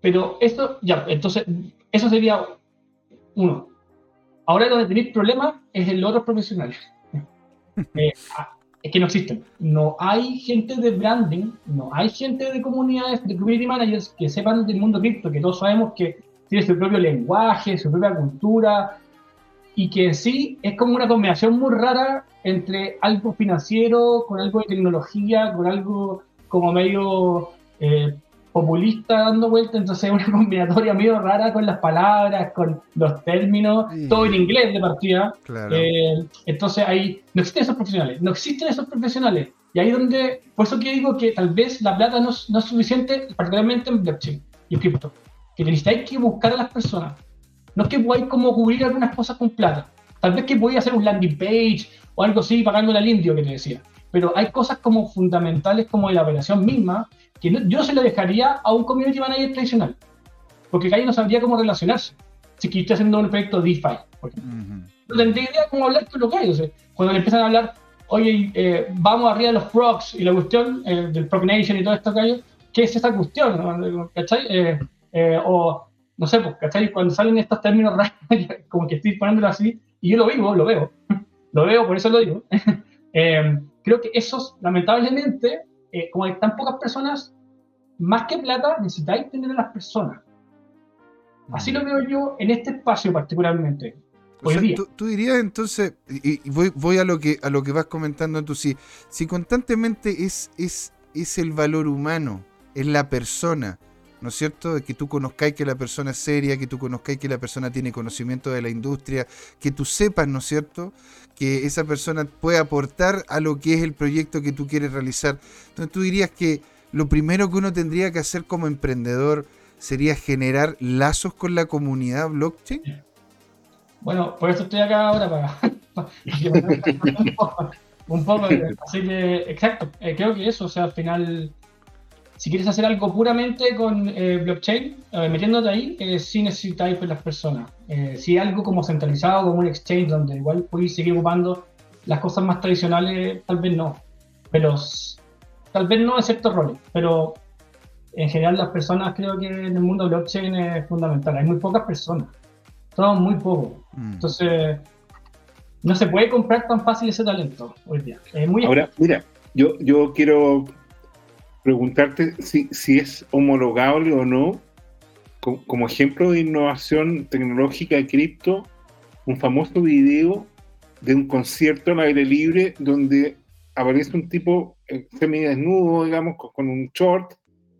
pero esto, ya, entonces, eso sería uno. Ahora donde tenéis problemas es en los otros profesionales. Eh, es que no existen. No hay gente de branding, no hay gente de comunidades, de community managers que sepan del mundo cripto, que todos sabemos que tiene su propio lenguaje, su propia cultura, y que en sí es como una combinación muy rara entre algo financiero, con algo de tecnología, con algo como medio eh, populista dando vuelta, entonces es una combinatoria medio rara con las palabras, con los términos, todo en inglés de partida. Eh, entonces ahí no existen esos profesionales, no existen esos profesionales. Y ahí donde, por eso que digo que tal vez la plata no, no es suficiente, particularmente en blockchain y en cripto, que necesitáis que buscar a las personas. No es que podáis como cubrir algunas cosas con plata. Tal vez que podéis hacer un landing page o algo así pagándole al indio que te decía. Pero hay cosas como fundamentales como la operación misma que yo se lo dejaría a un community manager tradicional, porque ahí no sabría cómo relacionarse. Si que haciendo un proyecto DeFi, no tendría idea cómo hablar con los gallos. cuando le empiezan a hablar, oye, eh, vamos arriba de los procs y la cuestión eh, del Proc Nation y todo esto, gallos, ¿qué es esa cuestión? ¿Cachai? Eh, o, no sé, pues, ¿cachai? Cuando salen estos términos raros, como que estoy poniéndolo así, y yo lo vivo, lo veo, lo veo, por eso lo digo. creo que esos, lamentablemente, eh, como hay tan pocas personas, más que plata, necesitáis tener a las personas. Así lo veo yo en este espacio particularmente. Tú, dirías entonces, y, voy, a lo que a lo que vas comentando tú, si, si constantemente es, es, es el valor humano, es la persona, ¿no es cierto? Que tú conozcáis que la persona es seria, que tú conozcáis que la persona tiene conocimiento de la industria, que tú sepas, ¿no es cierto? Que esa persona puede aportar a lo que es el proyecto que tú quieres realizar. Entonces tú dirías que lo primero que uno tendría que hacer como emprendedor sería generar lazos con la comunidad blockchain. Bueno, por eso estoy acá ahora para... un poco, así que, exacto, eh, creo que eso, o sea, al final si quieres hacer algo puramente con eh, blockchain, eh, metiéndote ahí, eh, sí necesitáis pues, las personas. Eh, si algo como centralizado, como un exchange, donde igual podéis seguir ocupando las cosas más tradicionales, tal vez no. Pero tal vez no en ciertos roles. Pero en general las personas creo que en el mundo blockchain es fundamental. Hay muy pocas personas. Somos muy pocos. Mm. Entonces, no se puede comprar tan fácil ese talento hoy día. muy Ahora, mira, yo, yo quiero preguntarte si, si es homologable o no, como, ejemplo de innovación tecnológica cripto, un famoso video de un concierto al aire libre donde aparece un tipo eh, semidesnudo, digamos, con, un short,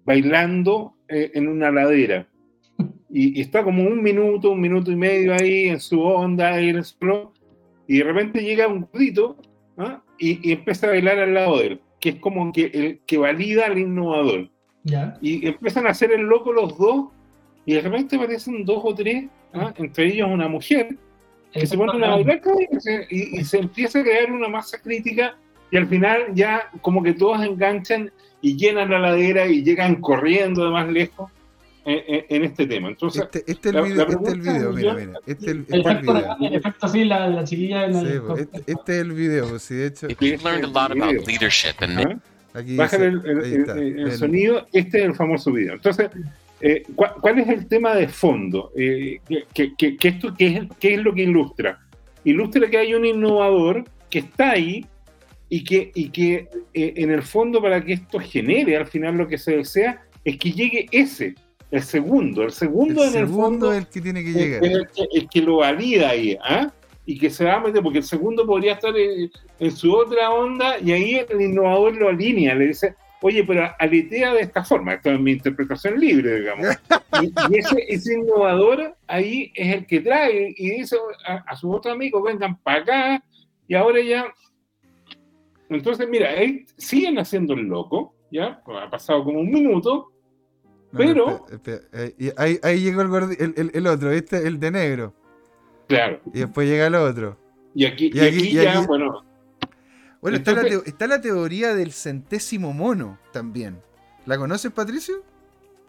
bailando eh, en una ladera. Y, está como un minuto, un minuto y medio ahí en su onda, ahí en y de repente llega un gordito ¿ah? y, y empieza a bailar al lado de él que es como que el que valida al innovador. Y empiezan a hacer el loco los dos, y de repente aparecen dos o tres, ¿ah? entre ellos una mujer, que se pone una y, y, se empieza a crear una masa crítica, y al final ya como que todos enganchan y llenan la ladera y llegan corriendo de más lejos en, este tema. Entonces, este, este, es el video, este el video, mira, mira. Este, el, este el, video. En efecto, sí, la, la chiquilla en el. Sí, este, este, es el video, pues, sí, de hecho. If you've learned a lot about leadership and. Aquí Bajan el, el, sonido, este es el famoso video. Entonces, eh, ¿cuál, ¿cuál, es el tema de fondo? Eh, que, que, que, esto, ¿qué, es, ¿Qué es lo que ilustra? Ilustra que hay un innovador que está ahí y que, y que eh, en el fondo para que esto genere al final lo que se desea es que llegue ese el segundo, el segundo El en el segundo fondo es el que tiene que llegar. es el, que, el que lo valida ahí, ¿ah? Y que se va a meter, porque el segundo podría estar en, en su otra onda y ahí el innovador lo alinea, le dice, oye, pero aletea de esta forma, esto es mi interpretación libre, digamos. Y, y ese, ese innovador ahí es el que trae y dice a, a sus otros amigos, vengan para acá, y ahora ya... Entonces, mira, ahí siguen haciendo el loco, ¿ya? Ha pasado como un minuto, No, pero- espera, espera, eh, ahí, ahí llegó el, gordi- el, el- el otro, ¿viste? El de negro. claro, Y después llega el otro. y aquí, Y y aquí- y ya, aquí- bueno, Bueno, está la, está teoría del centésimo mono también. ¿La conoces, Patricio?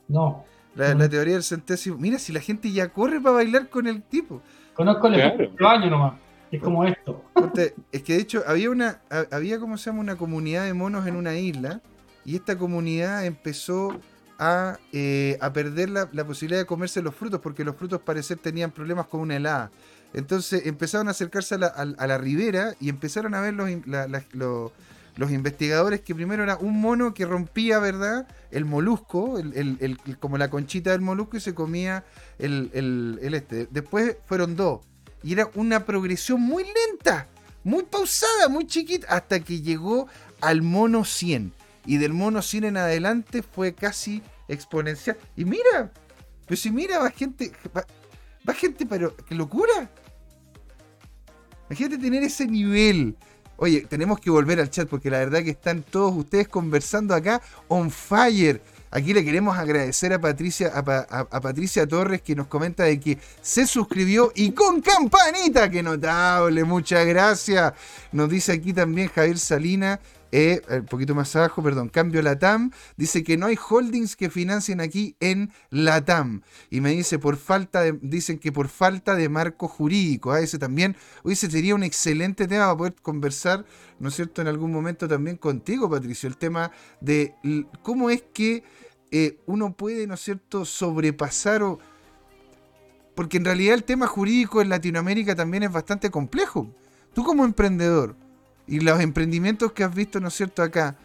No. La, No. la teoría del centésimo. Mira, si la gente ya corre para bailar con el tipo. Conozco el Claro. de baño nomás. Es como esto. Ponte, es que de hecho había una, ha- había como se llama una comunidad de monos en una isla y esta comunidad empezó a, eh, a perder la, posibilidad de comerse los frutos porque los frutos parecer tenían problemas con una helada. Entonces empezaron a acercarse a la, a- la ribera y empezaron a ver los, in- la- la- lo- los investigadores que primero era un mono que rompía, ¿verdad? El molusco, el, el- como la conchita del molusco y se comía el este. Después fueron dos. Y era una progresión muy lenta, muy pausada, muy chiquita, hasta que llegó al mono 100. Y del mono 100 en adelante fue casi exponencial. Y mira, pues si mira, va gente, va, gente, pero qué locura. Imagínate tener ese nivel. Oye, tenemos que volver al chat porque la verdad que están todos ustedes conversando acá on fire. Aquí le queremos agradecer a Patricia, a, Pa- a- a Patricia Torres que nos comenta de que se suscribió y con campanita, que notable, muchas gracias. Nos dice aquí también Javier Salina, eh, un poquito más abajo, perdón, cambio Latam, dice que no hay holdings que financien aquí en Latam. Y me dice, por falta de, dicen que por falta de marco jurídico, a ese también, hoy ese sería un excelente tema para poder conversar, ¿no es cierto?, en algún momento también contigo, Patricio, el tema de cómo es que eh, uno puede, ¿no es cierto?, sobrepasar o... Porque en realidad el tema jurídico en Latinoamérica también es bastante complejo. Tú como emprendedor y los emprendimientos que has visto, ¿no es cierto?, acá,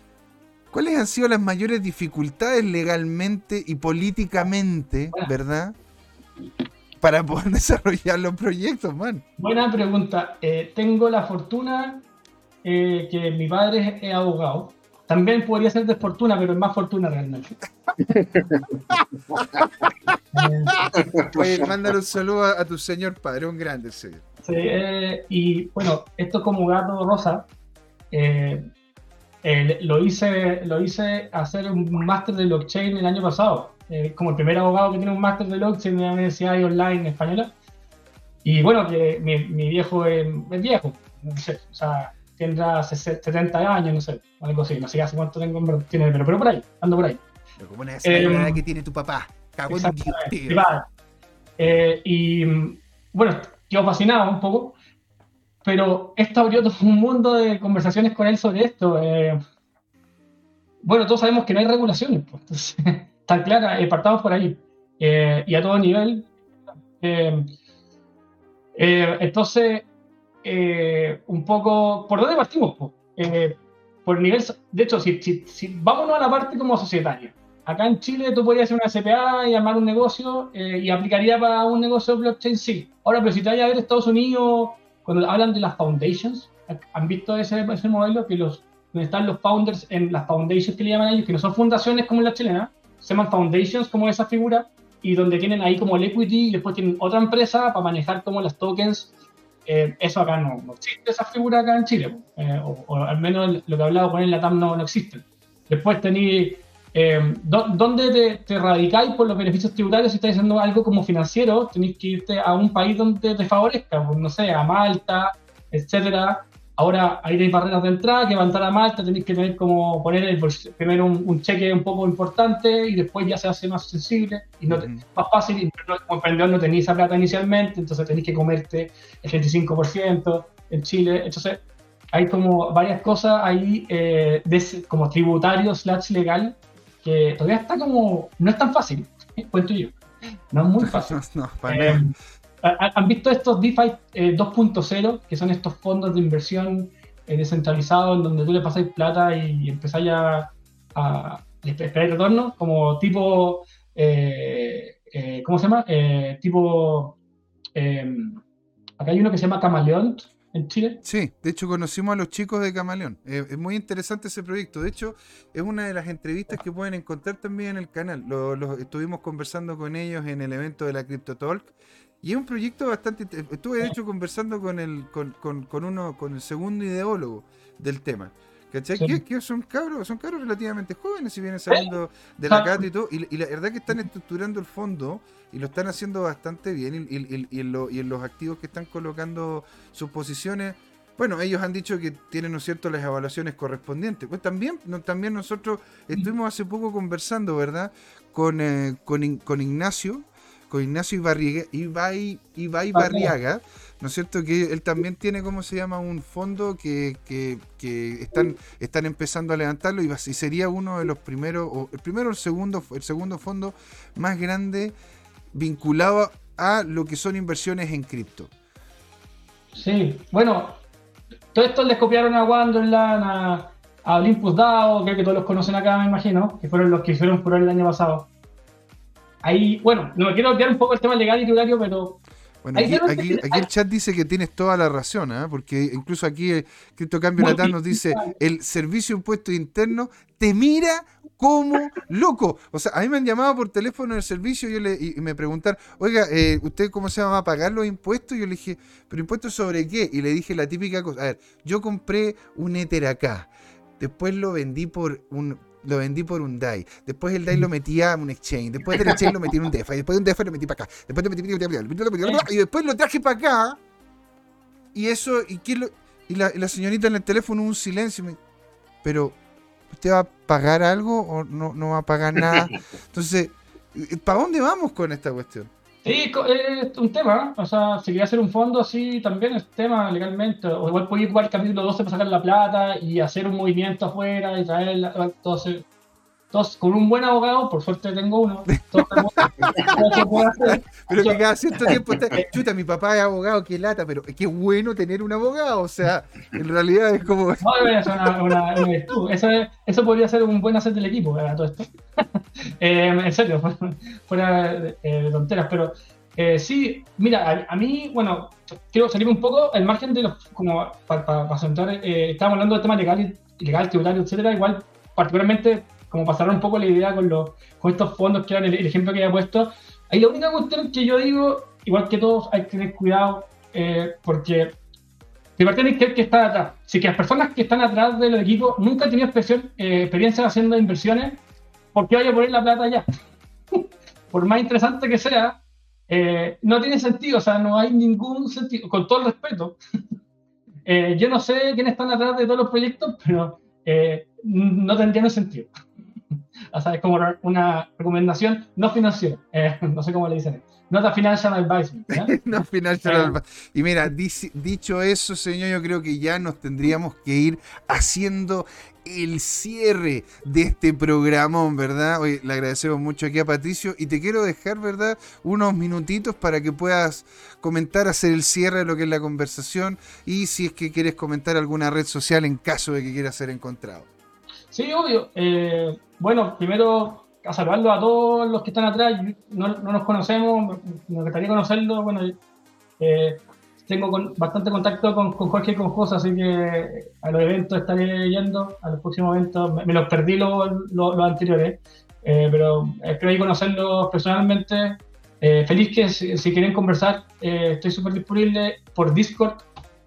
¿cuáles han sido las mayores dificultades legalmente y políticamente, verdad? Para poder desarrollar los proyectos, man. Buena pregunta. Eh, tengo la fortuna eh, que mi padre es abogado. También podría ser desfortuna, pero es más fortuna realmente. Eh, Oye, mándale un saludo a, a tu señor padre, un grande, sí. Sí, eh, y bueno, esto como gato rosa, eh, eh, lo, hice, lo hice hacer un máster de blockchain el año pasado, eh, como el primer abogado que tiene un máster de blockchain en la Universidad Online Española. Y bueno, que mi, mi viejo es, es viejo, no sé, o sea, tendrá 60, 70 años, no sé, algo así, no sé hace cuánto tengo, tiene, pero, pero por ahí, ando por ahí. Pero como una Eh, edad que tiene tu papá. Cagó en Dios, tío. Eh, y bueno, quedó fascinado un poco, pero esto abrió todo un mundo de conversaciones con él sobre esto. eh. bueno, todos sabemos que no hay regulaciones, pues, entonces, tan claras, eh, partamos por ahí, eh, y a todo nivel. eh, eh, entonces, eh, un poco, ¿por dónde partimos? pues? Eh, por el nivel, de hecho, si, si, si- vámonos a la parte como societaria. Acá en Chile tú podrías hacer una CPA y armar un negocio eh, y aplicaría para un negocio blockchain, sí. Ahora, pero si te vayas a ver Estados Unidos, cuando hablan de las foundations, ¿han visto ese, ese modelo? Que los, donde están los founders en las foundations que le llaman ellos, que no son fundaciones como la chilena, se llaman foundations como esa figura, y donde tienen ahí como el equity y después tienen otra empresa para manejar como las tokens. Eh, eso acá no, no existe, esa figura acá en Chile, eh, o, o al menos lo que he hablado con él la TAM no, no existe. Después tenéis eh, dó- ¿Dónde te, te radicáis por los beneficios tributarios si estáis haciendo algo como financiero? Tenéis que irte a un país donde te favorezca, pues, no sé, a Malta, etcétera. Ahora ahí hay barreras de entrada, que para entrar a Malta tenéis que tener como poner el primero un, un cheque un poco importante y después ya se hace más sensible y no te- más fácil. y no- como emprendedor no tenéis esa plata inicialmente, entonces tenéis que comerte el 35% en Chile. Entonces hay como varias cosas ahí eh, de como tributario slash legal que todavía está como, no es tan fácil, cuento yo, no es muy fácil. No, para Eh, nada. ¿ha- ¿Han visto estos DeFi eh, 2.0, que son estos fondos de inversión eh, descentralizados en donde tú le pasáis plata y, empezáis a, a esperar retorno? Como tipo eh, eh, ¿cómo se llama? Tipo, acá hay uno que se llama Camaleón en Chile. Sí, de hecho conocimos a los chicos de Camaleón. es muy interesante ese proyecto. De hecho, es una de las entrevistas que pueden encontrar también en el canal. Lo, estuvimos conversando con ellos en el evento de la Crypto Talk. Y es un proyecto bastante. Estuve de hecho conversando con el, con, con uno, con el segundo ideólogo del tema. ¿Cachai? Que, son cabros, son cabros relativamente jóvenes si vienen saliendo de la CAT y todo. Y, la verdad que están estructurando el fondo y lo están haciendo bastante bien. Y, en, los activos que están colocando sus posiciones, bueno, ellos han dicho que tienen, ¿no es cierto?, las evaluaciones correspondientes. Pues también, también nosotros estuvimos hace poco conversando, ¿verdad?, con, eh, con, con Ignacio con Ignacio Ibarriaga, Ibai, Ibai Barriaga, ¿no es cierto? Que él también tiene, ¿cómo se llama? Un fondo que, están, están empezando a levantarlo y, sería uno de los primeros, o el primero o el segundo, el segundo fondo más grande vinculado a lo que son inversiones en cripto. Sí, bueno, todo esto les copiaron a Wonderland, a, a Olympus DAO, creo que todos los conocen acá, me imagino, que fueron los que hicieron por el año pasado ahí, bueno, no me quiero olvidar un poco el tema legal y tributario, pero bueno, aquí, el chat dice que tienes toda la razón, ¿eh? porque incluso aquí el Cambio Natal nos dice, el servicio impuesto interno te mira como loco. O sea, a mí me han llamado por teléfono del servicio y, le, y me preguntan, oiga, eh, ¿usted cómo se va a pagar los impuestos? Y yo le dije, ¿pero impuestos sobre qué? Y le dije la típica cosa, a ver, yo compré un Ether acá, después lo vendí por un lo vendí por un DAI. Después el DAI lo metía a un exchange. Después del exchange lo metí en un DeFi. Después de un DeFi lo metí para acá. Después lo metí, y después lo traje para acá. Y eso, y, quién y, la, la, señorita en el teléfono un silencio. Pero, ¿usted va a pagar algo o no, no va a pagar nada? Entonces, ¿para dónde vamos con esta cuestión? Sí, es un tema. O sea, si quería hacer un fondo así, también es tema legalmente. O igual puede ir igual capítulo 12 para sacar la plata y hacer un movimiento afuera y traer todo con un buen abogado, por suerte tengo uno. pero que cada cierto tiempo está, chuta, mi papá es abogado, qué lata, pero qué bueno tener un abogado, o sea, en realidad es como... No, es una, una, eso, eso, podría ser un buen hacer del equipo, todo esto. eh, en serio, fuera de, de tonteras, pero eh, sí, mira, a, mí, bueno, quiero salir un poco al margen de los, como para pa, centrar, eh, estábamos hablando de temas legal, legal, tributario, etcétera, igual particularmente como pasar un poco la idea con, los, con estos fondos que eran el, ejemplo que había puesto. Ahí la única cuestión que yo digo, igual que todos, hay que tener cuidado, eh, porque de parte hay que que está atrás. Si que las personas que están atrás del equipo nunca han tenido eh, experiencia haciendo inversiones, ¿por qué vaya a poner la plata allá? Por más interesante que sea, eh, no tiene sentido, o sea, no hay ningún sentido, con todo el respeto. yo no sé quiénes están atrás de todos los proyectos, pero no tendría sentido. O sea, es como una recomendación no financiera, eh, no sé cómo le dicen. Not a financial advice. no financial advice. Y mira, dicho eso, señor, yo creo que ya nos tendríamos que ir haciendo el cierre de este programa, ¿verdad? Hoy le agradecemos mucho aquí a Patricio y te quiero dejar, ¿verdad? Unos minutitos para que puedas comentar, hacer el cierre de lo que es la conversación y si es que quieres comentar alguna red social en caso de que quieras ser encontrado. Sí, obvio. Eh, bueno, primero a saludarlo a todos los que están atrás. No, nos conocemos, me gustaría conocerlo. Bueno, eh, tengo bastante contacto con, Jorge y con José, así que a los eventos estaré yendo, a los próximos eventos. Me, los perdí los, anteriores, eh, pero espero conocerlos personalmente. feliz que si, quieren conversar, estoy súper disponible por Discord.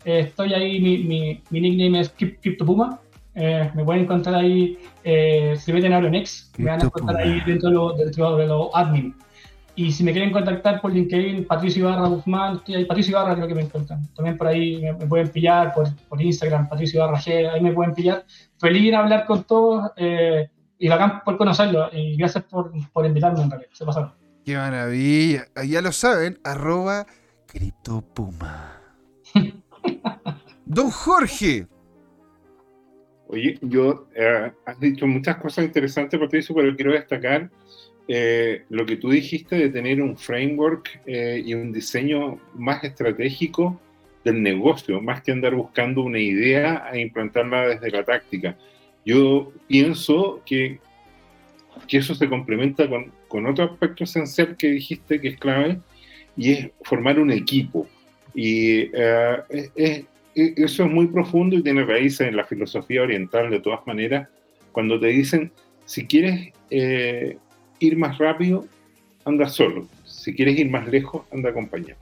estoy ahí, mi, nickname es CryptoPuma. Eh, me pueden encontrar ahí, eh, si meten a Euronext, me van a encontrar ahí dentro de los dentro de lo admin. Y si me quieren contactar por LinkedIn, Patricio Ibarra Guzmán, Patricio Ibarra creo que me encuentran. También por ahí me, pueden pillar, por, por, Instagram, Patricio Ibarra G, ahí me pueden pillar. Feliz de hablar con todos eh, y bacán por conocerlo. Y gracias por, por invitarme en realidad, se pasaron. Qué maravilla. Ya lo saben, arroba Criptopuma. Don Jorge, Oye, yo eh, has dicho muchas cosas interesantes, Patricio, pero quiero destacar eh, lo que tú dijiste de tener un framework eh, y un diseño más estratégico del negocio, más que andar buscando una idea e implantarla desde la táctica. Yo pienso que, que eso se complementa con con otro aspecto esencial que dijiste que es clave, y es formar un equipo. Y eh, eso es muy profundo y tiene raíces en la filosofía oriental de todas maneras, cuando te dicen, si quieres eh, ir más rápido, anda solo. Si quieres ir más lejos, anda acompañado.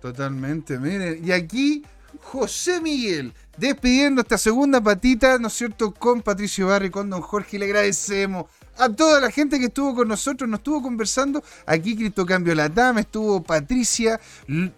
Totalmente, miren. Y aquí José Miguel, despidiendo esta segunda patita, ¿no es cierto?, con Patricio Barri, con don Jorge, le agradecemos a toda la gente que estuvo con nosotros, nos estuvo conversando. Aquí Criptocambio Latam, estuvo Patricia,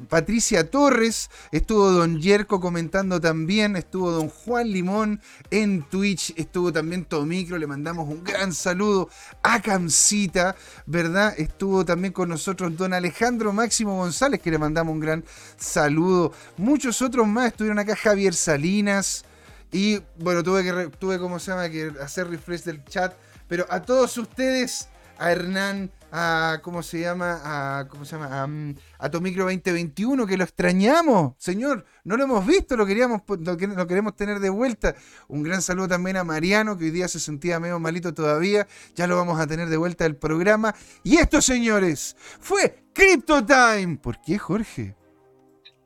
Patricia Torres, estuvo Don Yerko comentando también, estuvo Don Juan Limón en Twitch, estuvo también Tomicro, le mandamos un gran saludo a Camcita, ¿verdad? Estuvo también con nosotros Don Alejandro Máximo González, que le mandamos un gran saludo. Muchos otros más estuvieron acá, Javier Salinas. Y bueno, tuve que, tuve, ¿cómo se llama? Que hacer refresh del chat pero a todos ustedes, a Hernán, a ¿cómo se llama? A ¿cómo se llama? A, mm, Tomicro 2021 que lo extrañamos, señor, no lo hemos visto, lo queríamos lo, queremos tener de vuelta. Un gran saludo también a Mariano que hoy día se sentía medio malito todavía, ya lo vamos a tener de vuelta del programa. Y esto, señores, fue Crypto Time. ¿Por qué, Jorge?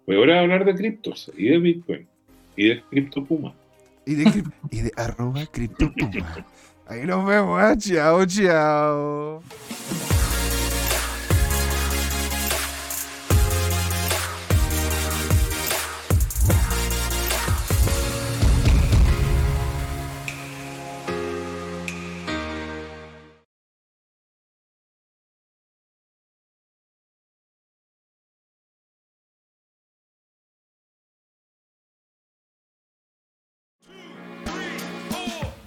Voy ahora a hablar de criptos y de Bitcoin y de Crypto Puma. Y de, y de arroba Crypto Puma. Ahí nos vemos, ¿eh? Chao, chao.